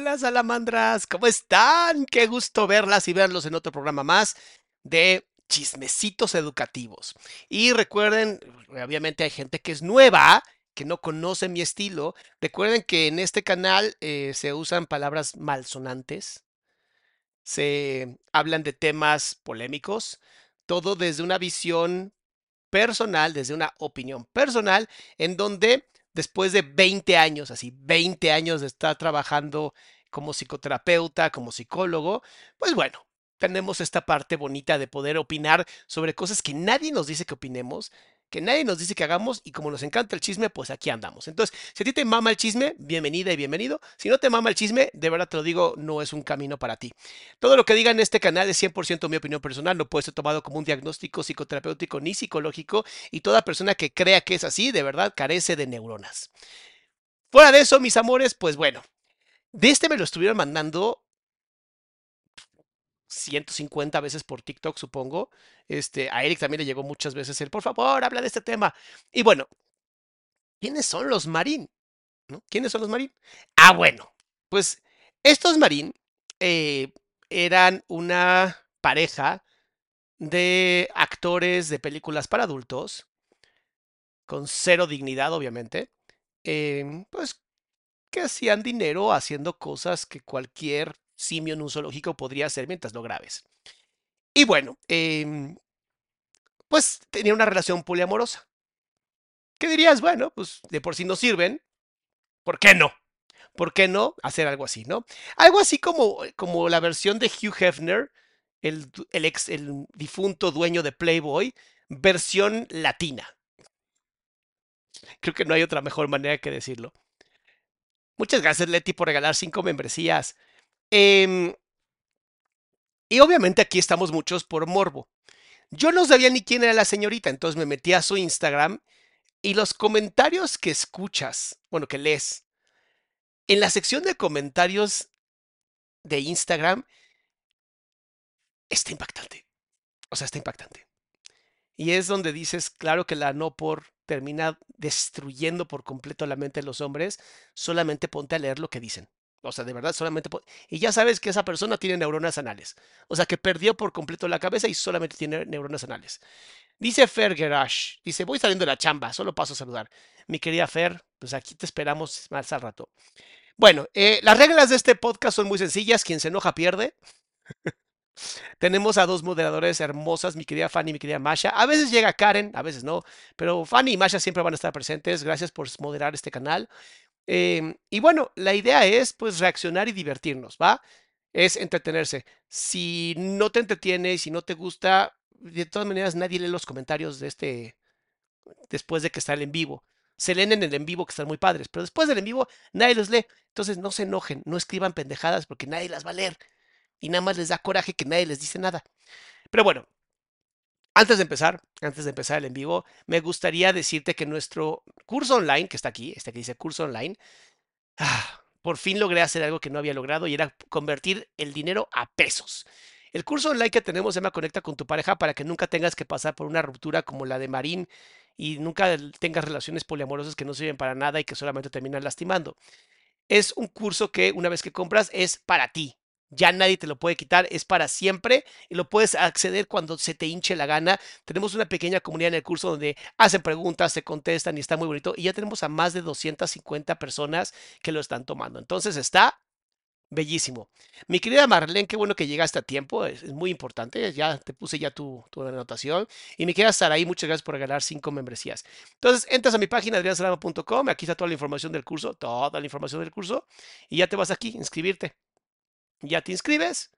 Hola, salamandras, ¿cómo están? Qué gusto verlas y verlos en otro programa más de chismecitos educativos. Y recuerden, obviamente hay gente que es nueva, que no conoce mi estilo. Recuerden que en este canal eh, se usan palabras malsonantes, se hablan de temas polémicos, todo desde una visión personal, desde una opinión personal, en donde después de 20 años, así 20 años de estar trabajando como psicoterapeuta, como psicólogo, pues bueno, tenemos esta parte bonita de poder opinar sobre cosas que nadie nos dice que opinemos, que nadie nos dice que hagamos y como nos encanta el chisme, pues aquí andamos. Entonces, si a ti te mama el chisme, bienvenida y bienvenido. Si no te mama el chisme, de verdad te lo digo, no es un camino para ti. Todo lo que diga en este canal es 100% mi opinión personal, no puede ser tomado como un diagnóstico psicoterapéutico ni psicológico y toda persona que crea que es así, de verdad, carece de neuronas. Fuera de eso, mis amores, pues bueno, de este me lo estuvieron mandando 150 veces por TikTok, supongo. Este, a Eric también le llegó muchas veces el, por favor, habla de este tema. Y bueno, ¿quiénes son los Marín? ¿Quiénes son los Marín? Ah, bueno, pues estos Marín eh, eran una pareja de actores de películas para adultos, con cero dignidad, obviamente, em, pues que hacían dinero haciendo cosas que cualquier simio en un zoológico podría hacer mientras lo grabes. Y bueno, em, pues tenía una relación poliamorosa. ¿Qué dirías? Bueno, pues de por sí no sirven. ¿Por qué no? ¿Por qué no hacer algo así, no? Algo así como, como la versión de Hugh Hefner, el, el ex, el difunto dueño de Playboy, versión latina. Creo que no hay otra mejor manera que decirlo. Muchas gracias, Leti, por regalar cinco membresías. Em, y obviamente aquí estamos muchos por morbo. Yo no sabía ni quién era la señorita, entonces me metí a su Instagram y los comentarios que escuchas, bueno, que lees, en la sección de comentarios de Instagram, está impactante. O sea, está impactante. Y es donde dices, claro que la no por termina destruyendo por completo la mente de los hombres, solamente ponte a leer lo que dicen. O sea, de verdad, solamente... Y ya sabes que esa persona tiene neuronas anales. O sea, que perdió por completo la cabeza y solamente tiene neuronas anales. Dice Fer Gerash, dice, voy saliendo de la chamba, solo paso a saludar. Mi querida Fer, pues aquí te esperamos más al rato. Bueno, eh, las reglas de este podcast son muy sencillas. Quien se enoja pierde. Tenemos a dos moderadores hermosas, mi querida Fanny y mi querida Masha. A veces llega Karen, a veces no, pero Fanny y Masha siempre van a estar presentes. Gracias por moderar este canal. Em, y bueno, la idea es pues reaccionar y divertirnos, ¿va? Es entretenerse. Si no te entretiene, si no te gusta, de todas maneras nadie lee los comentarios de este después de que está el en vivo. Se leen en el en vivo que están muy padres, pero después del en vivo nadie los lee. Entonces no se enojen, no escriban pendejadas porque nadie las va a leer y nada más les da coraje que nadie les dice nada. Pero bueno, antes de empezar, antes de empezar el en vivo, me gustaría decirte que nuestro curso online, que está aquí, este que dice curso online, ah, por fin logré hacer algo que no había logrado y era convertir el dinero a pesos. El curso online que tenemos se llama Conecta con tu pareja para que nunca tengas que pasar por una ruptura como la de Marín y nunca tengas relaciones poliamorosas que no sirven para nada y que solamente terminan lastimando. Es un curso que una vez que compras es para ti, ya nadie te lo puede quitar, es para siempre y lo puedes acceder cuando se te hinche la gana. Tenemos una pequeña comunidad en el curso donde hacen preguntas, se contestan y está muy bonito. Y ya tenemos a más de 250 personas que lo están tomando. Entonces está bellísimo. Mi querida Marlene, qué bueno que llegaste a tiempo, es, muy importante. Ya te puse ya tu, tu, anotación. Y mi querida Saraí, muchas gracias por regalar cinco membresías. Entonces entras a mi página adriansalama.com, aquí está toda la información del curso, toda la información del curso, y ya te vas aquí, inscribirte ya te inscribes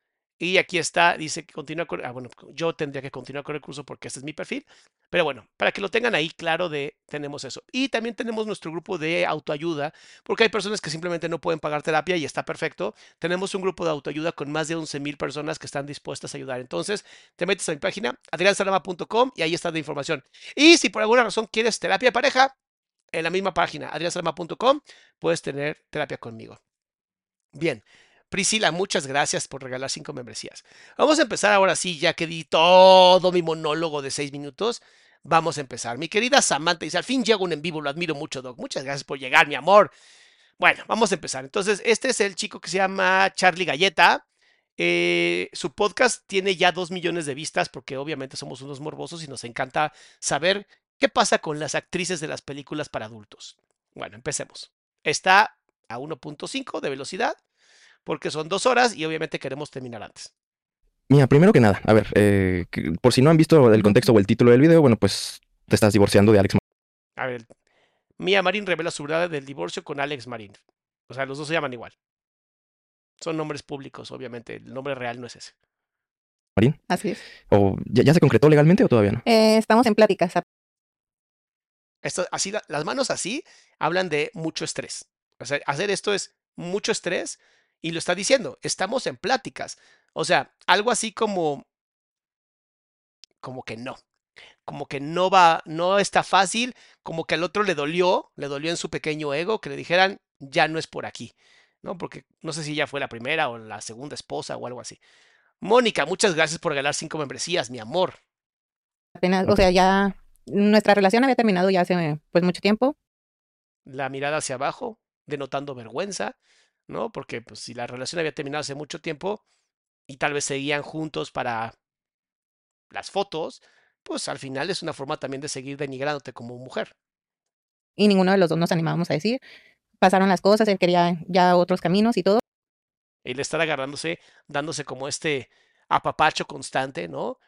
y aquí está, dice que continúa con, ah, bueno, yo tendría que continuar con el curso porque este es mi perfil, pero bueno, para que lo tengan ahí claro de, tenemos eso. Y también tenemos nuestro grupo de autoayuda, porque hay personas que simplemente no pueden pagar terapia y está perfecto. Tenemos un grupo de autoayuda con más de 11 mil personas que están dispuestas a ayudar. Entonces, te metes a mi página, adriansalama.com y ahí está la información. Y si por alguna razón quieres terapia de pareja, en la misma página, adriansalama.com, puedes tener terapia conmigo. Bien, Priscila, muchas gracias por regalar cinco membresías. Vamos a empezar ahora sí, ya que di todo mi monólogo de seis minutos. Vamos a empezar. Mi querida Samantha dice, al fin llego un en vivo, lo admiro mucho, Doc. Muchas gracias por llegar, mi amor. Bueno, vamos a empezar. Entonces, este es el chico que se llama Charlie Galleta. Eh, su podcast tiene ya dos millones de vistas porque obviamente somos unos morbosos y nos encanta saber qué pasa con las actrices de las películas para adultos. Bueno, empecemos. Está a 1.5 de velocidad porque son dos horas y obviamente queremos terminar antes. Mira, primero que nada, a ver, eh, por si no han visto el contexto o el título del video, bueno, pues te estás divorciando de Alex Marín. A ver, Mia Marín revela su verdad del divorcio con Alex Marín. O sea, los dos se llaman igual. Son nombres públicos, obviamente. El nombre real no es ese. Marín. Así es. ¿O ya, se concretó legalmente o todavía no? Eh, estamos en pláticas. Esto, así, las manos así hablan de mucho estrés. O sea, hacer esto es mucho estrés y lo está diciendo, estamos en pláticas. O sea, algo así como, como que no, como que no va, no está fácil, como que al otro le dolió, le dolió en su pequeño ego que le dijeran, ya no es por aquí, ¿no? Porque no sé si ya fue la primera o la segunda esposa o algo así. Mónica, muchas gracias por regalar cinco membresías, mi amor. Apenas, o sea, ya nuestra relación había terminado ya hace pues mucho tiempo. La mirada hacia abajo, denotando vergüenza. ¿No? Porque pues, si la relación había terminado hace mucho tiempo y tal vez seguían juntos para las fotos, pues al final es una forma también de seguir denigrándote como mujer. Y ninguno de los dos nos animábamos a decir. Pasaron las cosas, él quería ya otros caminos y todo. Él estar agarrándose, dándose como este apapacho constante, ¿no?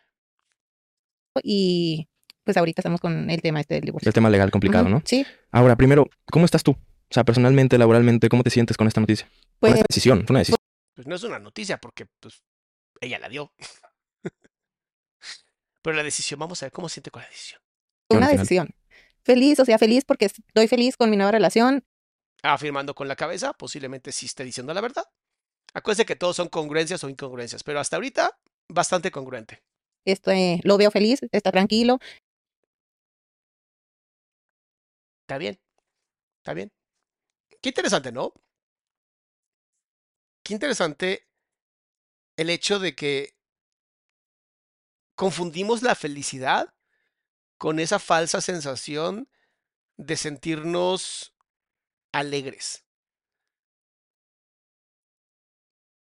Y pues ahorita estamos con el tema este del divorcio. El tema legal complicado, ¿no? Sí. Ahora, primero, ¿cómo estás tú? O sea, personalmente, laboralmente, ¿cómo te sientes con esta noticia? Pues, con esta decisión, fue una decisión. Pues no es una noticia porque pues ella la dio. Pero la decisión, vamos a ver cómo siente con la decisión. Una decisión. Feliz, o sea, feliz porque estoy feliz con mi nueva relación. Afirmando con la cabeza, posiblemente sí esté diciendo la verdad. Acuérdense que todos son congruencias o incongruencias, pero hasta ahorita bastante congruente. Este, lo veo feliz, está tranquilo. Está bien, está bien. Qué interesante, ¿no? Qué interesante el hecho de que confundimos la felicidad con esa falsa sensación de sentirnos alegres.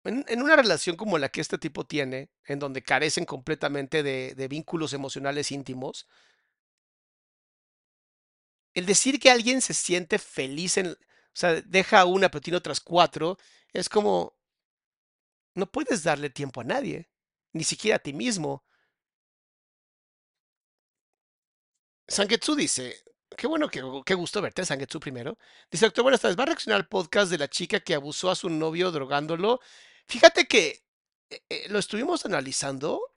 En, una relación como la que este tipo tiene, en donde carecen completamente de, vínculos emocionales íntimos, el decir que alguien se siente feliz en, sea, deja una pero tiene otras cuatro, es como, no puedes darle tiempo a nadie, ni siquiera a ti mismo. Sangetsu dice, qué bueno, que, qué gusto verte, Sangetsu primero. Dice, doctor, buenas tardes, ¿va a reaccionar al podcast de la chica que abusó a su novio drogándolo? Fíjate que eh, eh, lo estuvimos analizando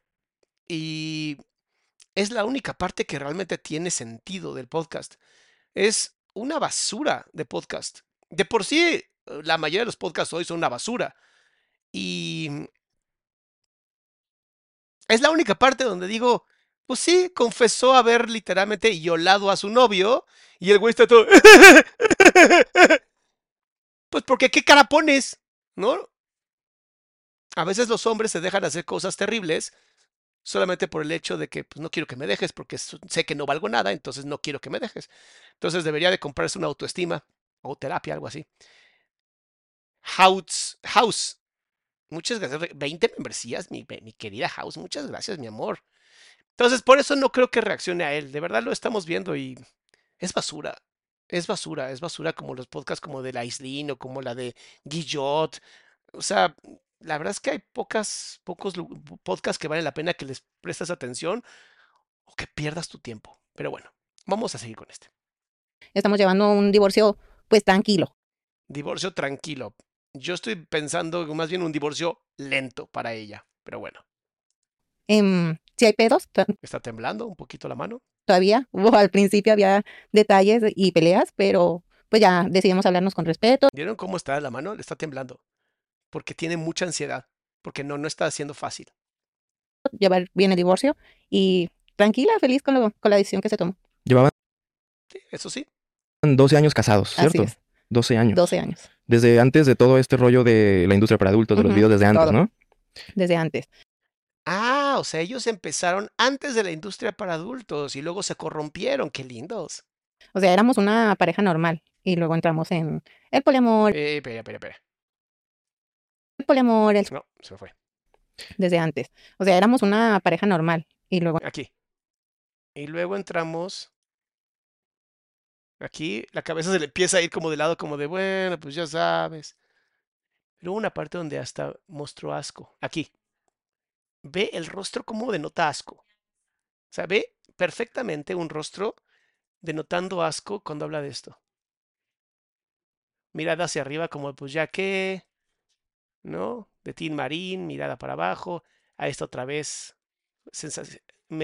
y es la única parte que realmente tiene sentido del podcast. Es una basura de podcast. De por sí, la mayoría de los podcasts hoy son una basura. Y es la única parte donde digo, pues sí, confesó haber literalmente violado a su novio y el güey está todo... pues porque qué cara pones, ¿no? A veces los hombres se dejan hacer cosas terribles solamente por el hecho de que pues, no quiero que me dejes porque sé que no valgo nada, entonces no quiero que me dejes. Entonces debería de comprarse una autoestima o terapia, algo así. House, House. Muchas gracias. 20 membresías, mi, mi querida House. Muchas gracias, mi amor. Entonces, por eso no creo que reaccione a él. De verdad lo estamos viendo y es basura. Es basura, es basura como los podcasts como de la Islin o como la de Guillot. O sea, la verdad es que hay pocas, pocos podcasts que vale la pena que les prestes atención o que pierdas tu tiempo. Pero bueno, vamos a seguir con este. Estamos llevando un divorcio, pues tranquilo. Divorcio tranquilo. Yo estoy pensando más bien un divorcio lento para ella, pero bueno. Eh, si hay pedos, está temblando un poquito la mano. Todavía, al principio había detalles y peleas, pero pues ya decidimos hablarnos con respeto. ¿Vieron cómo está la mano? Le está temblando porque tiene mucha ansiedad, porque no, no está haciendo fácil. Llevar bien el divorcio y tranquila, feliz con, lo, con la decisión que se tomó. Llevaban. Sí, eso sí. 12 años casados, ¿cierto? Así es. 12 años. 12 años. Desde antes de todo este rollo de la industria para adultos, de los videos desde antes, todo. ¿no? Desde antes. Ah, o sea, ellos empezaron antes de la industria para adultos y luego se corrompieron. Qué lindos. O sea, éramos una pareja normal y luego entramos en el poliamor, Eh, espera, espera, espera. el poliamor, el- No, se me fue. desde antes. O sea, éramos una pareja normal y luego Aquí. Y luego entramos. Aquí la cabeza se le empieza a ir como de lado, como de, bueno, pues ya sabes. Luego una parte donde hasta mostró asco. Aquí. Ve el rostro como denota asco. O sea, ve perfectamente un rostro denotando asco cuando habla de esto. Mirada hacia arriba como, pues ya que, ¿no? De Tin Marín, mirada para abajo. A esta otra vez.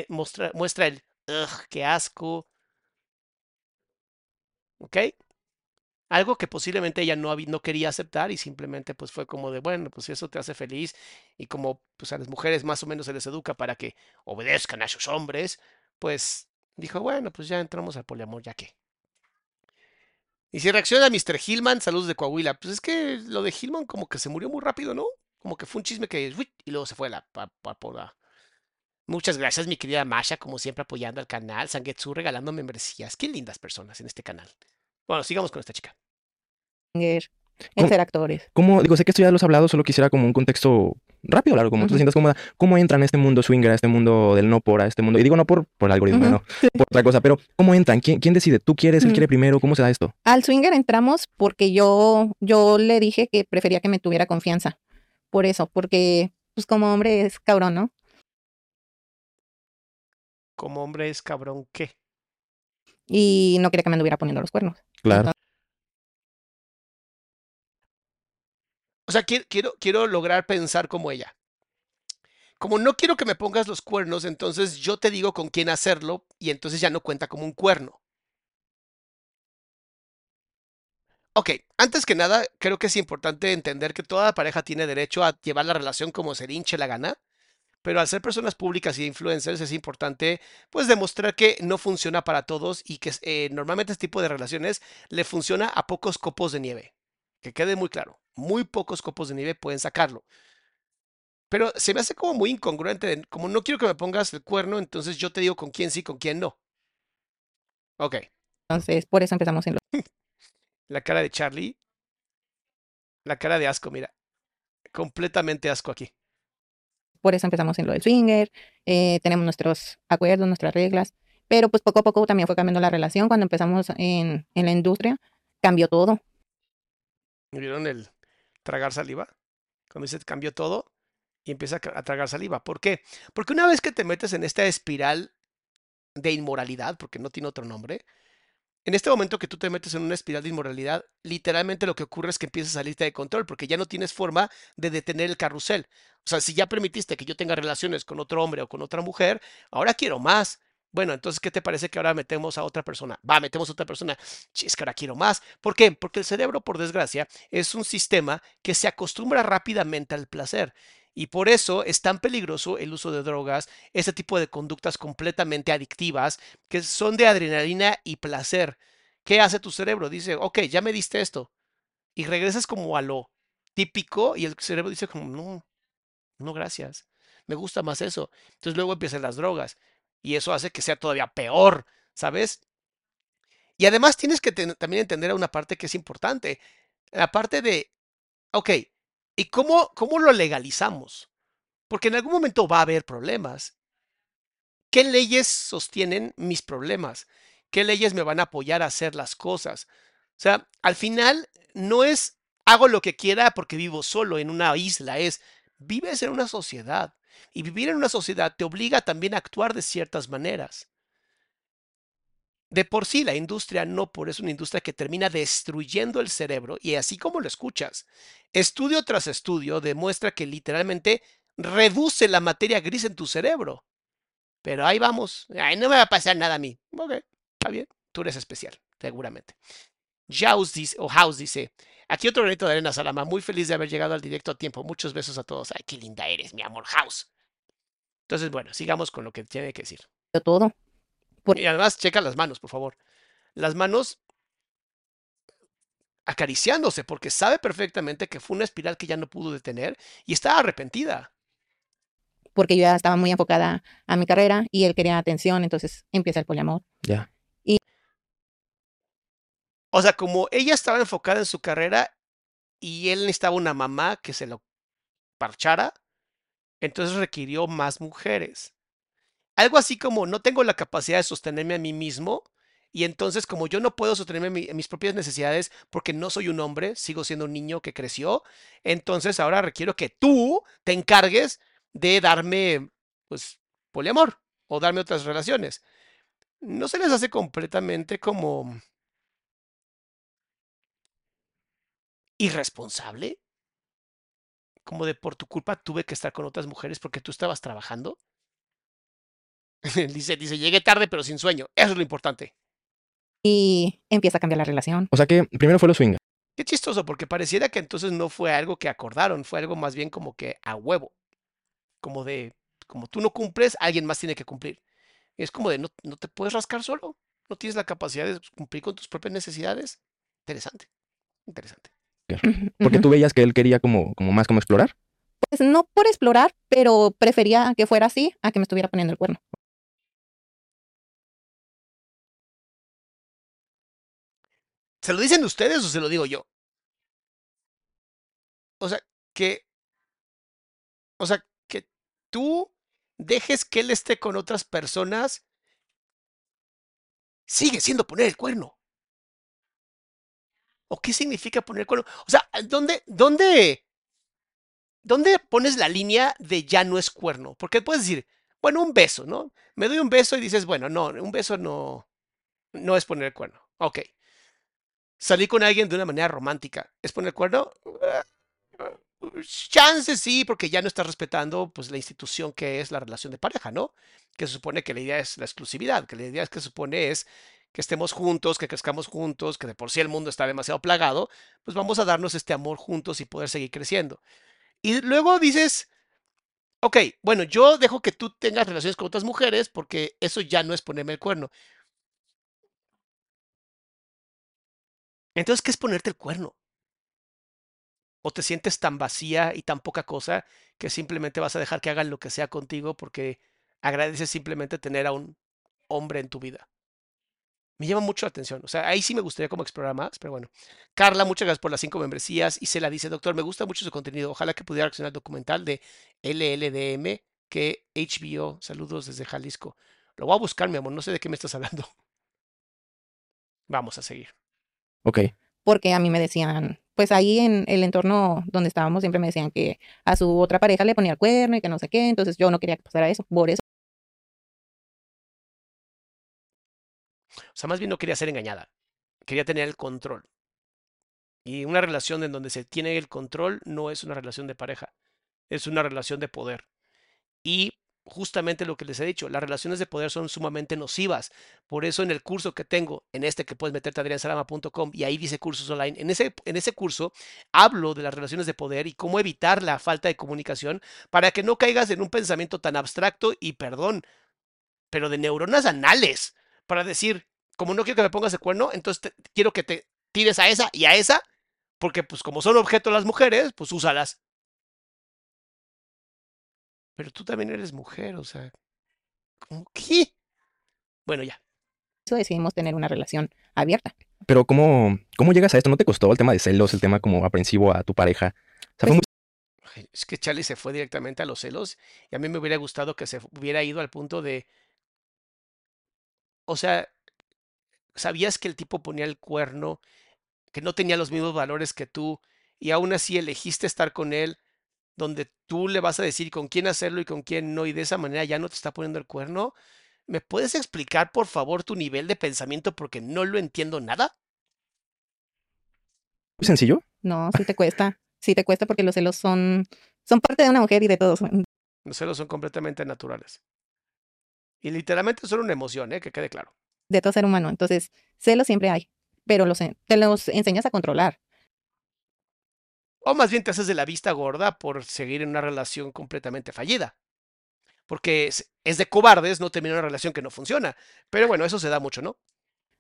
muestra el, ugh, qué asco. ¿Ok? Algo que posiblemente ella no, no quería aceptar y simplemente pues fue como de, bueno, pues eso te hace feliz y como pues a las mujeres más o menos se les educa para que obedezcan a sus hombres, pues dijo, bueno, pues ya entramos al poliamor, ya que. Y si reacciona a Mr. Hillman, saludos de Coahuila. Pues es que lo de Hillman como que se murió muy rápido, ¿no? Como que fue un chisme que y luego se fue a la por la- Muchas gracias, mi querida Masha, como siempre apoyando al canal. Sangetsu regalando membresías. Qué lindas personas en este canal. Bueno, sigamos con esta chica. el ¿Cómo? ser actores. ¿Cómo, digo, sé que esto ya lo has hablado, solo quisiera como un contexto rápido, largo, como tú te sientas cómoda. ¿Cómo entran a este mundo swinger, a este mundo del no por, a este mundo? Y digo no por, por el algoritmo, no, por otra cosa, pero ¿cómo entran? ¿Quién, quién decide? ¿Tú quieres? ¿Él quiere primero? ¿Cómo se da esto? Al swinger entramos porque yo, yo le dije que prefería que me tuviera confianza. Por eso, porque pues como hombre es cabrón, ¿no? Como hombre es cabrón, ¿qué? Y no quería que me anduviera poniendo los cuernos. Claro. O sea, quiero, quiero, quiero lograr pensar como ella. Como no quiero que me pongas los cuernos, entonces yo te digo con quién hacerlo y entonces ya no cuenta como un cuerno. Ok, antes que nada, creo que es importante entender que toda pareja tiene derecho a llevar la relación como se le hinche la gana, pero al ser personas públicas y influencers es importante pues demostrar que no funciona para todos y que eh, normalmente este tipo de relaciones le funciona a pocos copos de nieve. Que quede muy claro, muy pocos copos de nieve pueden sacarlo. Pero se me hace como muy incongruente, como no quiero que me pongas el cuerno, entonces yo te digo con quién sí, con quién no. Ok, Entonces, por eso empezamos en lo La cara de Charlie. La cara de asco, mira. Completamente asco aquí. Por eso empezamos en lo del swinger, eh, tenemos nuestros acuerdos, nuestras reglas, pero pues poco a poco también fue cambiando la relación. Cuando empezamos en, en la industria, cambió todo. ¿Vieron el tragar saliva? Cuando dice cambió todo y empieza a tragar saliva. ¿Por qué? Porque una vez que te metes en esta espiral de inmoralidad, porque no tiene otro nombre, en este momento que tú te metes en una espiral de inmoralidad, literalmente lo que ocurre es que empiezas a salirte de control, porque ya no tienes forma de detener el carrusel. O sea, si ya permitiste que yo tenga relaciones con otro hombre o con otra mujer, ahora quiero más. Bueno, entonces, ¿qué te parece que ahora metemos a otra persona? Va, metemos a otra persona. Chis, que ahora quiero más. ¿Por qué? Porque el cerebro, por desgracia, es un sistema que se acostumbra rápidamente al placer. Y por eso es tan peligroso el uso de drogas, ese tipo de conductas completamente adictivas, que son de adrenalina y placer. ¿Qué hace tu cerebro? Dice, ok, ya me diste esto. Y regresas como a lo típico y el cerebro dice como, no, no, gracias. Me gusta más eso. Entonces luego empiezan las drogas y eso hace que sea todavía peor, ¿sabes? Y además tienes que también entender una parte que es importante. La parte de, ok, ¿y cómo, cómo lo legalizamos? Porque en algún momento va a haber problemas. ¿Qué leyes sostienen mis problemas? ¿Qué leyes me van a apoyar a hacer las cosas? O sea, al final no es hago lo que quiera porque vivo solo en una isla, es vives en una sociedad. Y vivir en una sociedad te obliga también a actuar de ciertas maneras. De por sí, la industria no por es una industria que termina destruyendo el cerebro y así como lo escuchas. Estudio tras estudio demuestra que literalmente reduce la materia gris en tu cerebro. Pero ahí vamos. Ay, no me va a pasar nada a mí. Ok, está bien. Tú eres especial, seguramente. Jaus dice, o House dice, aquí otro granito de arena, Salama. Muy feliz de haber llegado al directo a tiempo. Muchos besos a todos. Ay, qué linda eres, mi amor, House. Entonces, bueno, sigamos con lo que tiene que decir. todo. Y además, checa las manos, por favor. Las manos acariciándose, porque sabe perfectamente que fue una espiral que ya no pudo detener y está arrepentida. porque yo ya estaba muy enfocada a mi carrera y él quería atención, entonces empieza el poliamor. Ya. O sea, como ella estaba enfocada en su carrera y él necesitaba una mamá que se lo parchara, entonces requirió más mujeres. Algo así como no tengo la capacidad de sostenerme a mí mismo y entonces como yo no puedo sostenerme mi- mis propias necesidades porque no soy un hombre, sigo siendo un niño que creció, entonces ahora requiero que tú te encargues de darme, pues, poliamor o darme otras relaciones. ¿No se les hace completamente como irresponsable? Como de por tu culpa tuve que estar con otras mujeres porque tú estabas trabajando. dice, dice, llegué tarde pero sin sueño. Eso es lo importante. Y empieza a cambiar la relación. O sea que primero fue los swingers. Qué chistoso, porque pareciera que entonces no fue algo que acordaron, fue algo más bien como que a huevo. Como de, como tú no cumples, alguien más tiene que cumplir. Es como de, no, no te puedes rascar solo, no tienes la capacidad de cumplir con tus propias necesidades. Interesante, interesante. Porque tú veías que él quería como, como más como explorar. Pues no por explorar, pero prefería que fuera así a que me estuviera poniendo el cuerno. ¿Se lo dicen ustedes o se lo digo yo? O sea, que, o sea, que tú dejes que él esté con otras personas, sigue siendo poner el cuerno. ¿O qué significa poner el cuerno? O sea, ¿dónde, dónde, dónde pones la línea de ya no es cuerno? Porque puedes decir, bueno, un beso, ¿no? Me doy un beso y dices, bueno, no, un beso no, no es poner el cuerno. Ok. Salí con alguien de una manera romántica. ¿Es poner el cuerno? Chance sí, porque ya no estás respetando pues la institución que es la relación de pareja, ¿no? Que se supone que la idea es la exclusividad, que la idea es que se supone es que estemos juntos, que crezcamos juntos, que de por sí el mundo está demasiado plagado, pues vamos a darnos este amor juntos y poder seguir creciendo. Y luego dices, ok, bueno, yo dejo que tú tengas relaciones con otras mujeres porque eso ya no es ponerme el cuerno. Entonces, ¿qué es ponerte el cuerno? ¿O te sientes tan vacía y tan poca cosa que simplemente vas a dejar que hagan lo que sea contigo porque agradeces simplemente tener a un hombre en tu vida? Me llama mucho la atención. O sea, ahí sí me gustaría como explorar más, pero bueno. Carla, muchas gracias por las cinco membresías. Y se la dice, doctor, me gusta mucho su contenido. Ojalá que pudiera accionar el documental de LLDM que HBO. Saludos desde Jalisco. Lo voy a buscar, mi amor. No sé de qué me estás hablando. Vamos a seguir. Ok. Porque a mí me decían, pues ahí en el entorno donde estábamos siempre me decían que a su otra pareja le ponía el cuerno y que no sé qué. Entonces yo no quería que pasara eso. Por eso O sea, más bien no quería ser engañada. Quería tener el control. Y una relación en donde se tiene el control no es una relación de pareja, es una relación de poder. Y justamente lo que les he dicho, las relaciones de poder son sumamente nocivas. Por eso en el curso que tengo, en este que puedes meterte a adriansalama.com y ahí dice cursos online, en ese, en ese curso hablo de las relaciones de poder y cómo evitar la falta de comunicación para que no caigas en un pensamiento tan abstracto y perdón, pero de neuronas anales, para decir, como no quiero que me pongas el cuerno, entonces quiero que te tires a esa y a esa, porque pues como son objeto las mujeres, pues úsalas. Pero tú también eres mujer, o sea, ¿cómo qué? Bueno, ya. decidimos tener una relación abierta. Pero ¿cómo, cómo llegas a esto? ¿No te costó el tema de celos, el tema como aprensivo a tu pareja? O sea, fue muy... Ay, Es que Charlie se fue directamente a los celos y a mí me hubiera gustado que se hubiera ido al punto de, o sea, sabías que el tipo ponía el cuerno, que no tenía los mismos valores que tú y aún así elegiste estar con él, donde tú le vas a decir con quién hacerlo y con quién no y de esa manera ya no te está poniendo el cuerno. ¿Me puedes explicar, por favor, tu nivel de pensamiento porque no lo entiendo nada? sencillo. No, sí te cuesta. Sí te cuesta porque los celos son, son parte de una mujer y de todos. Los celos son completamente naturales. Y literalmente son una emoción, ¿eh? que quede claro. de todo ser humano. Entonces, celos siempre hay, pero los, te los enseñas a controlar. O más bien te haces de la vista gorda por seguir en una relación completamente fallida. Porque es, es de cobardes no terminar una relación que no funciona. Pero bueno, eso se da mucho, ¿no?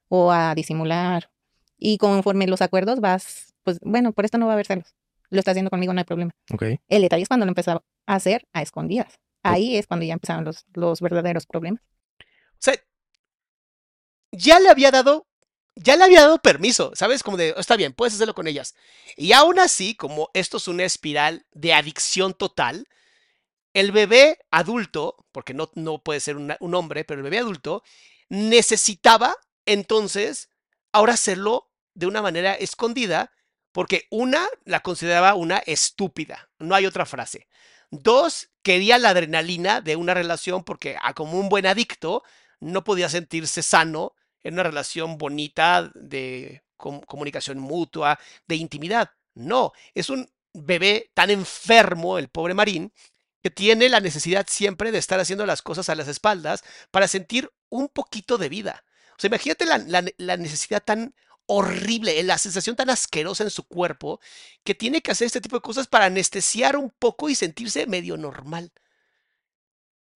o a disimular. Y conforme los acuerdos vas, pues bueno, por esto no va a haber celos. Lo está haciendo conmigo, no hay problema. Ok. El detalle es cuando lo empezó a hacer a escondidas. Ahí es cuando ya empezaron los, los verdaderos problemas. O sea, ya le había dado, ya le había dado permiso, ¿sabes? Como de, está bien, puedes hacerlo con ellas. Y aún así, como esto es una espiral de adicción total, el bebé adulto, porque no, no puede ser un hombre, pero el bebé adulto necesitaba entonces ahora hacerlo de una manera escondida, porque una la consideraba una estúpida, no hay otra frase. Dos, quería la adrenalina de una relación porque ah, como un buen adicto no podía sentirse sano en una relación bonita de com- comunicación mutua, de intimidad. No, es un bebé tan enfermo, el pobre Marín, que tiene la necesidad siempre de estar haciendo las cosas a las espaldas para sentir un poquito de vida. O sea, imagínate la- la necesidad tan horrible, la sensación tan asquerosa en su cuerpo que tiene que hacer este tipo de cosas para anestesiar un poco y sentirse medio normal.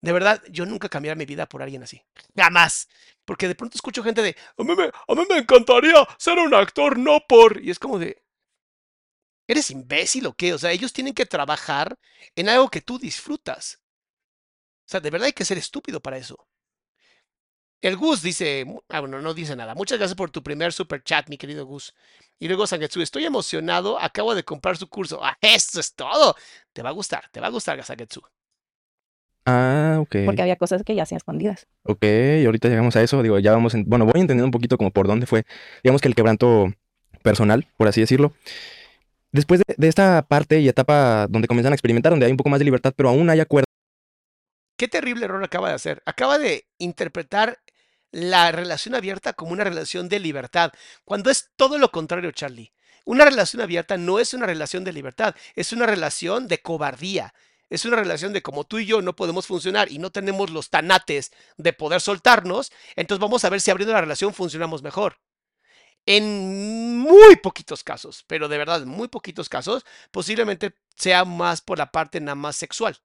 De verdad, yo nunca cambiaría mi vida por alguien así. Jamás. Porque de pronto escucho gente de, a mí me, a mí me encantaría ser un actor, no por... Y es como de, ¿eres imbécil o qué? O sea, ellos tienen que trabajar en algo que tú disfrutas. O sea, de verdad hay que ser estúpido para eso. El Gus dice, ah, bueno, no dice nada. Muchas gracias por tu primer super chat, mi querido Gus. Y luego Sangetsu, estoy emocionado, acabo de comprar su curso. Ah, eso es todo. Te va a gustar, te va a gustar, Sangetsu. Ah, ok. Porque había cosas que ya hacían escondidas. Ok, ahorita llegamos a eso. Digo, ya vamos en... Bueno, voy entendiendo un poquito como por dónde fue. Digamos que el quebranto personal, por así decirlo. Después de, de esta parte y etapa donde comienzan a experimentar, donde hay un poco más de libertad, pero aún hay acuerdos. Qué terrible error acaba de hacer. Acaba de interpretar la relación abierta como una relación de libertad, cuando es todo lo contrario, Charlie. Una relación abierta no es una relación de libertad, es una relación de cobardía. Es una relación de como tú y yo no podemos funcionar y no tenemos los tanates de poder soltarnos, entonces vamos a ver si abriendo la relación funcionamos mejor. En muy poquitos casos, pero de verdad, muy poquitos casos, posiblemente sea más por la parte nada más sexual.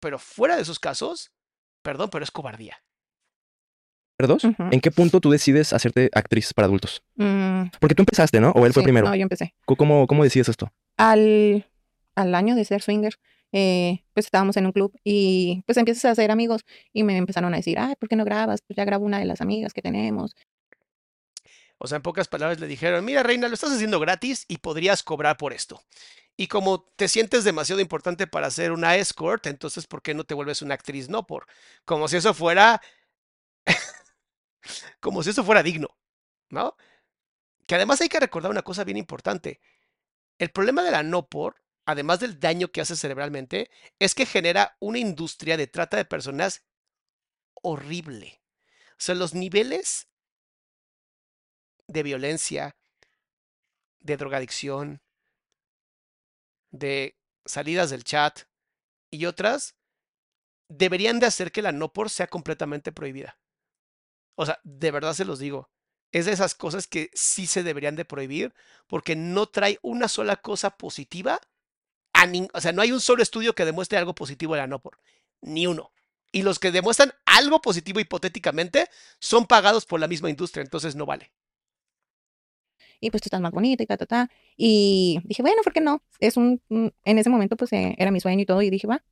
Pero fuera de esos casos, perdón, pero es cobardía. Ujú. ¿En qué punto tú decides hacerte actriz para adultos? Mm, Porque tú empezaste, ¿no? ¿O él fue sí, primero? No, yo empecé. ¿Cómo- ¿Cómo, cómo decides esto? Al, al año de ser swinger, eh, pues estábamos en un club y pues empiezas a hacer amigos y me empezaron a decir, ay, ¿por qué no grabas? Pues ya grabo una de las amigas que tenemos. O sea, en pocas palabras le dijeron, mira, reina, lo estás haciendo gratis y podrías cobrar por esto. Y como te sientes demasiado importante para ser una escort, entonces ¿por qué no te vuelves una actriz no por? Como si eso fuera como si eso fuera digno, ¿no? Que además hay que recordar una cosa bien importante. El problema de la no por, además del daño que hace cerebralmente, es que genera una industria de trata de personas horrible. O sea, los niveles de violencia, de drogadicción, de salidas del chat y otras deberían de hacer que la no por sea completamente prohibida. O sea, de verdad se los digo. Es de esas cosas que sí se deberían de prohibir porque no trae una sola cosa positiva. A o sea, no hay un solo estudio que demuestre algo positivo de la no por. Ni uno. Y los que demuestran algo positivo hipotéticamente son pagados por la misma industria, entonces no vale y pues tú estás más bonita y ta, ta, ta. Y dije, bueno, ¿por qué no? Es un, en ese momento pues eh, era mi sueño y todo y dije, va.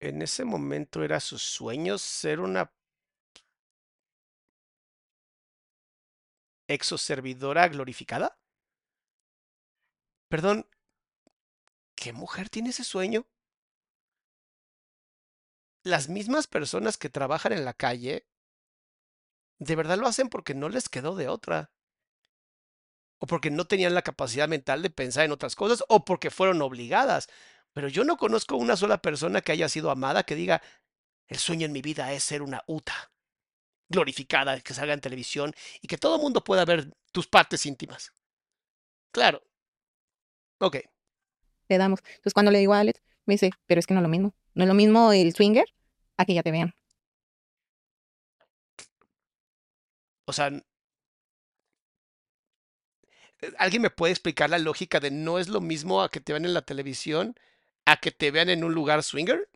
En ese momento era su sueño ser una exoservidora glorificada. Perdón, ¿qué mujer tiene ese sueño? Las mismas personas que trabajan en la calle, de verdad lo hacen porque no les quedó de otra o porque no tenían la capacidad mental de pensar en otras cosas, o porque fueron obligadas. Pero yo no conozco una sola persona que haya sido amada que diga, el sueño en mi vida es ser una UTA, glorificada, que salga en televisión y que todo el mundo pueda ver tus partes íntimas. Claro. Ok. Le damos. Entonces cuando le digo a Alex, me dice, pero es que no es lo mismo. No es lo mismo el swinger a que ya te vean. O sea, eh, ¿Alguien me puede explicar la lógica de no es lo mismo a que te vean en la televisión a que te vean en un lugar swinger?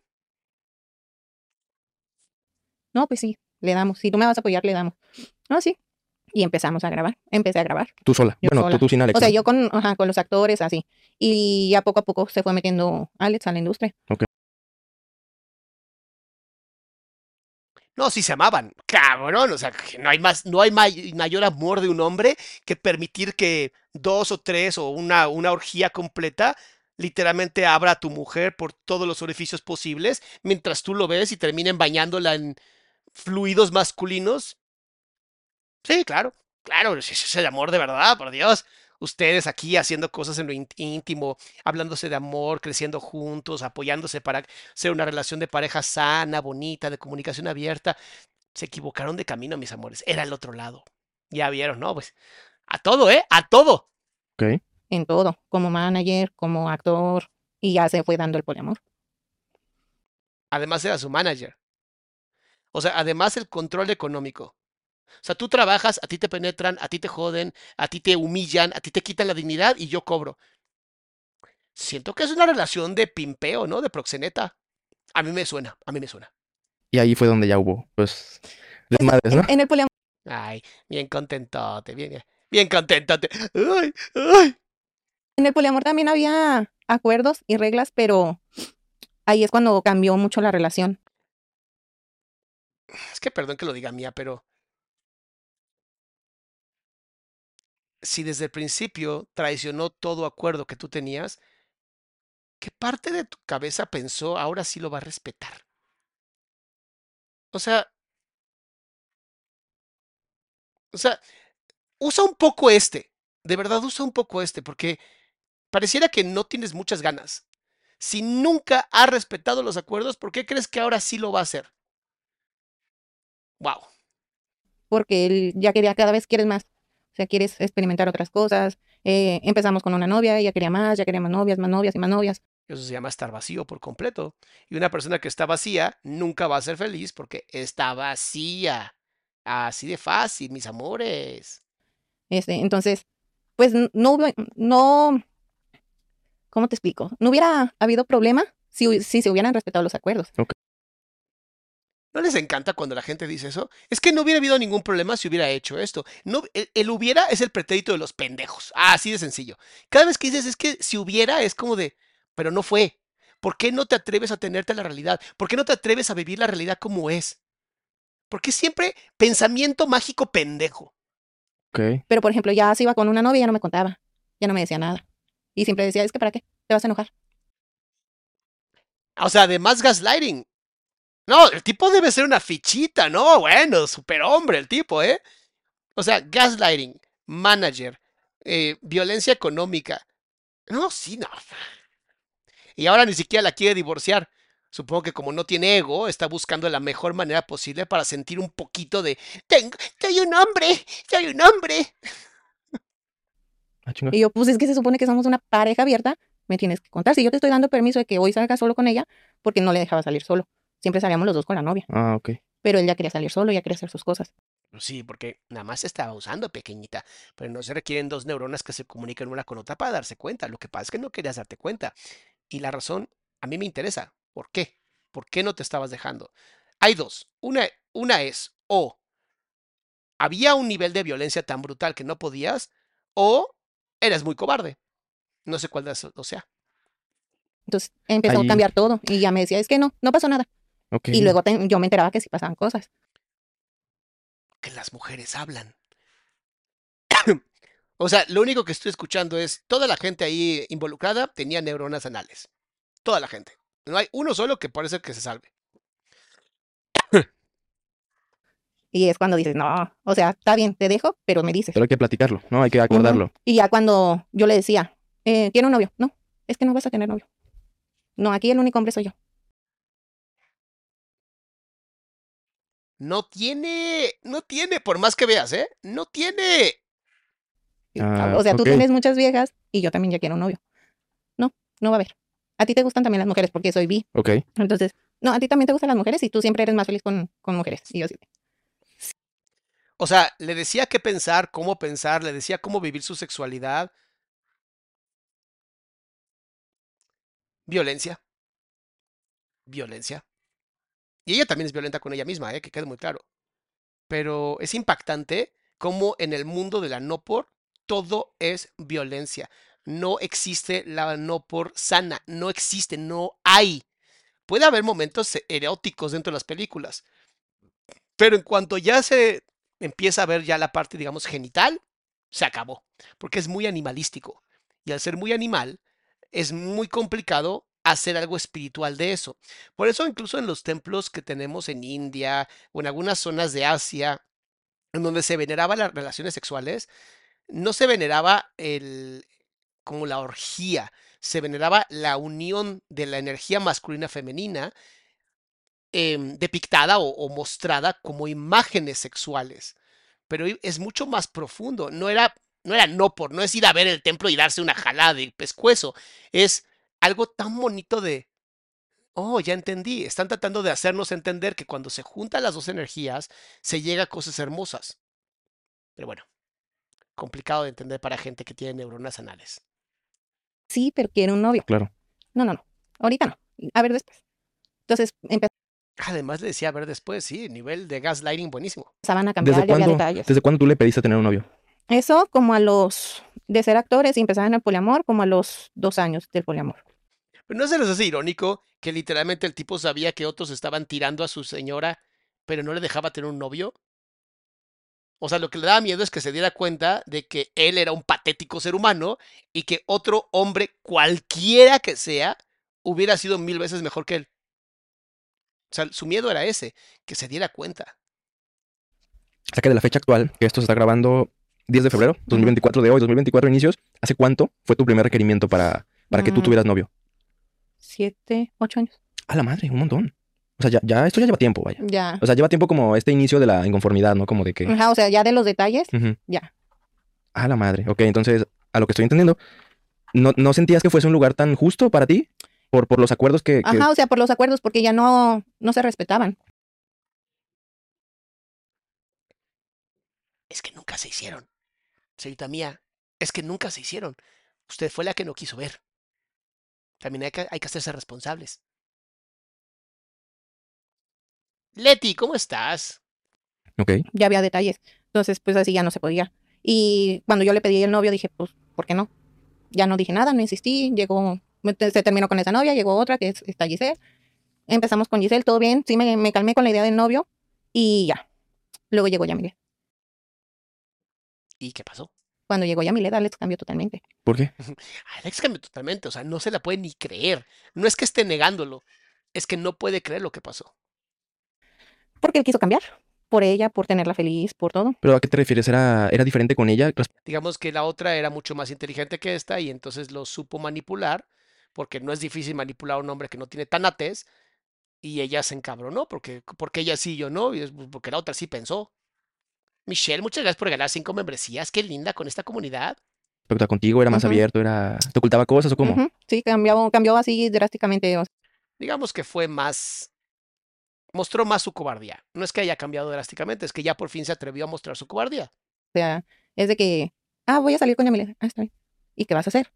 No, pues sí, le damos. Si tú me vas a apoyar, le damos. No, sí. Y empezamos a grabar. Empecé a grabar. Tú sola. bueno, tú, tú sin Alex. O sea, yo con, con los actores, así. Y ya poco a poco se fue metiendo Alex a la industria. Ok. No, si se amaban, cabrón, o sea, no hay más, no hay mayor amor de un hombre que permitir que dos o tres o una, una orgía completa literalmente abra a tu mujer por todos los orificios posibles mientras tú lo ves y terminen bañándola en fluidos masculinos. Sí, claro, claro, ese es el amor de verdad, por Dios ustedes aquí haciendo cosas en lo íntimo, hablándose de amor, creciendo juntos, apoyándose para ser una relación de pareja sana, bonita, de comunicación abierta. Se equivocaron de camino, mis amores. Era el otro lado. Ya vieron, ¿no? Pues a todo, ¿eh? A todo. Ok. En todo, como manager, como actor, y ya se fue dando el poliamor. Además era su manager. O sea, además el control económico. O sea, tú trabajas, a ti te penetran, a ti te joden, a ti te humillan, a ti te quitan la dignidad y yo cobro. Siento que es una relación de pimpeo, ¿no? De proxeneta. A mí me suena, a mí me suena. Y ahí fue donde ya hubo, pues, desmadres, ¿no? En, el poliamor. Ay, bien contentote, bien, bien contentote. Ay, ay. En el poliamor también había acuerdos y reglas, pero ahí es cuando cambió mucho la relación. Es que perdón que lo diga mía, pero si desde el principio traicionó todo acuerdo que tú tenías, ¿qué parte de tu cabeza pensó ahora sí lo va a respetar? O sea, o sea, usa un poco este, de verdad usa un poco este, porque pareciera que no tienes muchas ganas. Si nunca ha respetado los acuerdos, ¿por qué crees que ahora sí lo va a hacer? Wow. Porque él ya quería cada vez quieres más. O sea, quieres experimentar otras cosas. Eh, empezamos con una novia, ella quería más, ya quería más novias, más novias y más novias. Eso se llama estar vacío por completo. Y una persona que está vacía nunca va a ser feliz porque está vacía. Así de fácil, mis amores. Este, entonces, pues no, no, ¿cómo te explico? No hubiera habido problema si, si se hubieran respetado los acuerdos. ¿No les encanta cuando la gente dice eso? Es que no hubiera habido ningún problema si hubiera hecho esto. No, el, hubiera es el pretérito de los pendejos. Ah, así de sencillo. Cada vez que dices es que si hubiera es como de, pero no fue. ¿Por qué no te atreves a tenerte a la realidad? ¿Por qué no te atreves a vivir la realidad como es? ¿Por qué siempre pensamiento mágico pendejo? Ok. Pero, por ejemplo, ya se iba con una novia y ya no me contaba. Ya no me decía nada. Y siempre decía, es que ¿para qué? Te vas a enojar. O sea, además gaslighting. No, el tipo debe ser una fichita, ¿no? Bueno, superhombre el tipo, ¿eh? O sea, gaslighting, manager, eh, violencia económica. No, sí, no. Y ahora ni siquiera la quiere divorciar. Supongo que como no tiene ego, está buscando la mejor manera posible para sentir un poquito de Tengo, soy un hombre, soy un hombre. Ah. Y yo, pues es que se supone que somos una pareja abierta, me tienes que contar. Si yo te estoy dando permiso de que hoy salga solo con ella, porque no le dejaba salir solo. Siempre salíamos los dos con la novia. Ah, ok. Pero él ya quería salir solo, ya quería hacer sus cosas. Sí, porque nada más se estaba usando pequeñita, pero no se requieren dos neuronas que se comuniquen una con otra para darse cuenta. Lo que pasa es que no querías darte cuenta. Y la razón a mí me interesa. ¿Por qué? ¿Por qué no te estabas dejando? Hay dos. Una, una es o había un nivel de violencia tan brutal que no podías, o eres muy cobarde. No sé cuál de esos dos sea. Entonces empezó Ahí- a cambiar todo. Y ya me decía, es que no, no pasó nada. Ok. Y luego te- yo me enteraba que sí pasaban cosas. que las mujeres hablan. o sea, lo único que estoy escuchando es toda la gente ahí involucrada tenía neuronas anales. Toda la gente. No hay uno solo que parece que se salve. Y es cuando dices, no, o sea, está bien, te dejo, pero me dices. Pero hay que platicarlo, ¿no? Hay que acordarlo. Y ya cuando yo le decía, eh, ¿quiero un novio? No, es que no vas a tener novio. No, aquí el único hombre soy yo. No tiene, no tiene, por más que veas, ¿eh? No tiene. Ah, o sea, tú tienes muchas viejas y yo también ya quiero un novio. No, no va a haber. A ti te gustan también las mujeres porque soy bi. Ok. Entonces, no, a ti también te gustan las mujeres y tú siempre eres más feliz con, con mujeres. Y yo sí. O sea, le decía qué pensar, cómo pensar, le decía cómo vivir su sexualidad. Violencia. Violencia. Y ella también es violenta con ella misma, ¿eh? que quede muy claro. Pero es impactante cómo en el mundo de la no por todo es violencia. No existe la no por sana, no existe, no hay. Puede haber momentos eróticos dentro de las películas, pero en cuanto ya se empieza a ver ya la parte, digamos, genital, se acabó, porque es muy animalístico. Y al ser muy animal, es muy complicado hacer algo espiritual de eso. Por eso incluso en los templos que tenemos en India o en algunas zonas de Asia, en donde se veneraba las relaciones sexuales, no se veneraba el como la orgía, se veneraba la unión de la energía masculina femenina em, depictada o, mostrada como imágenes sexuales. Pero es mucho más profundo. No era, no era no por, no es ir a ver el templo y darse una jalada de pescuezo. Es algo tan bonito de, oh, ya entendí. Están tratando de hacernos entender que cuando se juntan las dos energías, se llega a cosas hermosas. Pero bueno, complicado de entender para gente que tiene neuronas anales. Sí, pero quiero un novio. Claro. No, no, no. Ahorita no. A ver después. Entonces Además le decía, a ver después, sí, nivel de gaslighting buenísimo. empezaban a cambiar, ¿Desde cuándo, detalles. ¿Desde cuándo tú le pediste tener un novio? Eso como a los de ser actores y empezaban el poliamor, como a los dos años del poliamor. Pero no se les hace irónico que literalmente el tipo sabía que otros estaban tirando a su señora, pero no le dejaba tener un novio. O sea, lo que le daba miedo es que se diera cuenta de que él era un patético ser humano y que otro hombre, cualquiera que sea, hubiera sido mil veces mejor que él. O sea, su miedo era ese, que se diera cuenta. O sea que de la fecha actual, que esto se está grabando 10 de febrero, 2024 de hoy, 2024 inicios, ¿hace cuánto fue tu primer requerimiento para, para que tú Mm. tuvieras novio? Siete, ocho años. A la madre, un montón. O sea, ya, ya, esto ya lleva tiempo, vaya. Ya. O sea, lleva tiempo como este inicio de la inconformidad, ¿no? Como de que... Ajá, o sea, ya de los detalles, Ujú. ya. A la madre. Ok, entonces, a lo que estoy entendiendo, ¿no, no sentías que fuese un lugar tan justo para ti? Por, por los acuerdos que... que- Ajá, o sea, por los acuerdos, porque ya no, no se respetaban. Es que nunca se hicieron. Señorita mía, es que nunca se hicieron. Usted fue la que no quiso ver. También hay que, hay que hacerse responsables. Leti, ¿cómo estás? Ok. Ya había detalles. Entonces, pues así ya no se podía. Y cuando yo le pedí el novio, dije, pues, ¿por qué no? Ya no dije nada, no insistí. Llegó, se terminó con esa novia, llegó otra que es esta Giselle. Empezamos con Giselle, todo bien. Sí, me, me calmé con la idea del novio y ya. Luego llegó ya Miguel. ¿Y qué pasó? Cuando llegó Yamilet, Alex cambió totalmente. ¿Por qué? Alex cambió totalmente, o sea, no se la puede ni creer. No es que esté negándolo, es que no puede creer lo que pasó. Porque él quiso cambiar. Por ella, por tenerla feliz, por todo. ¿Pero a qué te refieres? ¿Era, era diferente con ella? res- Digamos que la otra era mucho más inteligente que esta y entonces lo supo manipular, porque no es difícil manipular a un hombre que no tiene tanates, y ella se encabronó, porque, porque ella sí y yo no, y es pues, porque la otra sí pensó. Michelle, muchas gracias por regalar cinco membresías, qué linda con esta comunidad. respecto a contigo? ¿Era más abierto? ¿Era... ¿Te ocultaba cosas o cómo? Sí, cambió, cambió así drásticamente. O Digamos que fue más, mostró más su cobardía. No es que haya cambiado drásticamente, es que ya por fin se atrevió a mostrar su cobardía. sea, es de que, ah, voy a salir con Yamilet. Ah, está bien. ¿Y qué vas a hacer?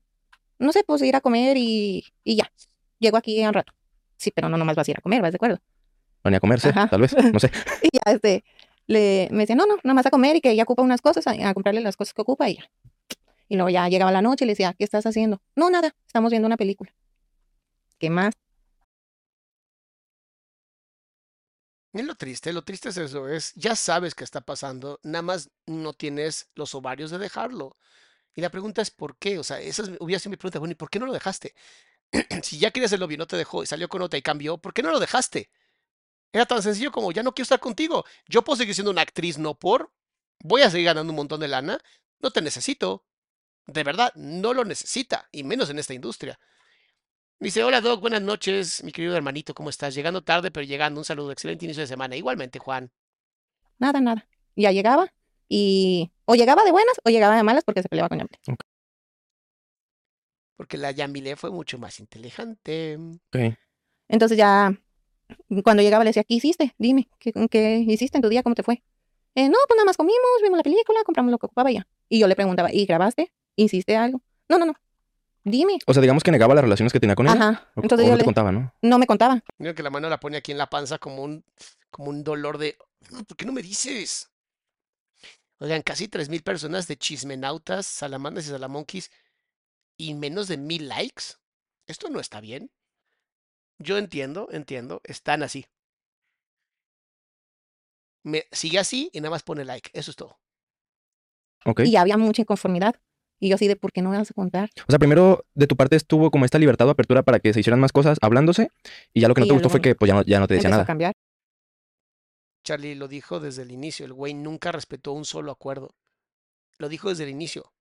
No sé, pues ir a comer y, y ya. Llego aquí un rato. Sí, pero no nomás vas a ir a comer, ¿vas de acuerdo? ¿O ni a comerse? Ajá. Tal vez, no sé. Y ya, este, le, me decía, no, no, nomás a comer y que ella ocupa unas cosas, a, comprarle las cosas que ocupa y ya. Y luego ya llegaba la noche y le decía, ¿qué estás haciendo? No, nada, estamos viendo una película. ¿Qué más? Es lo triste, lo triste es eso, es ya sabes que está pasando, nada más no tienes los ovarios de dejarlo. Y la pregunta es ¿por qué? O sea, esa es- hubiera sido mi pregunta, bueno, ¿y por qué no lo dejaste? Si ya querías el novio no te dejó y salió con otra y cambió, ¿por qué no lo dejaste? Era tan sencillo como ya no quiero estar contigo. Yo puedo seguir siendo una actriz, no por. Voy a seguir ganando un montón de lana. No te necesito. De verdad, no lo necesita, y menos en esta industria. Dice, hola Doc, buenas noches, mi querido hermanito, ¿cómo estás? Llegando tarde, pero llegando. Un saludo, excelente inicio de semana. Igualmente, Juan. Nada, nada. Ya llegaba y o llegaba de buenas o llegaba de malas porque se peleaba con Yamilet. Porque la Yamile fue mucho más inteligente. Entonces ya cuando llegaba le decía, ¿qué hiciste? Dime, ¿qué, qué hiciste en tu día? ¿Cómo te fue? "Eh, no, pues nada más comimos, vimos la película, compramos lo que ocupaba ya. Y yo le preguntaba, ¿y grabaste? ¿Hiciste algo? No, no, no. Dime. O sea, digamos que negaba las relaciones que tenía con ella. Ajá. O, Entonces o yo no te le, contaba, ¿no? no me contaba. Mira que la mano la pone aquí en la panza como un, como un dolor de. ¿Por qué no me dices? Oigan, casi 3.000 personas de chismenautas, salamandas y salamonquis y menos de mil likes. Esto no está bien. Yo entiendo, entiendo. Están así. Me, sigue así y nada más pone like. Eso es todo. Ok. Y ya había mucha inconformidad. Y yo así de, ¿por qué no me vas a contar? O sea, primero de tu parte estuvo como esta libertad o apertura para que se hicieran más cosas hablándose y ya lo que no Y te gustó fue que pues ya no, ya no te decía Empezó a nada. cambiar. Charlie lo dijo desde el inicio. El güey nunca respetó un solo acuerdo. Lo dijo desde el inicio.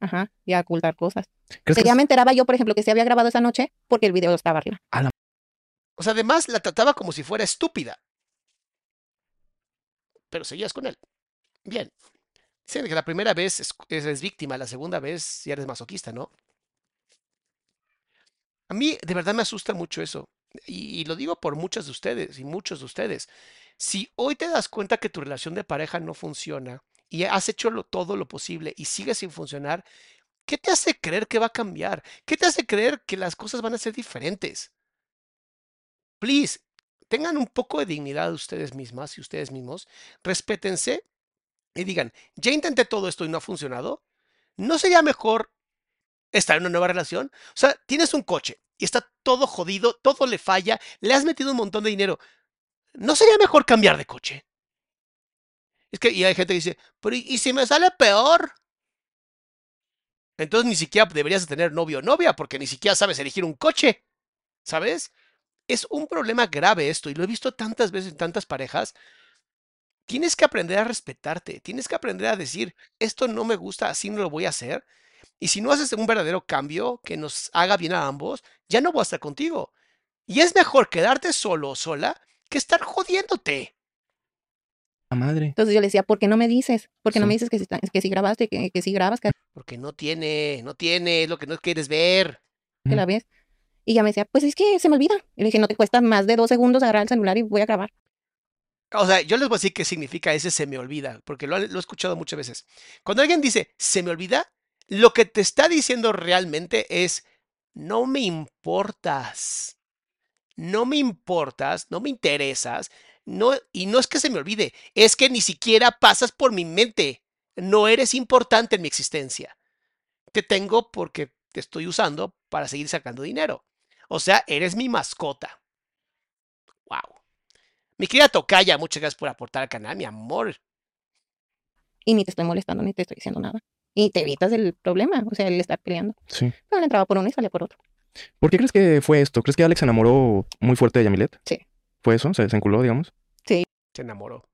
Ajá. Y a ocultar cosas. ¿Crees Que que ya es- me enteraba yo, por ejemplo, que se había grabado esa noche porque el video estaba arriba. O sea, además la trataba como si fuera estúpida. Pero seguías con él. Bien. Dicen que la primera vez es- eres víctima, la segunda vez ya eres masoquista, ¿no? A mí de verdad me asusta mucho eso. Y, lo digo por muchos de ustedes y muchos de ustedes. Si hoy te das cuenta que tu relación de pareja no funciona y has hecho lo- todo lo posible y sigue sin funcionar, ¿qué te hace creer que va a cambiar? ¿Qué te hace creer que las cosas van a ser diferentes? Please, tengan un poco de dignidad ustedes mismas y ustedes mismos, respétense y digan, ya intenté todo esto y no ha funcionado, ¿no sería mejor estar en una nueva relación? O sea, tienes un coche y está todo jodido, todo le falla, le has metido un montón de dinero, ¿no sería mejor cambiar de coche? Es que, y hay gente que dice, pero ¿y, si me sale peor? Entonces ni siquiera deberías de tener novio o novia porque ni siquiera sabes elegir un coche, ¿sabes? Es un problema grave esto y lo he visto tantas veces en tantas parejas. Tienes que aprender a respetarte, tienes que aprender a decir, esto no me gusta, así no lo voy a hacer. Y si no haces un verdadero cambio que nos haga bien a ambos, ya no voy a estar contigo. Y es mejor quedarte solo o sola que estar jodiéndote. Ah, madre. Entonces yo le decía, ¿por qué no me dices? ¿Por qué no me dices que si, que si grabaste, que, que si grabas, que, Porque no tiene, no tiene, es lo que no quieres ver. que la ves? Y ella me decía, pues es que se me olvida. Y le dije, no te cuesta más de dos segundos agarrar el celular y voy a grabar. O sea, yo les voy a decir qué significa ese se me olvida, porque lo, lo he escuchado muchas veces. Cuando alguien dice se me olvida, lo que te está diciendo realmente es no me importas. No me importas, no me interesas, no, y no es que se me olvide, es que ni siquiera pasas por mi mente. No eres importante en mi existencia. Te tengo porque te estoy usando para seguir sacando dinero. O sea, eres mi mascota. Wow. Mi querida Tocaya, muchas gracias por aportar al canal, mi amor. y ni te estoy molestando ni te estoy diciendo nada. Y te evitas el problema, o sea, el estar peleando. Sí. Pero le entraba por uno y salía por otro. ¿Por qué crees que fue esto? ¿Crees que Alex se enamoró muy fuerte de Yamilet? Sí. ¿Fue eso? ¿Se, se enculó, digamos? Se enamoró.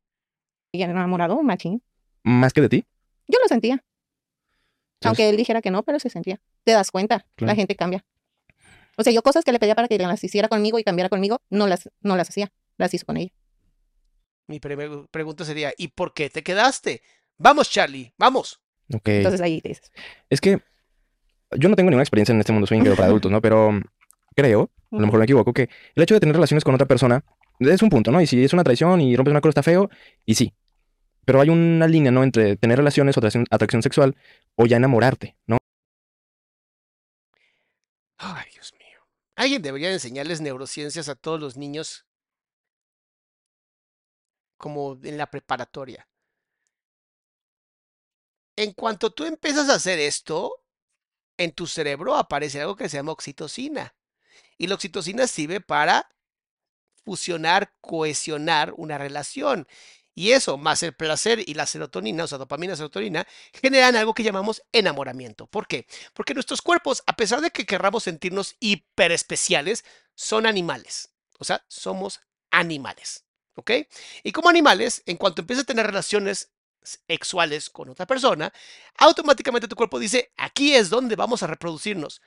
Y era enamorado, machín. ¿Más que de ti? Yo lo sentía. Entonces- Aunque él dijera que no, pero se sentía. Te das cuenta, Claro. la gente cambia. O sea, yo cosas que le pedía para que las hiciera conmigo y cambiara conmigo, no las, no las hacía. Las hizo con ella. Mi pre- pregunta sería, ¿y por qué te quedaste? Vamos, Charlie, vamos. Ok. Entonces ahí te dices. Es que yo no tengo ninguna experiencia en este mundo swinger para adultos, ¿no? Pero creo, a lo mejor me equivoco, que el hecho de tener relaciones con otra persona es un punto, ¿no? Y si es una traición y rompes un acuerdo está feo, y sí. Pero hay una línea, ¿no? Entre tener relaciones o atracción, atracción sexual o ya enamorarte, ¿no? Ay. Alguien debería enseñarles neurociencias a todos los niños como en la preparatoria. En cuanto tú empiezas a hacer esto, en tu cerebro aparece algo que se llama oxitocina. Y la oxitocina sirve para fusionar, cohesionar una relación. Y eso, más el placer y la serotonina, o sea, dopamina, serotonina, generan algo que llamamos enamoramiento. ¿Por qué? Porque nuestros cuerpos, a pesar de que querramos sentirnos hiperespeciales, son animales. O sea, somos animales. ¿Ok? Y como animales, en cuanto empiezas a tener relaciones sexuales con otra persona, automáticamente tu cuerpo dice, aquí es donde vamos a reproducirnos.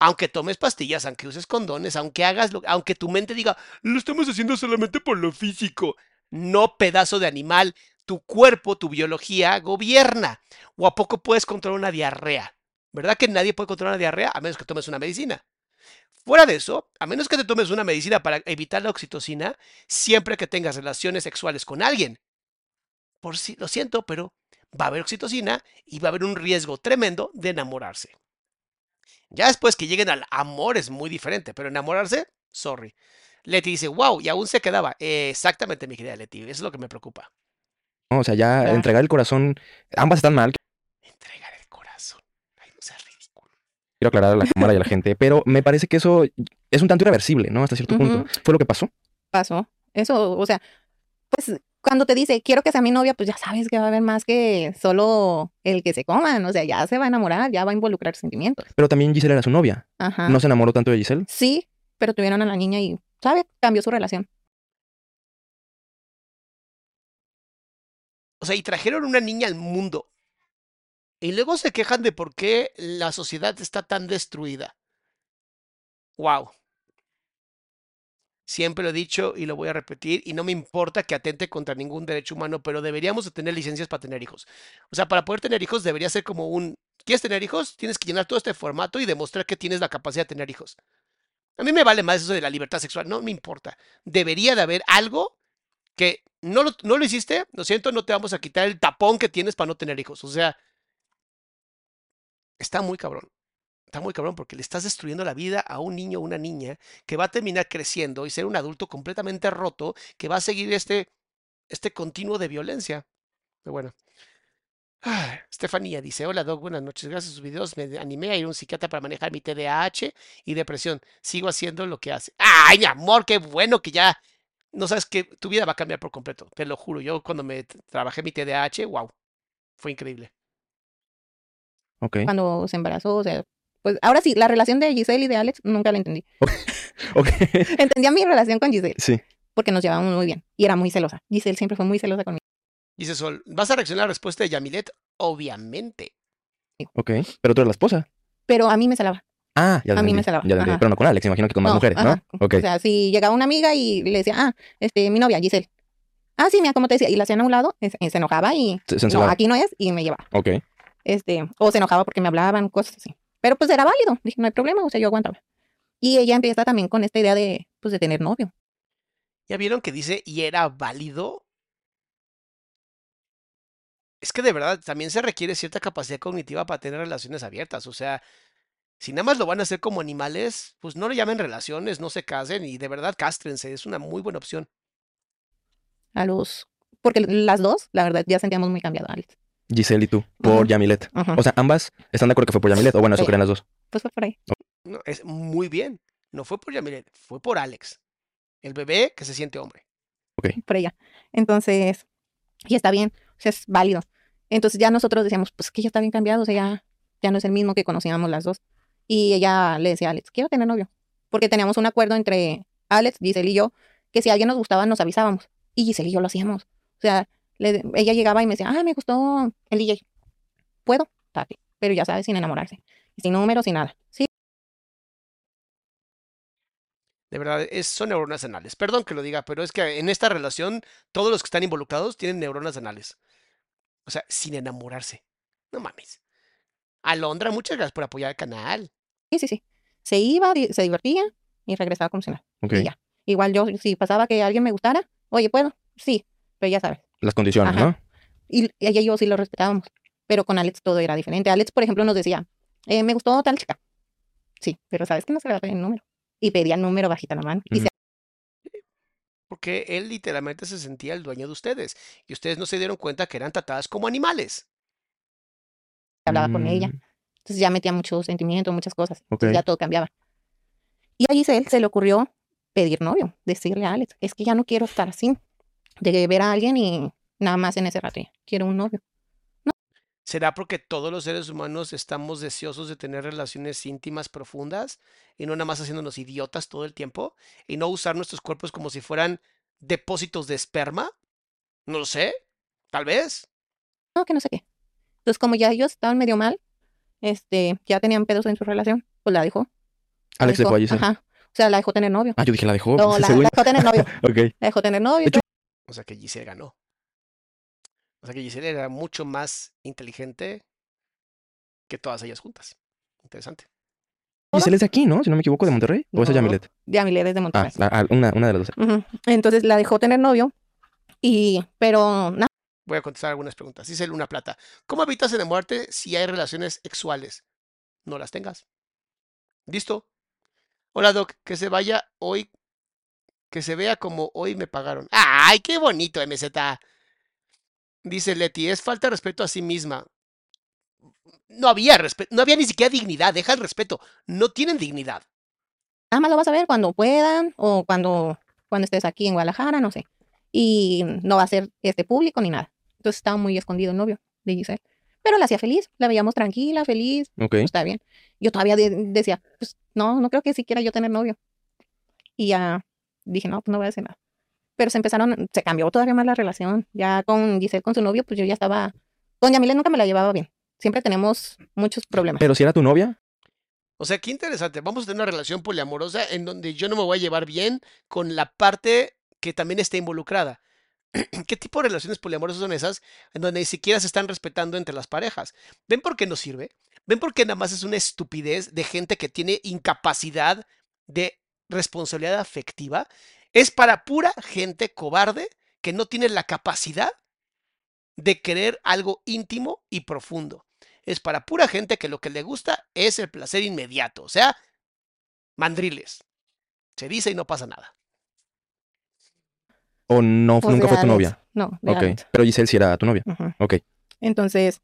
Aunque tomes pastillas, aunque uses condones, aunque hagas lo, aunque tu mente diga, lo estamos haciendo solamente por lo físico. No pedazo de animal, tu cuerpo, tu biología gobierna. ¿O a poco puedes controlar una diarrea? ¿Verdad que nadie puede controlar una diarrea a menos que tomes una medicina? Fuera de eso, a menos que te tomes una medicina para evitar la oxitocina, siempre que tengas relaciones sexuales con alguien, por si, lo siento, pero va a haber oxitocina y va a haber un riesgo tremendo de enamorarse. Ya después que lleguen al amor es muy diferente, pero enamorarse, sorry. Leti dice, wow, y aún se quedaba. Eh, exactamente, mi querida Leti, eso es lo que me preocupa. ¿No? O sea, ya entregar el corazón, ambas están mal, Entregar el corazón. Ay, no seas ridículo. quiero aclarar a la cámara y a la gente, pero me parece que eso es un tanto irreversible, ¿no? Hasta cierto punto. Fue lo que pasó. Pasó. Eso, o sea, pues cuando te dice, quiero que sea mi novia, pues ya sabes que va a haber más que solo el que se coman. O sea, ya se va a enamorar, ya va a involucrar sentimientos. Pero también Giselle era su novia. Ajá. ¿No se enamoró tanto de Giselle? Sí, pero tuvieron a la niña y, ¿sabe? Cambió su relación. O sea, y trajeron una niña al mundo. Y luego se quejan de por qué la sociedad está tan destruida. Wow. Siempre lo he dicho y lo voy a repetir, y no me importa que atente contra ningún derecho humano, pero deberíamos de tener licencias para tener hijos. O sea, para poder tener hijos debería ser como un, ¿quieres tener hijos? Tienes que llenar todo este formato y demostrar que tienes la capacidad de tener hijos. A mí me vale más eso de la libertad sexual, no me importa. Debería de haber algo que no lo, no lo hiciste, lo siento, no te vamos a quitar el tapón que tienes para no tener hijos. O sea, está muy cabrón. Está muy cabrón porque le estás destruyendo la vida a un niño o una niña que va a terminar creciendo y ser un adulto completamente roto que va a seguir este, este continuo de violencia. Pero bueno. Ah, Estefanía dice, hola Doc, buenas noches. Gracias a sus videos me animé a ir a un psiquiatra para manejar mi TDAH y depresión. Sigo haciendo lo que hace. ¡Ay, mi amor! ¡Qué bueno que ya! No sabes que tu vida va a cambiar por completo. Te lo juro. Yo cuando me trabajé mi TDAH, wow. Fue increíble. Ok. Cuando se embarazó, o sea, pues ahora sí, la relación de Giselle y de Alex nunca la entendí. Ok. Entendía mi relación con Giselle, sí. porque nos llevábamos muy bien y era muy celosa. Giselle siempre fue muy celosa conmigo. Dice Sol, ¿vas a reaccionar a la respuesta de Yamilet? Obviamente. Ok. Pero tú eres la esposa. Pero a mí me celaba. Ah, ya A mí me celaba, Ya entendí. Pero no con Alex, imagino que con más No, mujeres, ¿no? ajá. Ok. O sea, si llegaba una amiga y le decía, ah, este, mi novia, Giselle. Ah, sí, mira, como te decía, y la hacían a un lado, se, se enojaba y Se, se no, aquí no es, y me llevaba. Ok. Este, o se enojaba porque me hablaban, cosas así. Pero pues era válido, dije, no hay problema, o sea, yo aguantaba. Y ella empieza también con esta idea de, pues, de tener novio. ¿Ya vieron que dice y era válido? Es que de verdad también se requiere cierta capacidad cognitiva para tener relaciones abiertas. O sea, si nada más lo van a hacer como animales, pues no lo llamen relaciones, no se casen y de verdad castrense. Es una muy buena opción. A los, porque las dos, la verdad, ya sentíamos muy cambiado a Alex. Giselle y tú, por. Yamilet. O sea, ambas están de acuerdo que fue por Yamilet. O bueno, eso Sí. creen las dos. Pues fue por ahí. No, es muy bien. No fue por Yamilet, fue por Alex. El bebé que se siente hombre. por ella. Entonces, y está bien, es válido. Entonces ya nosotros decíamos, pues que ya está bien cambiado, o sea, ya, ya no es el mismo que conocíamos las dos. Y ella le decía a Alex, quiero tener novio. Porque teníamos un acuerdo entre Alex, Giselle y yo, que si alguien nos gustaba, nos avisábamos. Y Giselle y yo lo hacíamos. O sea, le- ella llegaba y me decía, ah, me gustó el DJ. ¿Puedo? Bien. Pero ya sabes, sin enamorarse. Sin números, sin nada. Sí, De verdad, es, son neuronas anales. Perdón que lo diga, pero es que en esta relación todos los que están involucrados tienen neuronas anales. O sea, sin enamorarse. No mames. Alondra, muchas gracias por apoyar el canal. sí, sí, sí. Se iba, se divertía y regresaba como si nada. Ok. Y ya. Igual yo, si pasaba que alguien me gustara, oye, ¿puedo? Sí, pero ya sabes. Las condiciones, Ajá. ¿no? Y ella y yo sí lo respetábamos. Pero con Alex todo era diferente. Alex, por ejemplo, nos decía, eh, me gustó tal chica. Sí, pero sabes que no se le va a pedir el número. Y pedía el número bajita la mano. Y se Porque él literalmente se sentía el dueño de ustedes. Y ustedes no se dieron cuenta que eran tratadas como animales. hablaba con ella. Mm, Entonces ya metía mucho sentimiento, muchas cosas. Ok. Entonces ya todo cambiaba. Y a Giselle se le ocurrió pedir novio, decirle a Alex, es que ya no quiero estar así, de ver a alguien y nada más en ese rato, ya, quiero un novio. ¿Será porque todos los seres humanos estamos deseosos de tener relaciones íntimas profundas y no nada más haciéndonos idiotas todo el tiempo y no usar nuestros cuerpos como si fueran depósitos de esperma? No lo sé. Tal vez. No, que no sé qué. Entonces como ya ellos estaban medio mal, este, ya tenían pedos en su relación, pues la dejó. la Alex dejó a Giselle. Ajá. O sea, la dejó tener novio. Ah, yo dije, la dejó. No, pues, la, dejó tener novio. Ok. La dejó tener novio. hecho. O sea que Giselle ganó. O sea que Giselle era mucho más inteligente que todas ellas juntas. Interesante. Giselle es de aquí, ¿no? Si no me equivoco, de Monterrey. ¿O es No, Yamilet? De Amilet desde Ah, Monterrey. la- ah, una, una de las dos. Entonces la dejó tener novio. Y, pero nada, Voy a contestar algunas preguntas. Dice Luna Plata. ¿Cómo evitas enamorarte si hay relaciones sexuales? No las tengas. ¿Listo? Hola, Doc. Que se vaya hoy. Que se vea como hoy me pagaron. ¡Ay, qué bonito, MZ! Dice Leti, es falta de respeto a sí misma. No había respeto, no había ni siquiera dignidad, deja el respeto. No tienen dignidad. nada más lo vas a ver cuando puedan o cuando, cuando estés aquí en Guadalajara, no sé. Y no va a ser este público ni nada. Entonces estaba muy escondido el novio de Giselle. Pero la hacía feliz, la veíamos tranquila, feliz, Ok. pues, está bien. Yo todavía de- decía, pues no, no creo que siquiera yo tener novio. Y ya dije, no, pues no voy a hacer nada. Pero se empezaron, se cambió todavía más la relación. Ya con Giselle, con su novio, pues yo ya estaba, con Yamile nunca me la llevaba bien. Siempre tenemos muchos problemas. Pero si era tu novia, O sea, qué interesante. Vamos a tener una relación poliamorosa en donde yo no me voy a llevar bien con la parte que también está involucrada. ¿Qué tipo de relaciones poliamorosas son esas en donde ni siquiera se están respetando entre las parejas? ¿Ven por qué no sirve? ¿Ven por qué nada más es una estupidez de gente que tiene incapacidad de responsabilidad afectiva? Es para pura gente cobarde que no tiene la capacidad de querer algo íntimo y profundo. Es para pura gente que lo que le gusta es el placer inmediato. O sea, mandriles. Se dice y no pasa nada. o no, Pues, nunca fue tu novia. No, de Ok. Alex. Pero Giselle sí era tu novia. Ujú. Ok. Entonces,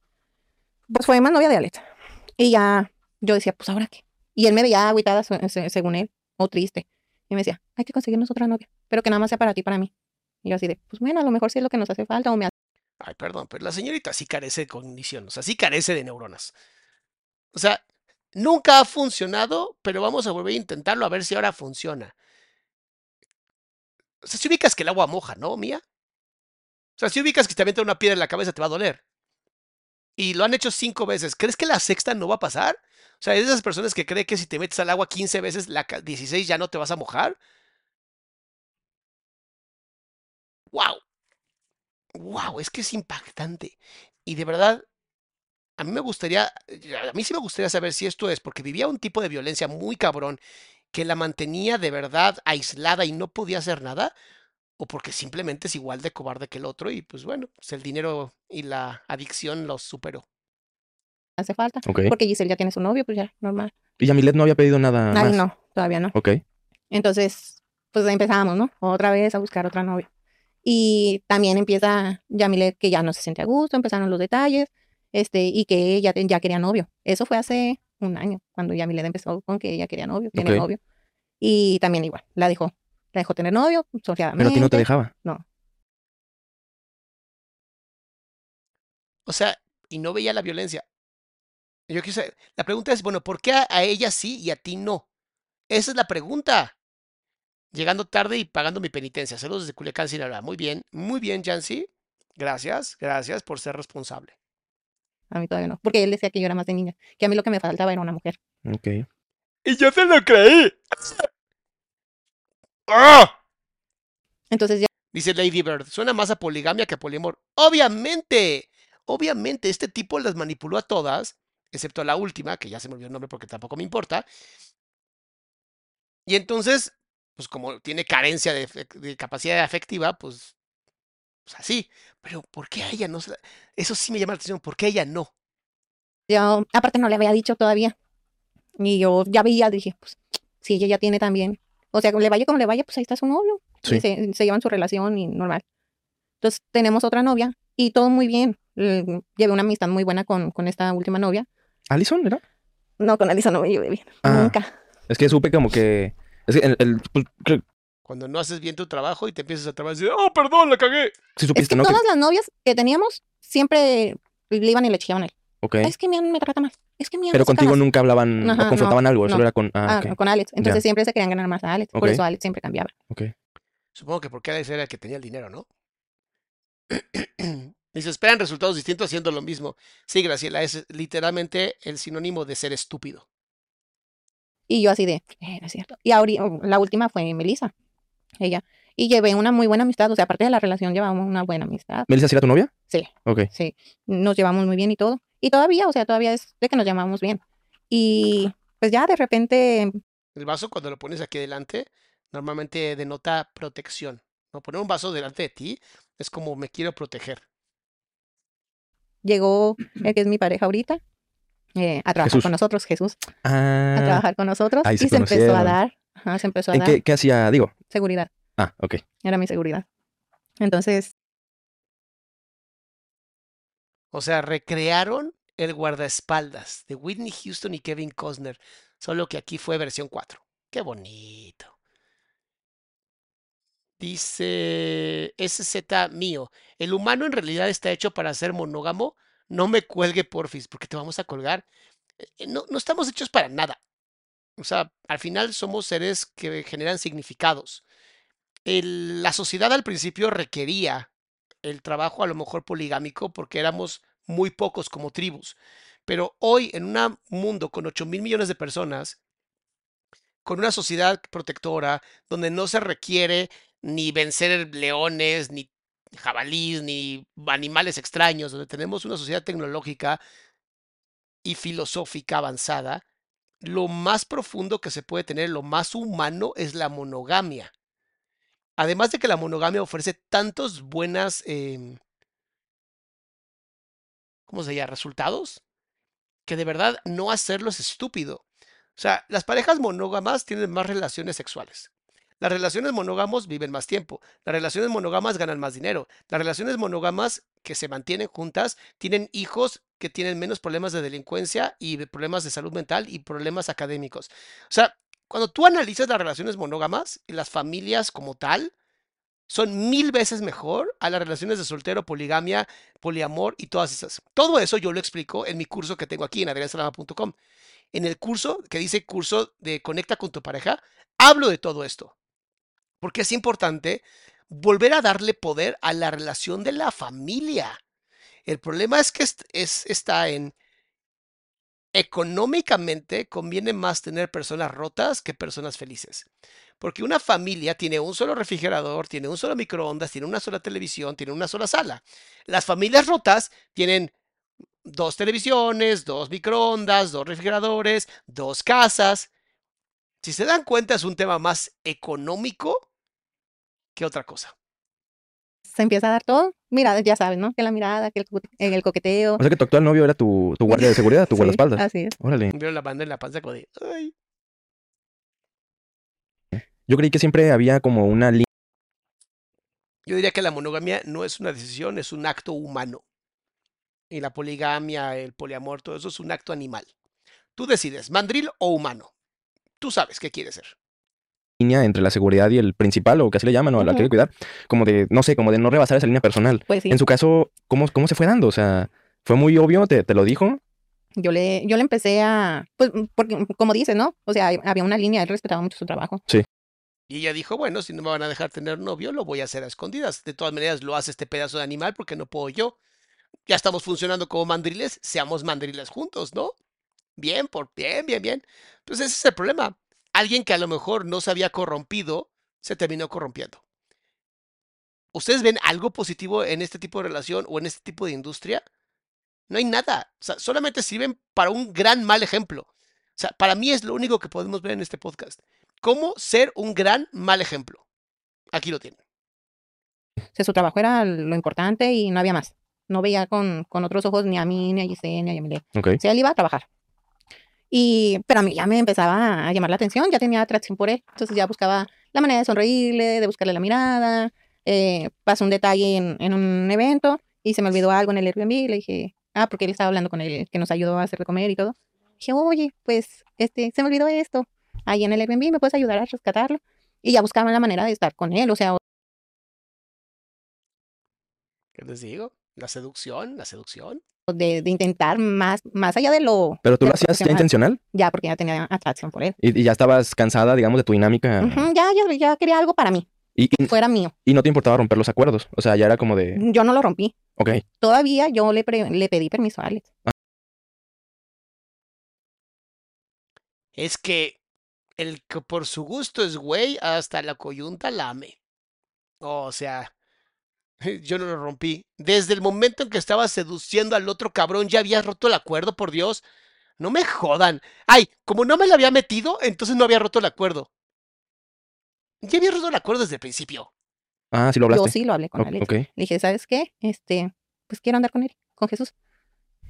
pues fue más novia de Alex. Y ya yo decía, pues ahora qué. Y él me veía agüitada se- se- según él, o triste. Y me decía, hay que conseguirnos otra novia, pero que nada más sea para ti, para mí. Y yo así de, pues bueno, a lo mejor sí es lo que nos hace falta o me hace Ay, perdón, pero la señorita sí carece de cognición, o sea, sí carece de neuronas. O sea, nunca ha funcionado, pero vamos a volver a intentarlo a ver si ahora funciona. O sea, si ubicas que el agua moja, ¿no, Mía? O sea, si ubicas que te avienta una piedra en la cabeza te va a doler. Y lo han hecho cinco veces. ¿Crees que la sexta no va a pasar? O sea, es de esas personas que cree que si te metes al agua 15 veces, la ca- 16 ya no te vas a mojar. ¡Wow! ¡Wow! Es que es impactante. Y de verdad, a mí me gustaría, a mí sí me gustaría saber si esto es porque vivía un tipo de violencia muy cabrón que la mantenía de verdad aislada y no podía hacer nada, o porque simplemente es igual de cobarde que el otro y pues bueno, pues el dinero y la adicción los superó. Hace falta. Ok. Porque Giselle ya tiene su novio, pues ya, normal. Y Yamilet no había pedido nada Ay, más. no, todavía no. Ok. Entonces, pues empezamos, ¿no? Otra vez a buscar otra novia. Y también empieza Yamilet que ya no se siente a gusto, empezaron los detalles, este, y que ella ya quería novio. Eso fue hace un año, cuando Yamilet empezó con que ella quería novio, tiene Ok. novio. Y también igual, la dejó, la dejó tener novio, Pero a ti no te dejaba. No. O sea, y no veía la violencia. Yo quise, la pregunta es, bueno, ¿por qué a, a ella sí y a ti no? Esa es la pregunta. Llegando tarde y pagando mi penitencia. Saludos desde Culiacán, Sinaloa. Muy bien, muy bien, Jancy. Gracias, gracias por ser responsable. A mí todavía no. Porque él decía que yo era más de niña. Que a mí lo que me faltaba era una mujer. Ok. Y yo se lo creí. ¡Ah! Entonces ya Dice Lady Bird, suena más a poligamia que a poliamor. Obviamente, obviamente, este tipo las manipuló a todas, excepto la última, que ya se me olvidó el nombre porque tampoco me importa. Y entonces, pues como tiene carencia de, capacidad afectiva, pues, pues así. Pero ¿por qué a ella no? se la- Eso sí me llama la atención, ¿por qué a ella no? yo, aparte no le había dicho todavía. Y yo ya veía, dije, pues, si ella ya tiene también. O sea, le vaya como le vaya, pues ahí está su novio. Sí. Y se, se llevan su relación y normal. Entonces tenemos otra novia y todo muy bien. Llevé una amistad muy buena con, con esta última novia. ¿Alison era? No, con Alisa no me llevé bien. Ah. Nunca. Es que supe como que. Es que el, el- pues, Cuando no haces bien tu trabajo y te empiezas a trabajar y dices, oh, perdón, la cagué. sí Es supiste, que ¿no? Que- todas las novias que teníamos siempre le iban y le chillaban a él. ok. Es que mi Ana me trata mal. Es que mi Ana Pero contigo más". nunca hablaban Ajá, o confrontaban algo, solo no. era con. Ah, Ah, con Alex. Entonces Ya. siempre se querían ganar más a Alex. Por eso Alex siempre cambiaba. ok. Supongo que porque Alex era el que tenía el dinero, ¿no? Dice, esperan resultados distintos haciendo lo mismo. Sí, Graciela, es literalmente el sinónimo de ser estúpido. Y yo así de, eh, no es cierto. Y ahori- la última fue Melissa, ella. Y llevé una muy buena amistad, o sea, aparte de la relación llevamos una buena amistad. ¿Melissa sí era tu novia? Sí. Ok. Sí, nos llevamos muy bien y todo. Y todavía, o sea, todavía es de que nos llamamos bien. Y pues ya de repente, El vaso, cuando lo pones aquí delante, normalmente denota protección. ¿no? Poner un vaso delante de ti es como me quiero proteger. Llegó el que es mi pareja ahorita eh, a trabajar Jesús. con nosotros, Jesús, Ah. a trabajar con nosotros. ahí y se se empezó a dar, ajá, se empezó a ¿En dar qué, qué hacía? Digo. seguridad, Ah, ok. era mi seguridad. Entonces, O sea, recrearon el guardaespaldas de Whitney Houston y Kevin Costner, solo que aquí fue versión 4. Qué bonito. Dice SZ mío, el humano en realidad está hecho para ser monógamo. No me cuelgue, porfis, porque te vamos a colgar. Eh, eh, No, no estamos hechos para nada. O sea, al final somos seres que generan significados. La sociedad al principio requería el trabajo a lo mejor poligámico porque éramos muy pocos como tribus. Pero hoy en un mundo con 8 mil millones de personas, con una sociedad protectora, donde no se requiere ni vencer leones, ni jabalís, ni animales extraños, donde tenemos una sociedad tecnológica y filosófica avanzada, lo más profundo que se puede tener, lo más humano es la monogamia. Además de que la monogamia ofrece tantos buenas, em, ¿cómo se llama? Resultados, que de verdad no hacerlo es estúpido. O sea, las parejas monógamas tienen más relaciones sexuales. Las relaciones monógamos viven más tiempo. Las relaciones monógamas ganan más dinero. Las relaciones monógamas que se mantienen juntas tienen hijos que tienen menos problemas de delincuencia y problemas de salud mental y problemas académicos. O sea, cuando tú analizas las relaciones monógamas y las familias como tal, son mil veces mejor a las relaciones de soltero, poligamia, poliamor y todas esas. Todo eso yo lo explico en mi curso que tengo aquí en adriansalama.com. En el curso que dice curso de Conecta con tu pareja, hablo de todo esto. Porque es importante volver a darle poder a la relación de la familia. El problema es que es, es- está en económicamente conviene más tener personas rotas que personas felices. Porque una familia tiene un solo refrigerador, tiene un solo microondas, tiene una sola televisión, tiene una sola sala. Las familias rotas tienen dos televisiones, dos microondas, dos refrigeradores, dos casas. Si se dan cuenta, es un tema más económico que otra cosa. se empieza a dar todo. Mira, ya sabes, ¿no? Que la mirada, que el, co- el coqueteo. O sea que tu actual novio era tu, tu guardia de seguridad, tu Sí, guardaespaldas. Así es. Órale. Vieron la banda en la panza como de, "Ay". Yo creí que siempre había como una línea. Yo diría que la monogamia no es una decisión, es un acto humano. Y la poligamia, el poliamor, todo eso es un acto animal. Tú decides, mandril o humano. Tú sabes qué quieres ser. Entre la seguridad y el principal, o que así le llaman, o a la que hay que cuidar, como de, no sé, como de no rebasar esa línea personal. Pues sí. En su caso, ¿cómo, cómo se fue dando? O sea, ¿Fue muy obvio? ¿Te, te lo dijo? Yo le, yo le empecé a, pues, porque como dices, ¿no? O sea, había una línea, él respetaba mucho su trabajo. Y ella dijo, bueno, si no me van a dejar tener novio, lo voy a hacer a escondidas. De todas maneras, lo hace este pedazo de animal porque no puedo yo. Ya estamos funcionando como mandriles, seamos mandriles juntos, ¿no? Bien, por bien, bien, bien. Pues ese es el problema. Alguien que a lo mejor no se había corrompido, se terminó corrompiendo. ¿Ustedes ven algo positivo en este tipo de relación o en este tipo de industria? No hay nada. O sea, solamente sirven para un gran mal ejemplo. O sea, para mí es lo único que podemos ver en este podcast. Cómo ser un gran mal ejemplo. Aquí lo tienen. O sea, su trabajo era lo importante y no había más. No veía con, con otros ojos ni a mí, ni a Giselle, ni a Yamile. Ok. O sea, él iba a trabajar. Y, pero a mí ya me empezaba a llamar la atención, ya tenía atracción por él. Entonces ya buscaba la manera de sonreírle, de buscarle la mirada. Eh, pasó un detalle en, en un evento y se me olvidó algo en el Airbnb le dije, ah, porque él estaba hablando con él, que nos ayudó a hacer de comer y todo. Dije, oye, pues, este, se me olvidó esto. Ahí en el Airbnb, ¿me puedes ayudar a rescatarlo? Y ya buscaban la manera de estar con él, o sea, ¿Qué les digo? La seducción, la seducción. De, de intentar más, más allá de lo... ¿Pero tú lo hacías ya intencional? Ya, porque ya tenía atracción por él. Y, y ya estabas cansada, digamos, de tu dinámica. Ya, ya, ya quería algo para mí, y, y- fuera mío. y no te importaba romper los acuerdos. O sea, ya era como de, Yo no lo rompí. ok, Todavía yo le, pre- le pedí permiso a Alex. Es que el que por su gusto es güey, hasta la coyunta lame. O sea, yo no lo rompí. Desde el momento en que estaba seduciendo al otro cabrón, ya habías roto el acuerdo, por Dios. No me jodan. Ay, como no me lo había metido, entonces no había roto el acuerdo. Ya había roto el acuerdo desde el principio. ah, sí lo Yo hablaste. sí lo hablé con Alex. ok, Le dije, ¿sabes qué? Este, pues quiero andar con él, con Jesús.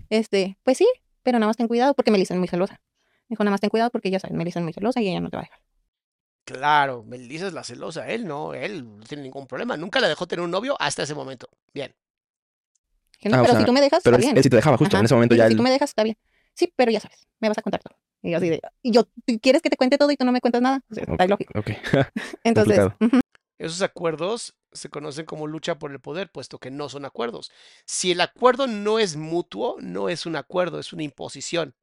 Este, pues sí, pero nada más ten cuidado porque Melissa es muy celosa. Dijo, nada más ten cuidado porque ya sabes, Melissa es muy celosa y ella no te va a dejar. Claro, Melissa es la celosa. Él no, él no tiene ningún problema. Nunca la dejó tener un novio hasta ese momento. Bien. No, Ah, o pero sea, si tú me dejas, Pero está él, bien. él sí te dejaba justo. En ese momento ya si él... tú me dejas, está bien. Sí, pero ya sabes, me vas a contar todo. Y yo así de, y yo, ¿tú ¿quieres que te cuente todo y tú no me cuentas nada? O sea, está ilógico. Ok. Entonces, Esos acuerdos se conocen como lucha por el poder, puesto que no son acuerdos. Si el acuerdo no es mutuo, no es un acuerdo, es una imposición.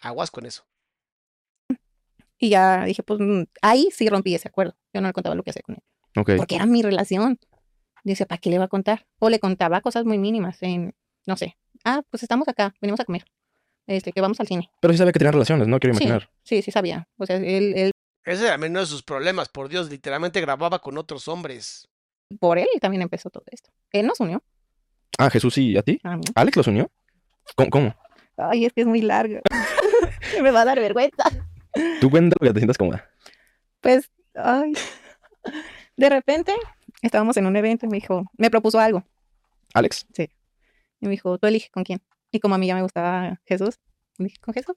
Aguas con eso. Y ya dije, pues mm, ahí sí rompí ese acuerdo. Yo no le contaba lo que hacía con él. Ok. Porque era mi relación. Dice, ¿para qué le va a contar? O le contaba cosas muy mínimas en, no sé, ah, pues estamos acá, venimos a comer. Este, que vamos al cine. Pero sí sabía que tenían relaciones, ¿no? Quiero Sí, imaginar. sí, sí sabía. O sea, él, él, Ese era menos de sus problemas, por Dios, literalmente grababa con otros hombres. por él también empezó todo esto. Él nos unió Ah, Jesús y a ti. a mí. ¿Alex los unió? ¿Cómo? cómo? Ay, es que es muy largo. Me va a dar vergüenza. Tú cuenta lo que te sientas cómoda. Pues, ay. De repente, estábamos en un evento y me dijo, me propuso algo. ¿Alex? Y me dijo, tú elige con quién. Y como a mí ya me gustaba Jesús, me dije, con Jesús.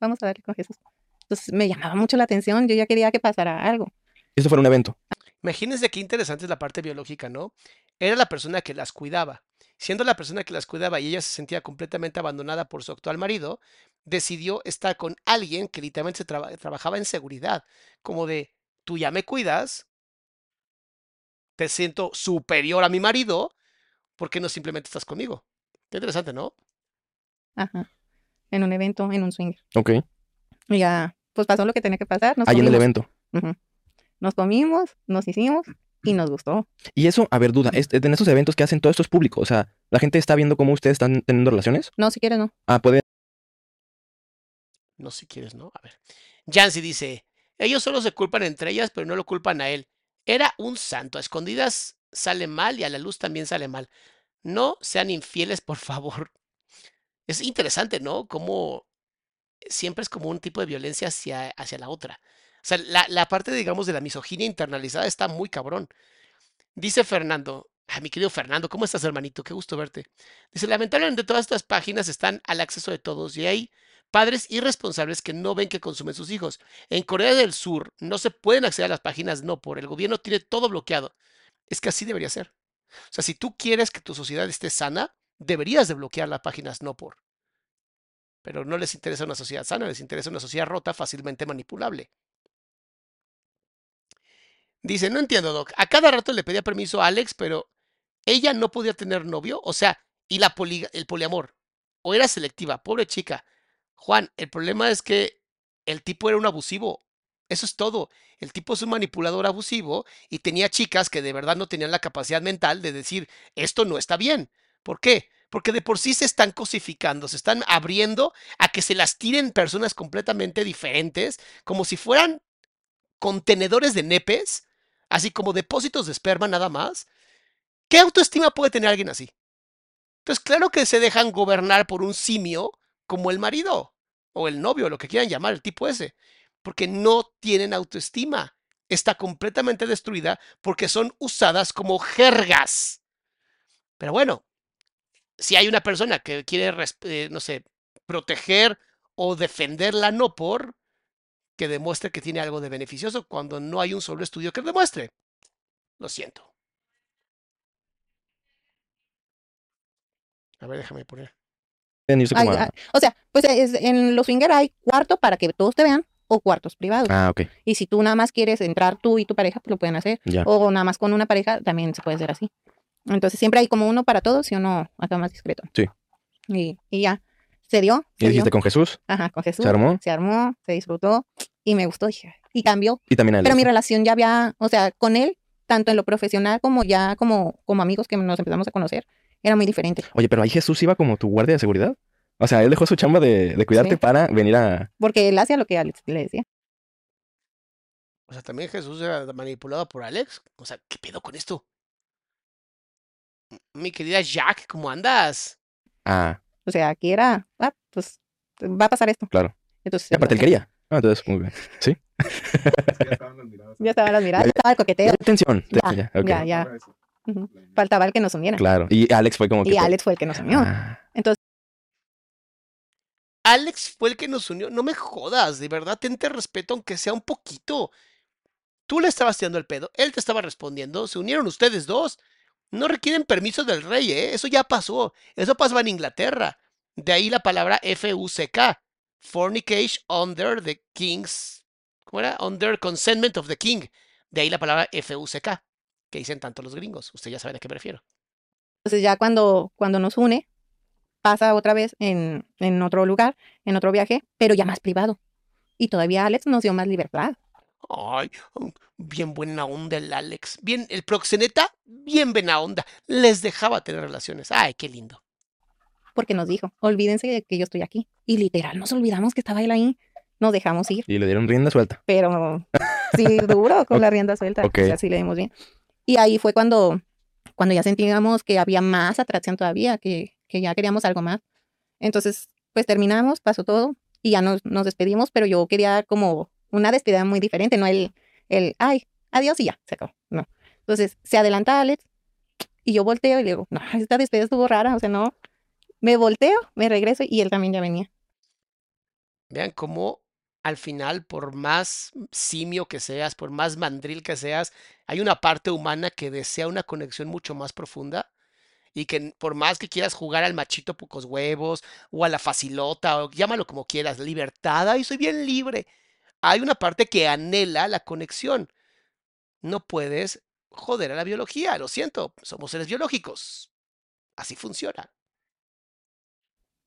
Vamos a darle con Jesús. Entonces me llamaba mucho la atención, yo ya quería que pasara algo. Esto fue un evento. Imagínense qué interesante es la parte biológica, ¿no? Era la persona que las cuidaba. Siendo la persona que las cuidaba y ella se sentía completamente abandonada por su actual marido, decidió estar con alguien que literalmente se trabajaba en seguridad, como de, tú ya me cuidas, te siento superior a mi marido, ¿por qué no simplemente estás conmigo? Qué interesante, ¿no? Ajá. En un evento, en un swinger. Ok. Y ya, pues pasó lo que tenía que pasar. Ahí en el evento. Nos comimos, nos hicimos y nos gustó. Y eso, a ver, duda, es- en esos eventos que hacen todo esto es público. O sea, la gente está viendo cómo ustedes están teniendo relaciones. No, si quieres, no. Ah, puede. No si quieres, ¿no? A ver. Jancy dice, ellos solo se culpan entre ellas, pero no lo culpan a él. Era un santo. A escondidas sale mal y a la luz también sale mal. No sean infieles, por favor. Es interesante, ¿no? Como siempre es como un tipo de violencia hacia, hacia la otra. Sea, la, parte, digamos, de la misoginia internalizada está muy cabrón. Dice Fernando, ah, mi querido Fernando, ¿cómo estás, hermanito? Qué gusto verte. Dice, lamentablemente todas estas páginas están al acceso de todos y hay padres irresponsables que no ven que consumen sus hijos. En Corea del Sur no se pueden acceder a las páginas no por. El gobierno tiene todo bloqueado. Es que así debería ser. O sea, si tú quieres que tu sociedad esté sana, deberías de bloquear las páginas no por. Pero no les interesa una sociedad sana, les interesa una sociedad rota, fácilmente manipulable. Dice, no entiendo, Doc. A cada rato le pedía permiso a Alex, pero ella no podía tener novio, o sea, y la poli- el poliamor, o era selectiva, pobre chica. Juan, el problema es que el tipo era un abusivo. Eso es todo. El tipo es un manipulador abusivo y tenía chicas que de verdad no tenían la capacidad mental de decir, esto no está bien. ¿Por qué? Porque de por sí se están cosificando, se están abriendo a que se las tiren personas completamente diferentes, como si fueran contenedores de nepes, así como depósitos de esperma nada más. ¿Qué autoestima puede tener alguien así? Entonces, claro que se dejan gobernar por un simio como el marido o el novio, lo que quieran llamar el tipo ese, porque no tienen autoestima. Está completamente destruida porque son usadas como jergas. Pero bueno, si hay una persona que quiere, eh, no sé, proteger o defenderla no por, que demuestre que tiene algo de beneficioso cuando no hay un solo estudio que lo demuestre. Lo siento. A ver, déjame poner. Ay, o sea, pues es- en los swinger hay cuarto para que todos te vean o cuartos privados. Ah, ok. Y si tú nada más quieres entrar tú y tu pareja, pues lo pueden hacer. Ya. O nada más con una pareja, también se puede hacer así. Entonces siempre hay como uno para todos y uno acá más discreto. Sí. Y, y ya, se dio. Y dijiste con Jesús, Ajá, con Jesús. se armó. Se armó, se disfrutó y me gustó. dije, Y cambió. Y también a él. Pero mi relación ya había, o sea, con él, tanto en lo profesional como ya como, como amigos que nos empezamos a conocer, era muy diferente. Oye, pero ahí Jesús iba como tu guardia de seguridad. O sea, él dejó su chamba de, de cuidarte Sí. para venir a. Porque él hacía lo que Alex le decía. O sea, también Jesús era manipulado por Alex. O sea, ¿qué pedo con esto? Mi querida Jack, ¿cómo andas? Ah, O sea, aquí era, ah, pues va a pasar esto. claro. Entonces, Y aparte él quería. Ah, entonces, muy bien. Sí. Ya estaban las miradas, Ya- ya estaba el coqueteo. Ya, Tensión. Ya, ya, ya. Faltaba el que nos uniera. Claro. Y Alex fue como que. Y Alex fue el que nos unió. Ah, Alex fue el que nos unió. No me jodas, de verdad, tente respeto aunque sea un poquito. Tú le estabas tirando el pedo, él te estaba respondiendo, se unieron ustedes dos. No requieren permiso del rey, ¿eh? Eso ya pasó. Eso pasó en Inglaterra. De ahí la palabra F-U-C-K. Fornicate under the king's. ¿Cómo era? Under consentment of the king. De ahí la palabra F-U-C-K. Que dicen tanto los gringos. Ustedes ya saben a qué me refiero. Entonces ya cuando, cuando nos une, pasa otra vez en, en otro lugar, en otro viaje, pero ya más privado. Y todavía Alex nos dio más libertad. Ay, mm, bien buena onda el Alex. Bien, el proxeneta, bien buena onda. Les dejaba tener relaciones. Ay, qué lindo. Porque nos dijo, olvídense de que yo estoy aquí. Y literal, nos olvidamos que estaba él ahí. Nos dejamos ir. Y le dieron rienda suelta. pero sí, duro, con la rienda suelta. Ok. O sea, sí le dimos bien. Y ahí fue cuando, cuando ya sentíamos que había más atracción todavía, que, que ya queríamos algo más. Entonces, pues terminamos, pasó todo y ya nos, nos despedimos, pero yo quería como una despedida muy diferente, no el, el, ay, adiós y ya, se acabó. No. Entonces, se adelanta Alex y yo volteo y le digo, no, esta despedida estuvo rara, o sea, no. Me volteo, me regreso y él también ya venía. Vean cómo al final, por más simio que seas, por más mandril que seas, hay una parte humana que desea una conexión mucho más profunda y que por más que quieras jugar al machito pocos huevos o a la facilota o llámalo como quieras, libertad, ay, soy bien libre. Hay una parte que anhela la conexión. No puedes joder a la biología, lo siento, somos seres biológicos. Así funciona.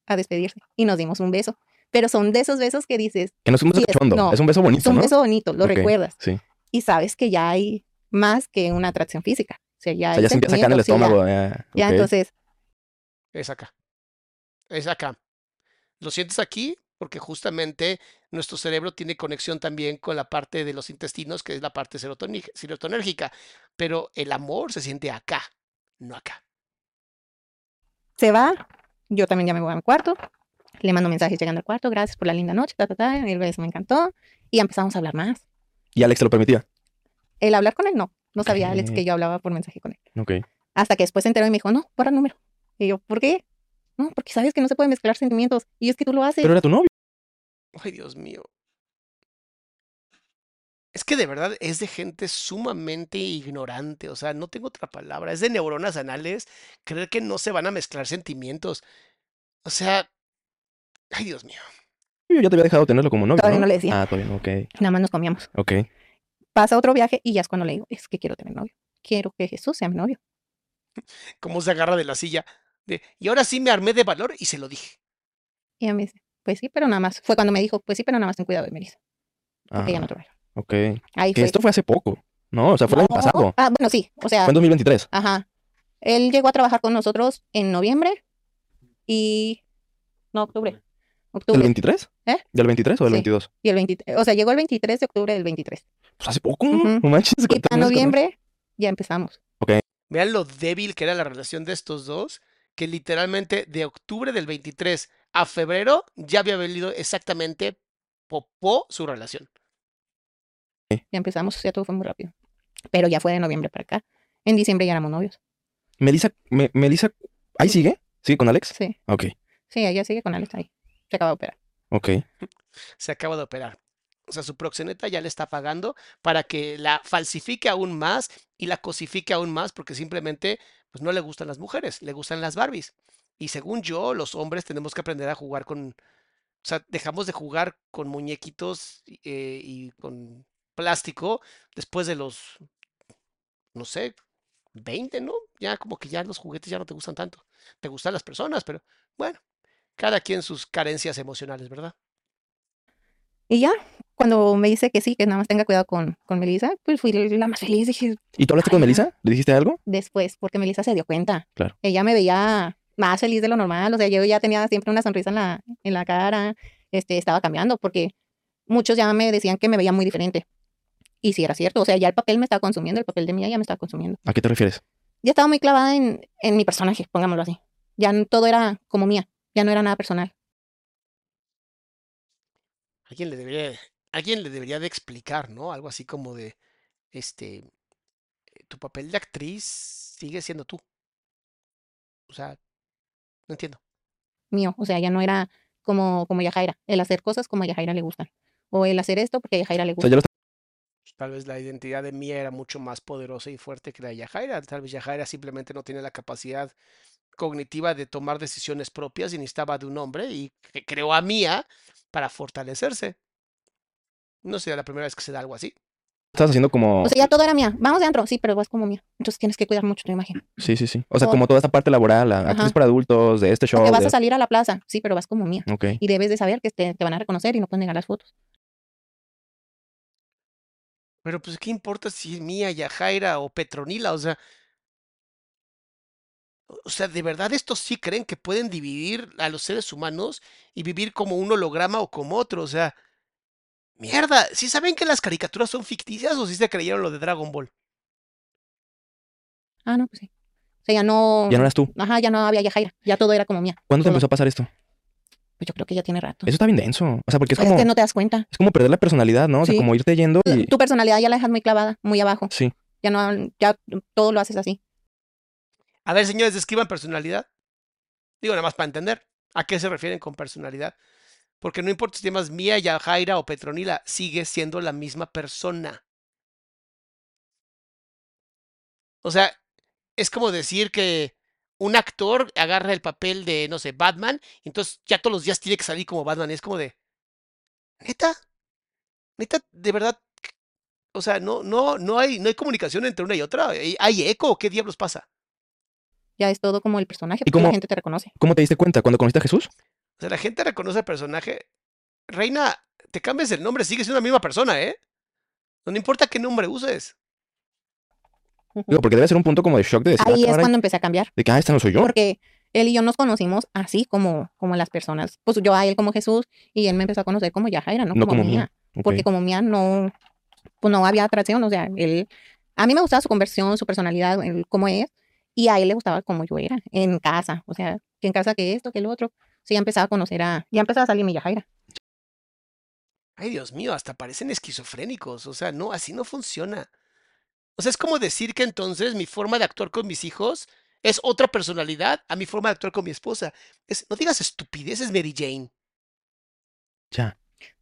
A despedirse y nos dimos un beso. Pero son de esos besos que dices, Que no es un beso Sí, es- cachondo. no, es un beso es bonito, un ¿no? beso bonito, lo recuerdas. Sí. Y sabes que ya hay más que una atracción física. O sea, ya O sea, ya se empieza acá en el sentimientos, sí, ya- estómago. Ya, Ya, ok. entonces, Es acá. Es acá. Lo sientes aquí porque justamente nuestro cerebro tiene conexión también con la parte de los intestinos, que es la parte serotonérgica. Pero el amor se siente acá, no acá. se va. Yo también ya me voy a mi cuarto. Le mando mensajes llegando al cuarto. Gracias por la linda noche. Ta, ta, ta. El beso me encantó. Y empezamos a hablar más. Y Alex te lo permitía. El hablar con él, no. No sabía Alex que yo hablaba por mensaje con él. Ok. Hasta que después se enteró y me dijo, no, borra el número. Y yo, ¿por qué? No, porque sabes que no se pueden mezclar sentimientos. Y es que tú lo haces. Pero era tu novio. Ay, Dios mío. Es que de verdad es de gente sumamente ignorante, o sea, no tengo otra palabra, es de neuronas anales creer que no se van a mezclar sentimientos. O sea, ay, Dios mío. Yo ya te había dejado tenerlo como novio. Todavía ¿no? no le decía. Ah, todavía no. Ok. Nada más nos comíamos. Ok. Pasa otro viaje y ya es cuando le digo, es que quiero tener novio. Quiero que Jesús sea mi novio. Cómo se agarra de la silla. De, y ahora sí me armé de valor y se lo dije. Y ella me dice, pues sí, pero nada más. Fue cuando me dijo, pues sí, pero nada más ten cuidado de Melissa. Porque Ah, no trabaja. Ok. Ahí Que fue. esto fue hace poco, ¿no? O sea, fue el año No, pasado. Ah, bueno, sí. O sea, Fue en 2023. ajá. Él llegó a trabajar con nosotros en noviembre y... No, octubre. ¿Del Octubre. 23? ¿Eh? ¿Del 23 o del Sí. 22? Y el 23, o sea, llegó el 23 de octubre del 23. Pues hace poco, no manches. Y ¿cuántos para con noviembre ya empezamos. Vean lo débil que era la relación de estos dos, que literalmente de octubre del 23 a febrero ya había venido exactamente popó su relación. Ya empezamos, o sea, todo fue muy rápido. Pero ya fue de noviembre para acá. En diciembre ya éramos novios. Melissa, me- Melissa, ¿ahí sigue? ¿Sigue con Alex? Sí, Ok, sí, ella sigue con Alex ahí. Se acaba de operar. ok. Se acaba de operar. O sea, su proxeneta ya le está pagando para que la falsifique aún más y la cosifique aún más porque simplemente pues, no le gustan las mujeres, le gustan las Barbies. Y según yo, los hombres tenemos que aprender a jugar con... O sea, dejamos de jugar con muñequitos eh, y con plástico después de los, no sé, 20, ¿no? Ya como que ya los juguetes ya no te gustan tanto. Te gustan las personas, pero bueno, cada quien sus carencias emocionales, ¿verdad? Y ya, cuando me dice que sí, que nada más tenga cuidado con, con Melissa, pues fui la más feliz. Dije, ¿Y tú hablaste con Melissa? ¿Le dijiste algo? después, porque Melissa se dio cuenta. Claro. Ella me veía más feliz de lo normal, o sea, yo ya tenía siempre una sonrisa en la, en la cara, este, estaba cambiando, porque muchos ya me decían que me veía muy diferente. Y sí era cierto, o sea, ya el papel me estaba consumiendo, el papel de Mía ya me estaba consumiendo. ¿A qué te refieres? Ya estaba muy clavada en, en mi personaje, pongámoslo así. Ya todo era como Mía, ya no era nada personal. Alguien le debería, alguien le debería de explicar, ¿no? Algo así como de, este, tu papel de actriz sigue siendo tú. O sea, no entiendo. mío, o sea, ya no era como, como Yajaira, el hacer cosas como a Yajaira le gustan, o el hacer esto porque a Yajaira le O sea, gusta. ya lo está- Tal vez la identidad de Mía era mucho más poderosa y fuerte que la de Yajaira. Tal vez Yajaira simplemente no tiene la capacidad cognitiva de tomar decisiones propias y necesitaba de un hombre y que creó a Mía para fortalecerse. No sería la primera vez que se da algo así. estás haciendo como... O sea, ya todo era mía. Vamos de antro, sí, pero vas como mía. Entonces tienes que cuidar mucho tu imagen. Sí, sí, sí. O sea, como toda esta parte laboral, la actriz para adultos, de este show. Porque vas de- a salir a la plaza, sí, pero vas como mía. Ok. Y debes de saber que te, te van a reconocer y no pueden negar las fotos. Pero pues, ¿qué importa si es Mía, Yajaira o Petronila? O sea, o sea, ¿de verdad estos sí creen que pueden dividir a los seres humanos y vivir como un holograma o como otro? O sea, mierda, ¿sí saben que las caricaturas son ficticias o sí se creyeron lo de Dragon Ball? Ah, no, pues sí. O sea, ya no. Ya no eras tú. Ajá, ya no había Yajaira. Ya todo era como mía. ¿Cuándo te empezó a pasar esto? Pues yo creo que ya tiene rato. Eso está bien denso. O sea, porque es Pues como, es que no te das cuenta. es como perder la personalidad, ¿no? O sea, Sí. como irte yendo y... Tu personalidad ya la dejas muy clavada, muy abajo. Sí. Ya no, ya todo lo haces así. A ver, señores, describan personalidad. Digo, nada más para entender. ¿A qué se refieren con personalidad? Porque no importa si te llamas Mía, Yajaira o Petronila, sigue siendo la misma persona. O sea, es como decir que un actor agarra el papel de, no sé, Batman, y entonces ya todos los días tiene que salir como Batman. y es como de, neta, neta, de verdad. O sea, no, no, no hay, no hay comunicación entre una y otra. ¿Hay eco? ¿Qué diablos pasa? Ya es todo como el personaje, ¿Y porque la cómo- gente te reconoce. ¿Cómo te diste cuenta? ¿Cuando conociste a Jesús? O sea, la gente reconoce al personaje. Reina, te cambies el nombre, sigues siendo la misma persona, ¿eh? No importa qué nombre uses. Digo, porque debe ser un punto como de shock de decir, ah, Ahí es caray, cuando empecé a cambiar. de que, ah, esta no soy yo. Porque él y yo nos conocimos así como, como las personas. Pues yo a él como Jesús y él me empezó a conocer como Yajaira, no, No como, como mía. Mía. Ok. Porque como mía no, pues no había atracción. O sea, él, a mí me gustaba su conversión, su personalidad, el cómo es. Y a él le gustaba como yo era, en casa. O sea, que en casa que esto, que el otro. Sí, ya empezaba a conocer a, ya empezaba a salir mi Yajaira. Ay, Dios mío, hasta parecen esquizofrénicos. O sea, no, así no funciona. O sea, es como decir que entonces mi forma de actuar con mis hijos es otra personalidad a mi forma de actuar con mi esposa. Es, no digas estupideces, Mary Jane. Ya.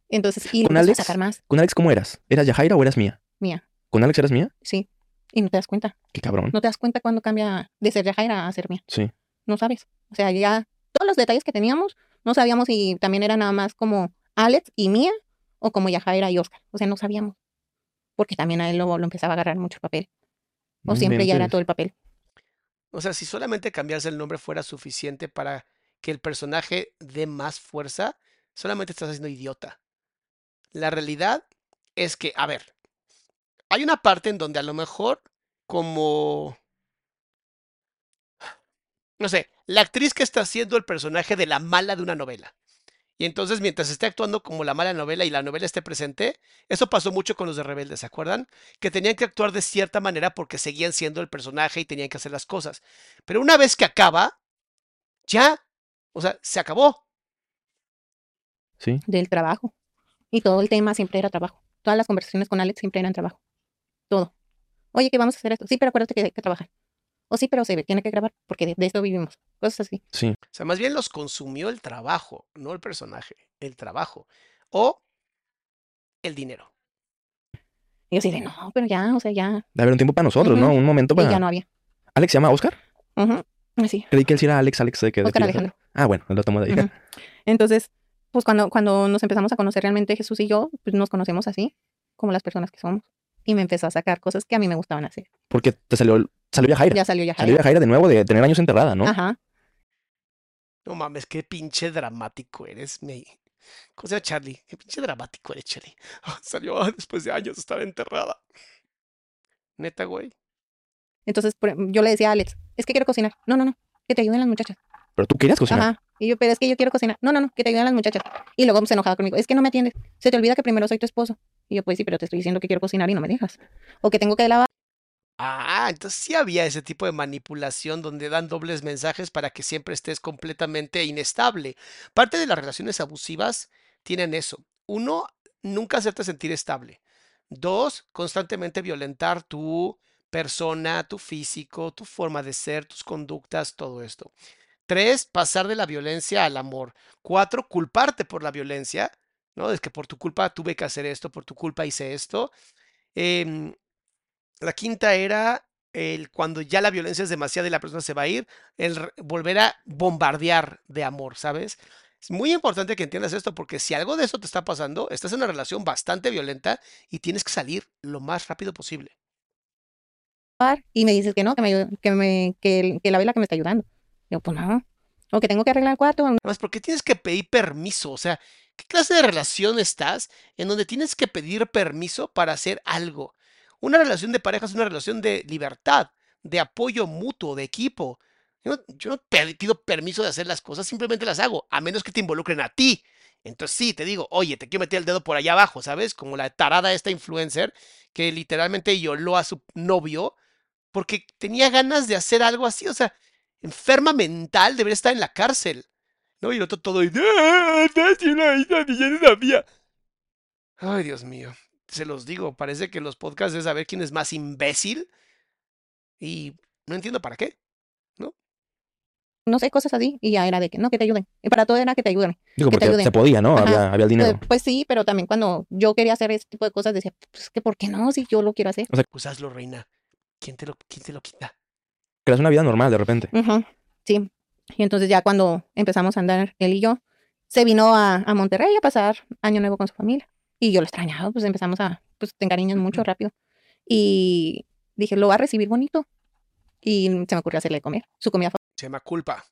Entonces, y le ¿Con Alex? sacar más, ¿Con Alex cómo eras? ¿Eras Yajaira o eras mía? mía. ¿Con Alex eras mía? Sí. Y no te das cuenta. Qué cabrón. No te das cuenta cuando cambia de ser Yajaira a ser mía. Sí. no sabes. O sea, ya todos los detalles que teníamos, no sabíamos si también era nada más como Alex y Mía o como Yajaira y Oscar. O sea, no sabíamos. Porque también a él lo, lo empezaba a agarrar mucho papel. O No siempre ya era todo el papel. O sea, si solamente cambiarse el nombre fuera suficiente para que el personaje dé más fuerza, solamente estás haciendo idiota. La realidad es que, a ver, hay una parte en donde a lo mejor como... No sé, la actriz que está haciendo el personaje de la mala de una novela. Y entonces, mientras esté actuando como la mala novela y la novela esté presente, eso pasó mucho con los de Rebeldes, ¿se acuerdan? Que tenían que actuar de cierta manera porque seguían siendo el personaje y tenían que hacer las cosas. Pero una vez que acaba, ya, o sea, se acabó. Sí. del trabajo. Y todo el tema siempre era trabajo. Todas las conversaciones con Alex siempre eran trabajo. Todo. Oye, que vamos a hacer esto. Sí, pero acuérdate que hay que trabajar. O sí, pero se tiene que grabar porque de, de esto vivimos. Cosas así. Sí. O sea, más bien los consumió el trabajo, no el personaje, el trabajo. O el dinero. Y yo así de, no, pero ya, o sea, ya. De haber un tiempo para nosotros, ¿no? Un momento Y para. ya no había. ¿Alex se llama Oscar? Ujú, Así. Creí que él sí era Alex, Alex de que Oscar Alejandro. Ah, bueno, lo tomo de ahí. Entonces, pues cuando, cuando nos empezamos a conocer realmente Jesús y yo, pues nos conocemos así, como las personas que somos. Y me empezó a sacar cosas que a mí me gustaban hacer. Porque te salió, salió ya Jaira. Ya salió ya Salió ya Jaira. Jaira de nuevo de tener años enterrada, ¿no? Ajá. No mames, qué pinche dramático eres, me... ¿Cómo se llama Charlie? Qué pinche dramático eres, Charlie. Ah, Salió ah, después de años de estar enterrada. Neta, güey. Entonces por- yo le decía a Alex, es que quiero cocinar. No, no, no, que te ayuden las muchachas. Pero tú querías cocinar. Ajá. Y yo, pero es que yo quiero cocinar. No, no, no, que te ayuden las muchachas. Y luego se enojaba conmigo. Es que no me atiendes. Se te olvida que primero soy tu esposo. Y yo, pues sí, pero te estoy diciendo que quiero cocinar y no me dejas. O que tengo que lavar. Ah, entonces sí había ese tipo de manipulación donde dan dobles mensajes para que siempre estés completamente inestable. Parte de las relaciones abusivas tienen eso. Uno, nunca hacerte sentir estable. Dos, constantemente violentar tu persona, tu físico, tu forma de ser, tus conductas, todo esto. Tres, pasar de la violencia al amor. Cuatro, culparte por la violencia, ¿no? Es que por tu culpa tuve que hacer esto, por tu culpa hice esto. Em, la quinta era el cuando ya la violencia es demasiada y la persona se va a ir, el volver a bombardear de amor, ¿sabes? Es muy importante que entiendas esto porque si algo de eso te está pasando, estás en una relación bastante violenta y tienes que salir lo más rápido posible. Y me dices que no, que me, que me, que, que la vela que me está ayudando. Yo, pues no. O que tengo que arreglar el cuarto. Además, ¿por qué tienes que pedir permiso? O sea, ¿qué clase de relación estás en donde tienes que pedir permiso para hacer algo? Una relación de pareja es una relación de libertad, de apoyo mutuo, de equipo. Yo no, pido permiso de hacer las cosas, simplemente las hago, a menos que te involucren a ti. Entonces sí, te digo, oye, te quiero meter el dedo por allá abajo, ¿sabes? Como la tarada esta influencer que literalmente violó a su novio porque tenía ganas de hacer algo así. O sea, enferma mental debería estar en la cárcel. ¿No? Y el otro todo. y, "Ah, no sabía". Ay, Dios mío. Se los digo, parece que los podcasts es saber quién es más imbécil. Y no entiendo para qué. No sé, cosas así. Y ya era de que no, que te ayuden. Y para todo era que te ayuden. Digo, que te porque ayuden. se podía, ¿no? Había, había el dinero. Eh, Pues sí, pero también cuando yo quería hacer ese tipo de cosas decía, pues que ¿por qué no? Si yo lo quiero hacer. Pues hazlo, reina. ¿Quién te lo, quién te lo quita? Creas una vida normal de repente. Ujú, Sí. Y entonces ya cuando empezamos a andar él y yo, se vino a, a Monterrey a pasar año nuevo con su familia. Y yo lo extrañaba, pues empezamos a, pues te encariñas mucho rápido. Y dije, lo va a recibir bonito. Y se me ocurrió hacerle comer, su comida Se llama culpa.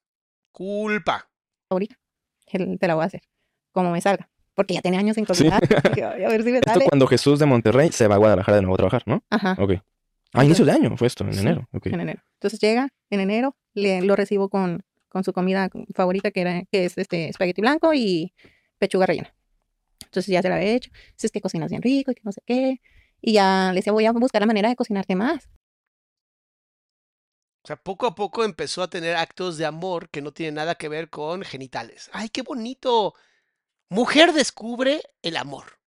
Culpa. favorita. Él- Te la voy a hacer, como me salga. Porque ya tenía años sin Sí. cocinar. Dije, "Ay, a ver si me Esto sale. cuando Jesús de Monterrey se va a Guadalajara de nuevo a trabajar, ¿no? Ajá. Ok. Ah, inicios de año fue esto, en Sí, enero. Ok. en enero. Entonces llega en enero, le, lo recibo con, con su comida favorita, que, era, que es este espagueti blanco y pechuga rellena. Entonces ya se la había hecho. Si es que cocinas bien rico y que no sé qué. Y ya le decía, voy a buscar la manera de cocinarte más. O sea, poco a poco empezó a tener actos de amor que no tienen nada que ver con genitales. ¡Ay, qué bonito! Mujer descubre el amor.